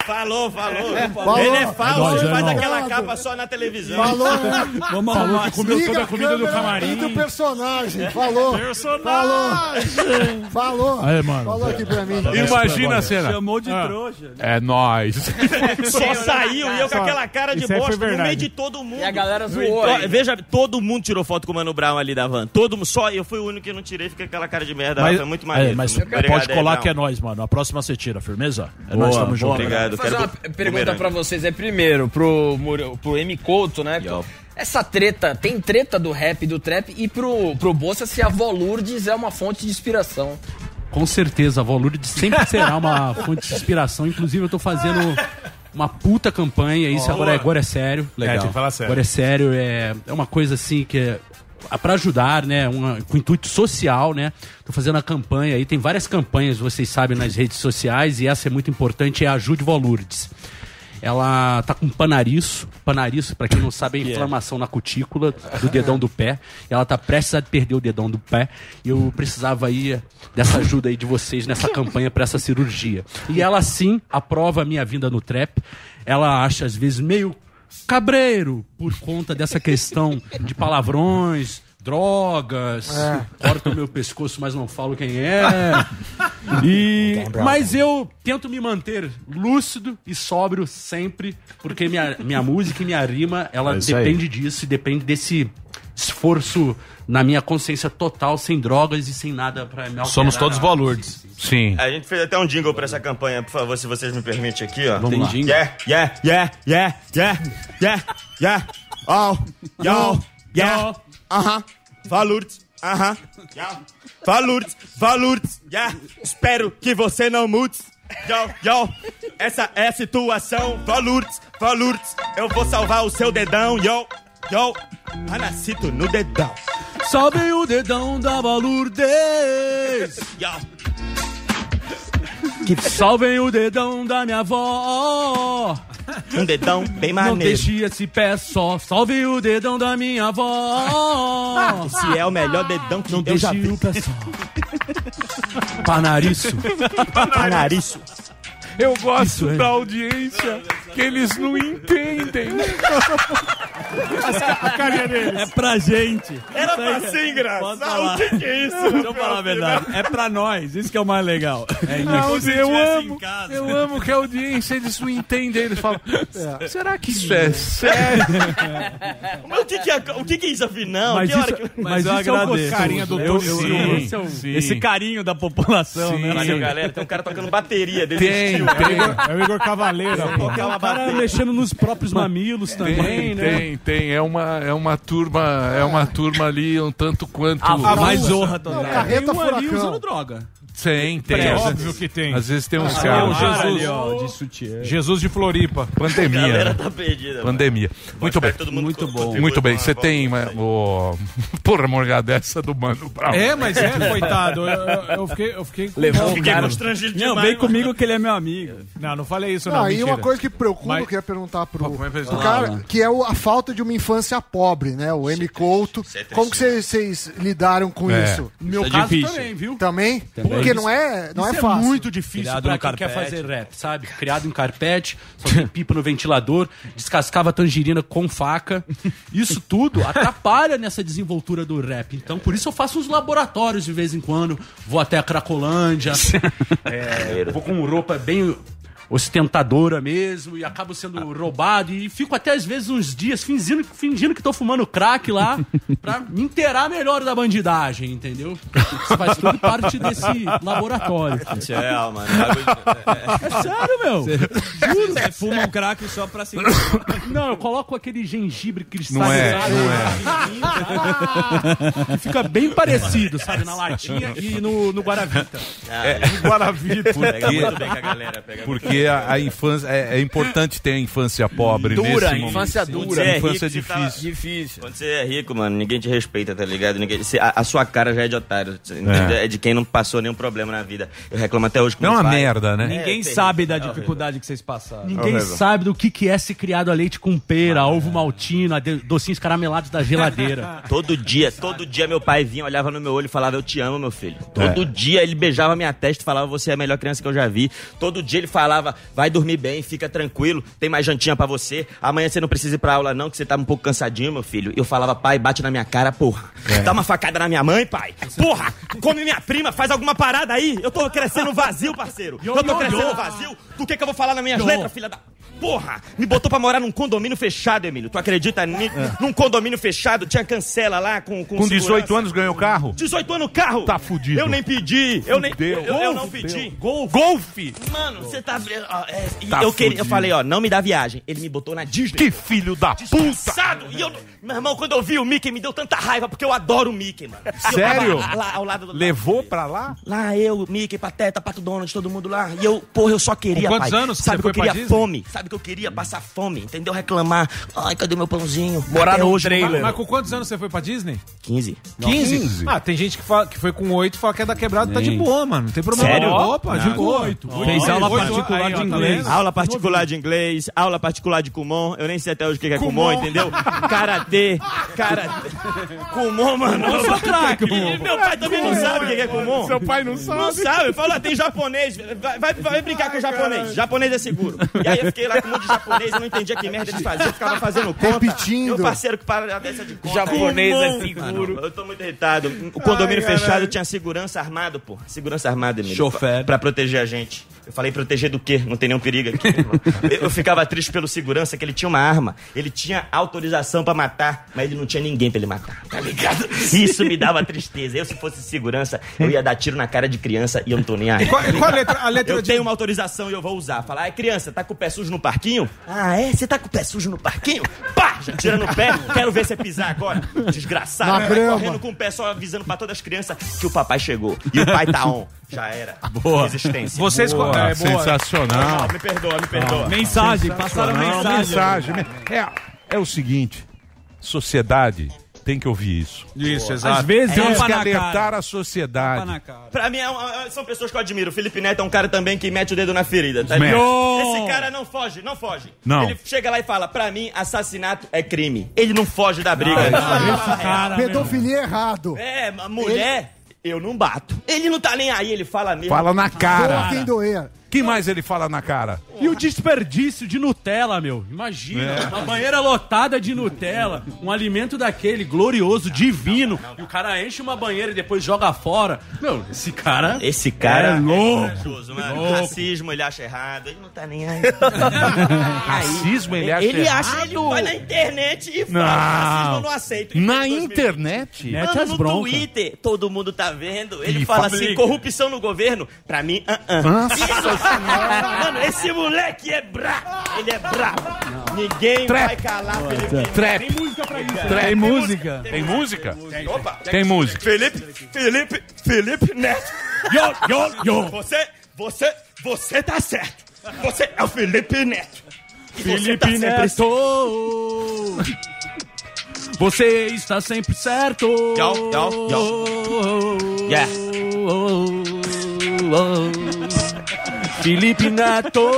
Falou, falou. Falou. Ele é falso, É nóis, ele é faz aquela capa só na televisão. Falou, né? Vamos Falou que comeu Liga toda a comida do camarim. e do personagem. Falou. Personagem. Falou. Aí, mano. Falou aqui pra mim. Imagina a cena. Chamou de Ah. trouxa. É nóis. Só saiu e eu com aquela cara de aí bosta no meio de todo mundo. E a galera zoou aí. Veja, todo mundo tirou foto com o Mano Brown ali da van. Todo mundo, só eu fui o único que não tirei, fiquei com aquela cara de merda. Mas, foi muito maneiro. é, mas Muito pode aí, colar Brown. que é nóis, mano. A próxima você tira, firmeza? É Boa, nóis, tamo junto. obrigado. Vou fazer uma pergunta pra vocês. É primeiro, pro, pro M. Couto, né? Yo. Essa treta, tem treta do rap e do trap e pro, pro Bolsa se a Volurdes é uma fonte de inspiração. Com certeza, a Volurde sempre será uma fonte de inspiração. Inclusive, eu tô fazendo uma puta campanha. Isso agora é, agora é sério. É, tem que falar sério. Agora é sério. É, é uma coisa assim que é- para ajudar, né, uma, com intuito social, né? Tô fazendo a campanha aí, tem várias campanhas, vocês sabem, nas redes sociais e essa é muito importante, é a Ajude Volurdes. Ela tá com panariço. Panariço, para quem não sabe, é inflamação na cutícula do dedão do pé. Ela tá prestes a perder o dedão do pé. E eu precisava aí dessa ajuda aí de vocês nessa campanha para essa cirurgia. E ela sim aprova a minha vinda no trap. Ela acha às vezes meio cabreiro por conta dessa questão de palavrões, drogas, É. corta o meu pescoço, mas não falo quem é. E, mas eu tento me manter lúcido e sóbrio sempre, porque minha, minha música e minha rima, ela É isso aí. depende disso e depende desse esforço na minha consciência total, sem drogas e sem nada pra me alterar. Somos todos volurdes. Sim. A gente fez até um jingle pra essa campanha, por favor, se vocês me permitem aqui, ó. Vamos lá. Tem Yeah, yeah, yeah, yeah, yeah, yeah, yeah. Oh, yo, yeah. Aham. Valurdes. Aham. Yeah. Valurdes, Valurdes. Yeah. Espero que você não mude. Yo, yo. Essa é a situação. Valurdes, Valurdes. Eu vou salvar o seu dedão, yo. Yo. Anacito no dedão. Salve o dedão da Valurdes. Yo. Que salvem o dedão da minha avó. Um dedão bem Não maneiro. deixe esse pé só. Salve o dedão da minha avó. Esse é o melhor dedão que Não eu deixe já vi. o pé só. Panariço. Panariço. Eu gosto Isso, é. da audiência que eles não entendem. A carinha dele. É pra gente. Era pra é- ser engraçado. Posso falar? O que, que é isso? Deixa eu falar a verdade. É pra nós. Isso que é o mais legal. É Não, eu amo, eu amo que a audiência eles não entendem. Eles falam, será que isso é sério? Mas o que, que é, o que, que é isso, afinal? Mas que hora isso- que... mas isso é o gostoso. Carinha do Eu- eu- Silva. esse é Sim. Esse carinho da população, Sim. né? Valeu, galera. Tem um cara tocando bateria desse Tem, estilo. tem. É o Igor Cavaleira, pô. Tocar uma cara mexendo nos próprios mamilos também, Tem, né? tem, tem. É uma, é uma turma, é uma turma ali um tanto quanto. A mais Não, zorra total. carreta Tem um ali furacão. usando droga. Tem, tem. É Às óbvio vezes- que tem. Às vezes tem uns Ah, caras. é o Jesus. ali, ó, de sutiã. Jesus de Floripa. A Pandemia. galera né? tá perdida. mano. Pandemia. Muito bem. Muito bom. Muito bem. a Você tem disso mas, aí. o. Porra, morgadessa do Mano Brown. É, mas é, coitado. Eu, eu- fiquei, eu fiquei com Levou Fiquei constrangido Não, demais, vem mano. comigo que ele é meu amigo. Não, não falei isso, não. Não, e mentira. uma coisa que preocupa, Mas- eu queria perguntar pro, é pro faz? cara, que é o- a falta de uma infância pobre, né? O M. Couto. é Como que vocês lidaram com É. isso? No meu é caso também, viu? Também? Também. Porque não é, não Isso é fácil. muito difícil Criado pra quem quer carpete. fazer rap, sabe? Criado em carpete, só tem pipa no ventilador, descascava tangerina com faca. Isso tudo atrapalha nessa desenvoltura do rap. Então, por isso eu faço uns laboratórios de vez em quando. Vou até a Cracolândia, é, vou com roupa bem ostentadora mesmo e acabo sendo roubado e fico até às vezes uns dias fingindo, fingindo que tô fumando crack lá pra me inteirar melhor da bandidagem, entendeu? Isso faz tudo parte desse laboratório. Isso é real, mano. É sério, meu? Juro. Você fuma um crack só pra se... Não, eu coloco aquele gengibre Não é, cristalizado. Que fica bem parecido, sabe? Na latinha e no, no Guaravita. É, Guaravita. Pega Porque, muito bem com a galera. Pega muito porque a, a infância. É, é importante ter a infância pobre Dura, momento. infância Sim. dura. É infância rico, tá- difícil. Difícil. Quando você é rico, mano, ninguém te respeita, tá ligado? Ninguém, você- a, a sua cara já é de otário. É. É. de quem não passou nenhum problema na vida. Eu reclamo até hoje com É meu uma pai. merda, né? Ninguém terrível. sabe da É dificuldade que vocês passaram. Ninguém sabe do que, que é ser criado a leite com pera, ovo maltino, docinhos caramelados da geladeira. Todo dia, todo dia meu pai vinha, olhava no meu olho e falava, eu te amo, meu filho. Todo dia ele beijava minha testa e falava, você é a melhor criança que eu já vi. Todo dia ele falava, vai dormir bem, fica tranquilo, tem mais jantinha pra você. Amanhã você não precisa ir pra aula não, que você tá um pouco cansadinho, meu filho. Eu falava, pai, bate na minha cara, porra. Dá uma facada na minha mãe, pai. Porra, come minha prima, faz alguma parada aí. Eu tô crescendo vazio, parceiro. Eu tô crescendo vazio. Do que que eu vou falar nas minhas letras, filha da... Porra, me botou pra morar num condomínio fechado, Emílio. Tu acredita nisso? Num condomínio fechado, tinha cancela lá com com Com 18 segurança. anos ganhou carro? 18 anos carro. Tá fudido. Eu nem pedi. Eu nem Fudeu. eu, eu não Fudeu. pedi. Golfe! Mano, você tá é, Tá eu, queria, eu falei, ó, não me dá viagem. Ele me botou na Disney. Que filho da puta! Desgraçado. E eu, meu irmão, quando eu vi o Mickey, me deu tanta raiva, porque eu adoro o Mickey, mano. E Sério? Lá, ao lado do Levou pra lá? Lá eu, Mickey, Pateta, Pato Donald, todo mundo lá. E eu, porra, eu só queria, Com quantos pai. anos que Sabe você que eu queria fome. Sabe que eu queria passar fome, entendeu? Reclamar. Ai, cadê meu pãozinho? Morar num hoje trailer. Mas com quantos anos você foi pra Disney? 15. 15? Ah, tem gente que, fala, que foi com 8 e fala que é da quebrada, tá de boa, mano. Não tem problema. Sério? Opa, de boa. 8. Fez aula particular Aí, ó, de tá inglês. Aula particular de inglês, aula particular de Kumon. Eu nem sei até hoje o que é Kumon, Kumon. entendeu? Karatê, karatê. Kumon, mano. Eu sou craque, Meu pai também não sabe o que é Kumon. Seu pai não sabe. Não sabe. Fala, tem japonês. Vai, vai, vai brincar com o japonês. Japonês é seguro. E aí eu fiquei lá com um monte de japonês, eu não entendia que merda eles faziam. Eu ficava fazendo conta. Repetindo. Meu parceiro que para dessa de conta. Japonês é seguro. Mano, eu tô muito irritado. O condomínio Ai, fechado tinha segurança armado, pô. Segurança armada, Emílio. Chofer. Pra, pra proteger a gente. Eu falei proteger do quê? Não tem nenhum perigo aqui. eu, eu ficava triste pelo segurança, que ele tinha uma arma. Ele tinha autorização pra matar, mas ele não tinha ninguém pra ele matar. Tá ligado? Isso me dava tristeza. Eu, se fosse segurança, eu ia dar tiro na cara de criança e eu não tô nem aí. Qual, qual a letra? A letra Eu de... tenho uma autorização e eu vou usar. Falar, ai criança, tá com o pé sujo no parquinho? Ah, é? Você tá com o pé sujo no parquinho? Pá! Já tira no pé, quero ver você pisar agora. Desgraçado. Vai correndo com o pé só avisando pra todas as crianças que o papai chegou. E o pai tá on. Já era. Boa. Resistência. Vocês... Boa, é, boa. sensacional. Me perdoa, me perdoa. Mensagem, passaram Não, mensagem. mensagem. É, é o seguinte, sociedade tem que ouvir isso. Isso, exato. Às vezes é Temos que alertar cara. a sociedade. Pra mim, é uma- são pessoas que eu admiro. O Felipe Neto é um cara também que mete o dedo na ferida, tá? Esse cara não foge, não foge. Não. Ele chega lá e fala, pra mim, assassinato é crime. Ele não foge da briga. Esse cara, meu. Pedofilia é errado. É, mulher, eu não bato. Ele não tá nem aí, ele fala mesmo. Fala na Doa cara. quem doer. Que mais ele fala na cara? E o desperdício de Nutella, meu. Imagina, uma banheira lotada de Nutella, um alimento daquele glorioso, divino, e o cara enche uma banheira e depois joga fora. Meu, esse cara. Esse cara É louco. corajoso, mano. Louco. Racismo, ele acha errado. Ele não tá nem aí. Racismo ele acha ele errado? acha, ele vai na internet e fala, Não. racismo eu não aceito. Na 2000. internet? Mano, as no broncas. Twitter, todo mundo tá vendo. Ele E fala assim, corrupção no governo. Pra mim, ah, ah. Nossa Mano, esse moleque é brabo. Ele é brabo. Ninguém Trap. vai calar Felipe. Trap. Tem música pra isso. Trap. Tem música. Tem música? Opa. Tem música. Felipe, Felipe, Felipe Neto. Yo, yo, yo. Você, você, você tá certo. Você é o Felipe Neto. E tá Felipe sempre Neto! Você está sempre certo! Yo, yo, yo. Yeah. Felipe Neto!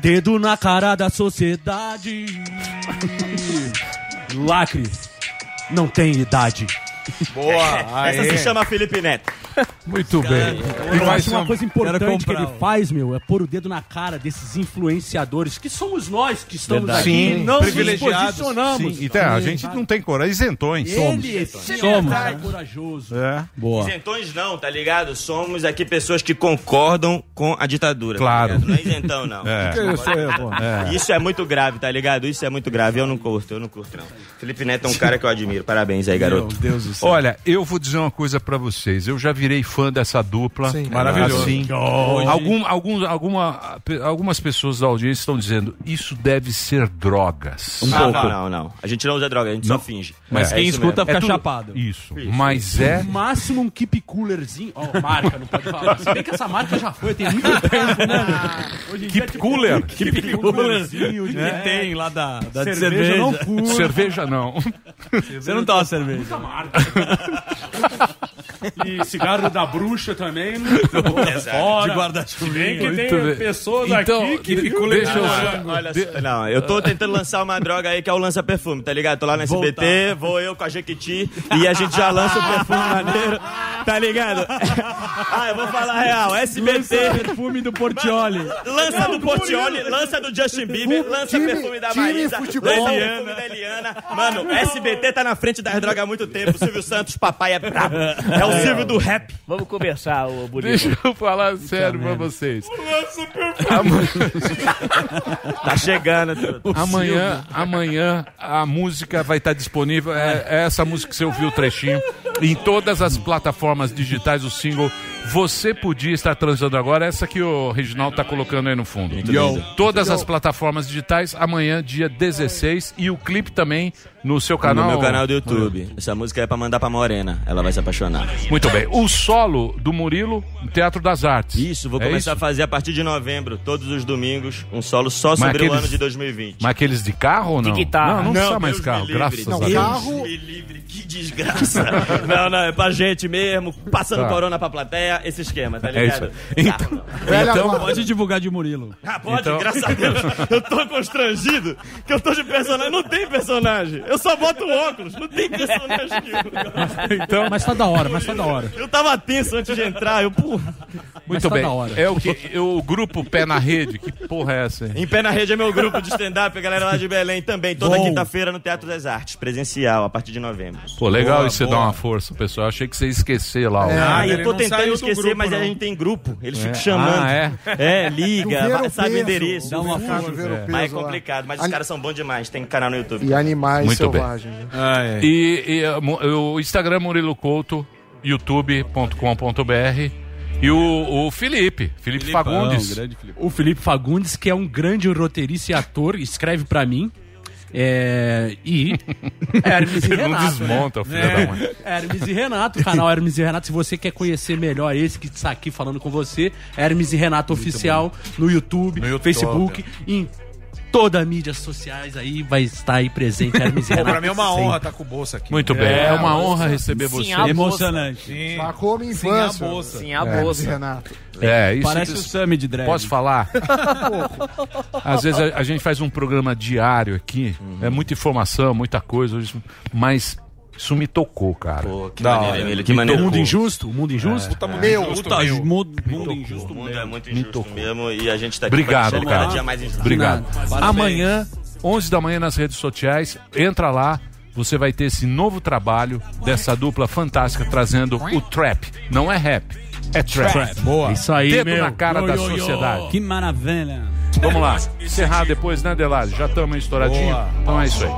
Dedo na cara da sociedade. Lacre. Não tem idade. Boa. Essa se chama Felipe Neto. Muito bem. E Eu mais acho uma um- coisa importante que ele um. faz, meu, é pôr o dedo na cara desses influenciadores, que somos nós que estamos Verdade. aqui, Sim, não nos privilegiados. posicionamos. Sim, então, a gente não tem coragem, isentões. Ele, esse é Somos. cara corajoso. É. Boa. Isentões não, tá ligado? Somos aqui pessoas que concordam com a ditadura. Claro. Tá não é isentão, não. É. Que isso aí. É. Isso é muito grave, tá ligado? Isso é muito grave. Eu não curto, eu não curto, não. Felipe Neto é um cara que eu admiro. Parabéns aí, garoto. Deus do céu. Olha, eu vou dizer uma coisa pra vocês. Eu já virei fã dessa dupla. Sim. Maravilhoso. Assim, algum, algum, alguma, algumas pessoas da audiência estão dizendo isso deve ser drogas. Um pouco. Não, não, não. A gente não usa droga, a gente Não. só finge. Mas É quem isso escuta mesmo. fica tudo- chapado. Isso. Mas é. No máximo um keep coolerzinho. Ó, marca, não pode falar. Se bem que essa marca já foi, tem muito tempo, né? Hoje em dia Keep tem cooler. Keep coolerzinho. de- Que tem lá da, da de Cerveja cerveja. não curto. Cerveja não. Você não toma cerveja. Muita marca. E cigarro da bruxa também. Não, fora. De guarda-chuva. Bem que tem bem. pessoas Então, aqui que de- ficam deixa eu-. Olha só. Não, eu tô tentando lançar uma droga aí que é o lança-perfume, tá ligado? Tô lá no SBT, vou eu com a Jequiti e a gente já lança o perfume maneiro, tá ligado? Ah, eu vou falar a real, SBT. Perfume do Portioli. Lança do Portioli, lança do Justin Bieber, lança time- perfume da Marisa, futebol. lança perfume da Eliana. Mano, SBT tá na frente das drogas há muito tempo. O Silvio Santos, papai é brabo. É o Silvio do rap. Vamos conversar, ô Bonito. Deixa eu falar sério pra vocês. Tá chegando. tudo. Amanhã, amanhã a música vai estar disponível. É, é essa música que você ouviu o trechinho. Em todas as plataformas digitais, o single Você podia estar transando agora, essa que o Reginaldo tá colocando aí no fundo. lindo. Todas Yo. as plataformas digitais, amanhã, dia 16, e o clipe também no seu canal. No meu canal do YouTube. Essa música é pra mandar pra Morena. Ela vai se apaixonar. Muito bem. O solo do Murilo no Teatro das Artes. Isso, vou É começar isso? a fazer a partir de novembro, todos os domingos, um solo só sobre o aqueles- ano de 2020. Mas aqueles de carro ou não? De guitarra. Não, não, Não, precisa mais carro, graças Não, a Deus. carro- Me livre, que desgraça. não, não, é pra gente mesmo, passando Tá. corona pra plateia, esse esquema, tá É ligado? isso. Então, Carro. então- Pode divulgar de Murilo. Ah, pode, Então- graças a Deus. Eu tô constrangido que eu tô de personagem. Não tem personagem. Eu só boto óculos. Não tem personagem nenhum. Então, mas tá da hora, mas tá da hora. Eu tava tenso antes de entrar. Eu, porra. Muito tá bem. É o que é o grupo Pé na Rede. Que porra é essa? hein? Em Pé na Rede é meu grupo de stand-up, a galera lá de Belém também. Toda quinta-feira no Teatro das Artes, presencial, a partir de novembro. Pô, legal Boa, isso você boa. dar uma força, pessoal. Eu achei que você ia esquecer lá. ó. Ah, eu tô tentando esquecer, grupo, mas não. a gente tem grupo. Eles É. ficam chamando. Ah, é? É, liga, sabe o endereço. dá uma força. É. Mas é complicado, mas os Ani- caras são bons demais. Tem canal no YouTube. E animais Muito bem. selvagens. né? E, e, o Instagram Murilo Couto, youtube.com.br e o, o Felipe, Felipe Fagundes. O Felipe Fagundes, que é um grande roteirista e ator, escreve pra mim. É, e Hermes e Ele não Renato. desmonta, né? filho É. da mãe. Hermes e Renato, canal Hermes e Renato. Se você quer conhecer melhor esse que está aqui falando com você, Hermes e Renato Oficial no YouTube, No YouTube. Facebook, em todas as mídias sociais aí vai estar aí presente Hermes Pô, Renato. pra mim é uma honra sempre. estar com o bolsa aqui. Muito bem, é uma honra receber você. Emocionante. Sim. Marcou minha Sim, infância. a bolsa. Sim, a É. bolsa. Renato. É, isso Parece que- o Sammy de drag. Posso falar? Às vezes a, a gente faz um programa diário aqui, é muita informação, muita coisa, hoje, mas isso me tocou, cara. Pô, que Da maneiro. Emílio, que Me maneiro. tocou. Mundo injusto? Mundo injusto? Puta mundo Meu, injusto, Puta, meu. mundo, Me mundo injusto O mundo mesmo. é muito Me injusto tocou. mesmo e a gente tá aqui pra Obrigado, ele cada cara. dia mais injusto. Obrigado. Amanhã, 11 da manhã nas redes sociais, entra lá. Você vai ter esse novo trabalho dessa dupla fantástica trazendo o trap. Não é rap, é trap. Boa. Isso aí, Dedo meu. na cara Yo, da yo, yo. sociedade. Que maravilha. Vamos lá. Encerrar depois, né, Delari? Já estamos estouradinho? Boa. Então é isso aí.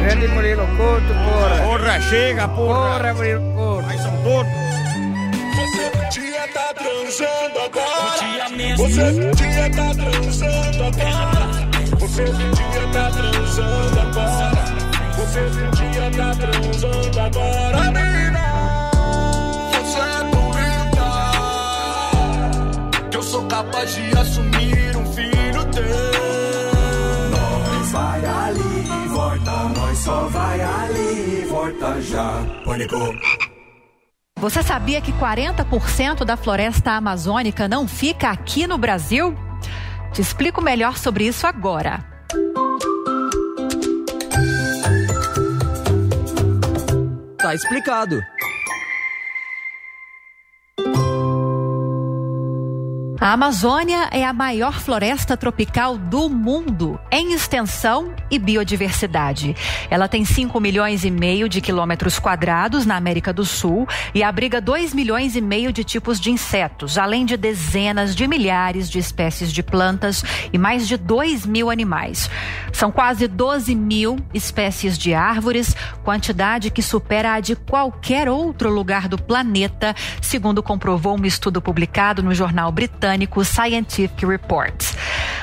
Grande Murilo Couto, porra. Porra, chega, porra. Porra, Murilo Couto. Mas são todos. Você podia tá transando agora. Você podia tá transando agora. Você podia tá transando agora. Você podia tá transando agora, menina. Você é linda que eu sou capaz de assumir só vai ali e volta já. Pânico. Você sabia que 40% da floresta amazônica não fica aqui no Brasil? Te explico melhor sobre isso agora. Tá explicado. A Amazônia é a maior floresta tropical do mundo em extensão e biodiversidade. Ela tem 5 milhões e meio de quilômetros quadrados na América do Sul e abriga 2 milhões e meio de tipos de insetos, além de dezenas de milhares de espécies de plantas e mais de 2 mil animais. São quase 12 mil espécies de árvores, quantidade que supera a de qualquer outro lugar do planeta, segundo comprovou um estudo publicado no jornal britânico Scientific Reports.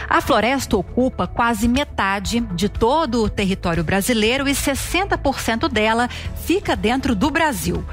A floresta ocupa quase metade de todo o território brasileiro e 60% dela fica dentro do Brasil.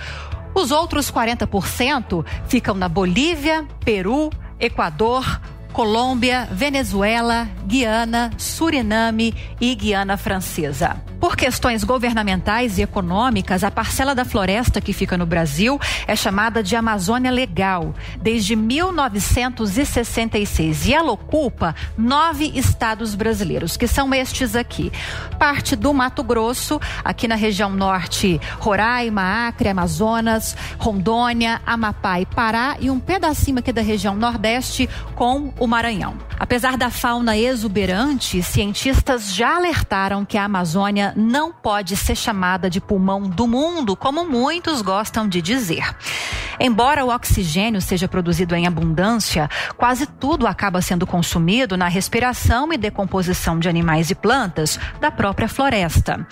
Os outros 40% ficam na Bolívia, Peru, Equador, Colômbia, Venezuela, Guiana, Suriname e Guiana Francesa. Por questões governamentais e econômicas, a parcela da floresta que fica no Brasil é chamada de Amazônia Legal. Desde 1966 e ela ocupa nove estados brasileiros, que são estes aqui: parte do Mato Grosso, aqui na região norte, Roraima, Acre, Amazonas, Rondônia, Amapá e Pará, e um pedacinho aqui da região nordeste com o Maranhão. Apesar da fauna exuberante, cientistas já alertaram que a Amazônia não pode ser chamada de pulmão do mundo, como muitos gostam de dizer. Embora o oxigênio seja produzido em abundância, quase tudo acaba sendo consumido na respiração e decomposição de animais e plantas da própria floresta.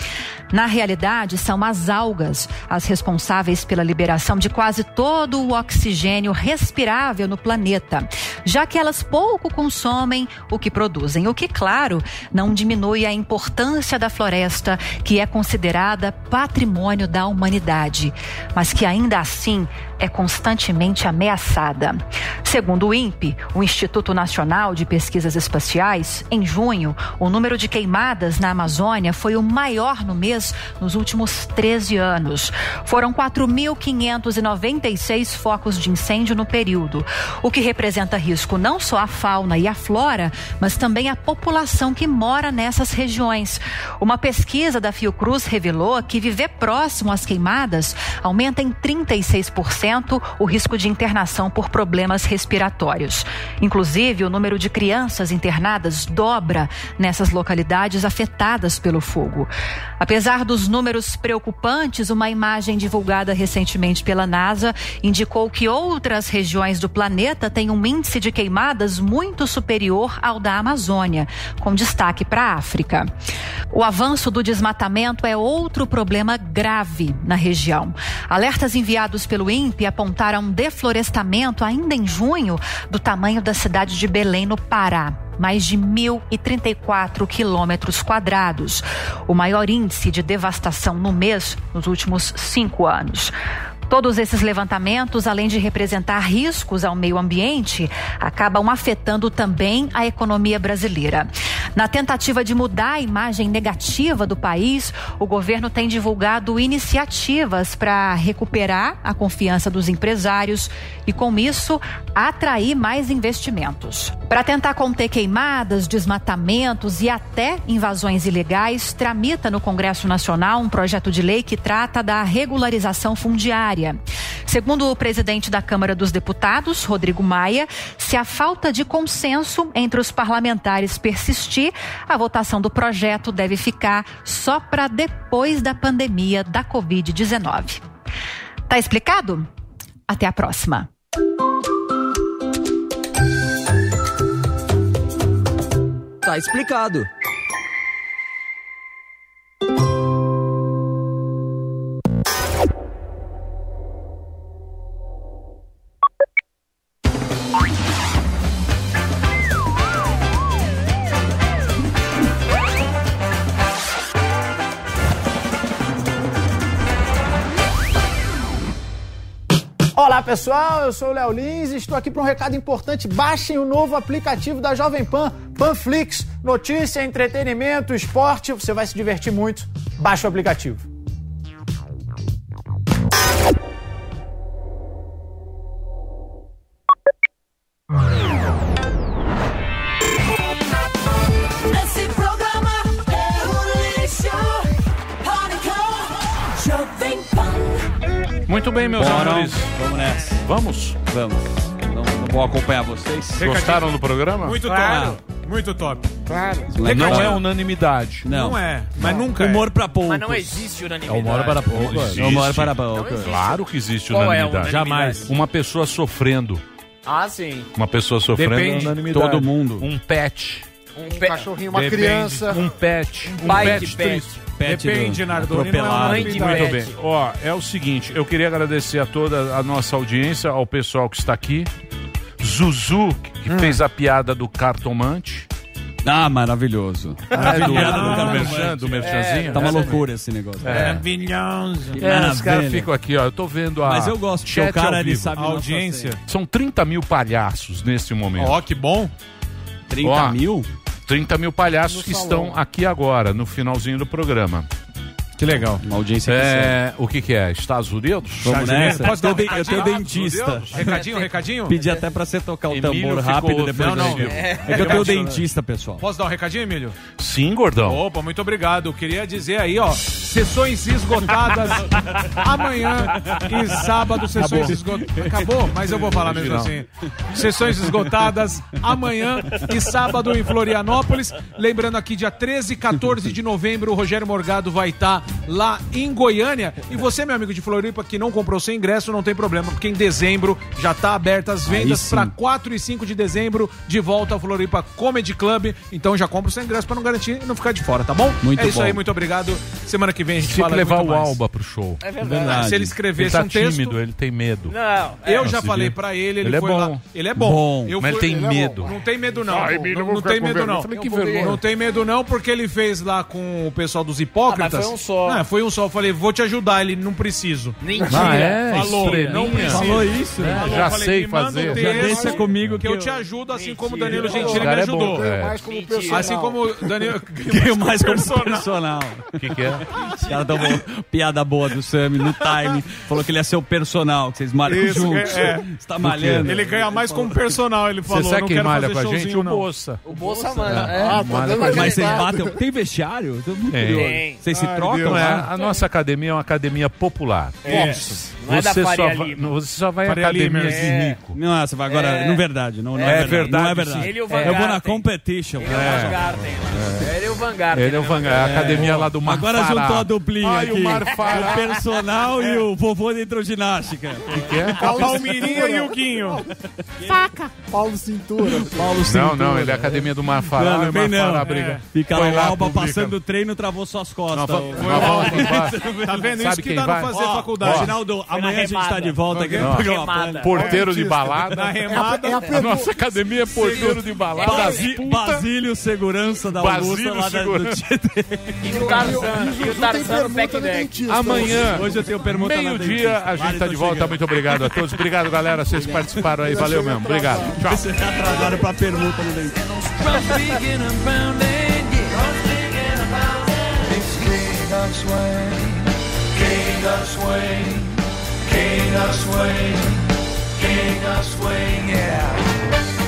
Na realidade, são as algas as responsáveis pela liberação de quase todo o oxigênio respirável no planeta, já que elas pouco consomem o que produzem, o que, claro, não diminui a importância da floresta, que é considerada patrimônio da humanidade, mas que ainda assim é constantemente ameaçada. Segundo o INPE, o Instituto Nacional de Pesquisas Espaciais, em junho, o número de queimadas na Amazônia foi o maior no mês nos últimos 13 anos. Foram 4.596 focos de incêndio no período, o que representa risco não só à fauna e à flora, mas também à população que mora nessas regiões. Uma pesquisa da Fiocruz revelou que viver próximo às queimadas aumenta em 36% o risco de internação por problemas respiratórios. Inclusive, o número de crianças internadas dobra nessas localidades afetadas pelo fogo. Apesar dos números preocupantes, uma imagem divulgada recentemente pela NASA indicou que outras regiões do planeta têm um índice de queimadas muito superior ao da Amazônia, com destaque para a África. O avanço do desmatamento é outro problema grave na região. Alertas enviados pelo INPE apontaram deflorestamento ainda em junho do tamanho da cidade de Belém, no Pará mais de 1.034 quilômetros quadrados, o maior índice de devastação no mês nos últimos cinco anos. Todos esses levantamentos, além de representar riscos ao meio ambiente, acabam afetando também a economia brasileira. Na tentativa de mudar a imagem negativa do país, o governo tem divulgado iniciativas para recuperar a confiança dos empresários e, com isso, atrair mais investimentos. Para tentar conter queimadas, desmatamentos e até invasões ilegais, tramita no Congresso Nacional um projeto de lei que trata da regularização fundiária. Segundo o presidente da Câmara dos Deputados, Rodrigo Maia, se a falta de consenso entre os parlamentares persistir, a votação do projeto deve ficar só para depois da pandemia da Covid-19. Tá explicado? Até a próxima. Tá explicado. Pessoal, eu sou o Léo Lins e estou aqui para um recado importante. Baixem o novo aplicativo da Jovem Pan, Panflix. Notícia, entretenimento, esporte, você vai se divertir muito. Baixe o aplicativo. Muito bem, meus Bora, amores. Vamos nessa. Vamos? Vamos. Não, não vou acompanhar vocês. Gostaram do programa? Muito Claro. top. Muito top. Claro. Não é unanimidade. Não, é, mas nunca Humor é. pra poucos. Mas não existe unanimidade. É uma hora para pouco. É uma hora para pouco. Claro que existe Qual é unanimidade. unanimidade? Jamais. Uma pessoa sofrendo. Ah, sim. Uma pessoa sofrendo Depende. é unanimidade. Todo mundo. Um pet. Um, Um cachorrinho, uma Depende. criança. Um pet. Um, pai pet, pet. triste. Pet Depende, do- Nardoni, não é. Muito Pet. bem. Ó, é o seguinte, eu queria agradecer a toda a nossa audiência, ao pessoal que está aqui. Zuzu, que Hum. fez a piada do cartomante. Ah, maravilhoso. É, do, Maravilhoso. do, merchan, do merchanzinho. Tá uma Essa- loucura esse negócio. É. Maravilhoso. É, os caras ficam aqui, ó. Eu tô vendo a. Mas eu gosto, porque chat o cara ele vivo. sabe A audiência. São 30 mil palhaços nesse momento. Ó, que bom. 30 Ó, mil? 30 mil palhaços No que salão. estão aqui agora, no finalzinho do programa. Que legal. Uma audiência que É, o que que é? Estados Unidos? Vamos nessa. Posso dar um eu, tenho, eu tenho recadinho? dentista. Recadinho, recadinho? Pedi até pra você tocar o Emílio tambor ficou rápido depois. Não, não. do- É que eu tenho dentista, pessoal. Posso dar um recadinho, Emílio? Sim, gordão. Opa, muito obrigado. Queria dizer aí, ó, sessões esgotadas amanhã e sábado, sessões esgotadas. Acabou, mas eu vou falar mesmo Não. assim. Sessões esgotadas amanhã e sábado em Florianópolis. Lembrando aqui, dia 13 e 14 de novembro, o Rogério Morgado vai estar lá em Goiânia. E você, meu amigo de Floripa, que não comprou seu ingresso, não tem problema, porque em dezembro já tá aberta as vendas para 4 e 5 de dezembro, de volta ao Floripa Comedy Club. Então já compra o seu ingresso para não garantir e não ficar de fora, tá bom? Muito é isso bom. aí, muito obrigado. Semana que vem a gente Tinha fala que levar muito o mais. Alba pro show. É verdade. Se ele escrevesse ele tá um texto- tímido, ele tem medo. Não, Eu Não, já falei pra ele, ele, Ele é foi bom. lá. Ele é bom. Bom, Eu mas fui- ele tem é bom. medo. Não tem medo, não. Ai, não, medo, eu não, não tem medo, não. Eu falei. Não tem medo, não, porque ele fez lá com o pessoal dos hipócritas. Ah, mas foi um só. Não, foi um só. Eu falei, vou te ajudar. Ele, não preciso. Mentira. Ah, é? Falou, Estrelinha. não precisa. Falou isso, né? Falou, Já eu falei, sei me manda fazer. um Já texto deixa comigo que eu eu- te ajudo, assim como o. Danilo Gentili me é bom, ajudou. é. Mais como personal. Assim como o Danilo... Ganhou mais como personal. O que, que é? Cara, tão bom. Piada boa do Sammy no time. Falou que ele ia ser o personal, que vocês malham Isso, juntos. é. Você tá malhando. Ele ganha mais como personal, ele Você falou. sabe não quem malha com a gente? O. Bolsa. O Bolsa manda. Ah, É. tá. Mas vocês batem. Tem vestiário? Tô muito Tem. curioso. Vocês se trocam. Não é, a nossa academia é uma academia popular. É. Não é da Você só, vai, Lima. você só vai em Faria Lima, academias é. de rico. Não, você vai agora. É. Não verdade. Não, não É é, verdade. Não é verdade, verdade. Ele e o Van eu vou na Garten. competition. Ele é o Van Garten. Ele é o Van Garten. Ele é o né? Van Gaal, a academia lá do Mar Agora Fará. juntou a duplinha Ai, aqui. o Mar Fará. O personal e o vovô da hidroginástica. O que, que é? A Palmirinha e o Guinho. Paulo Cintura. Paulo Não, Cintura. não, ele é a academia do Mar Fará. Não, não o vem Mar Fará não. briga. Fica Foi lá o Alba publica. passando o treino, travou suas costas. Nós va- O- nós vamos aqui embaixo. Tá vendo? Sabe Isso que quem dá vai? não fazer Ó, faculdade. Reginaldo, na amanhã a gente tá de volta aqui Não. no programa. Porteiro de balada. Na remada. É a pergunta. nossa academia é porteiro de balada. Basi-. Basílio Segurança da Basílio Augusta lá da, do Segurança. Tietê. E o Tarzan. E o Tarzan no pack deck. dentista. Amanhã, Hoje eu tenho permuta na meio-dia, dentista. a gente tá de volta. chegando. Muito obrigado a todos. Obrigado, galera. Vocês participaram aí. Valeu mesmo. Obrigado. Tchau. Você tá atrasado pra permuta no dentista. Of swing, king of swing, king of swing, king of swing, yeah.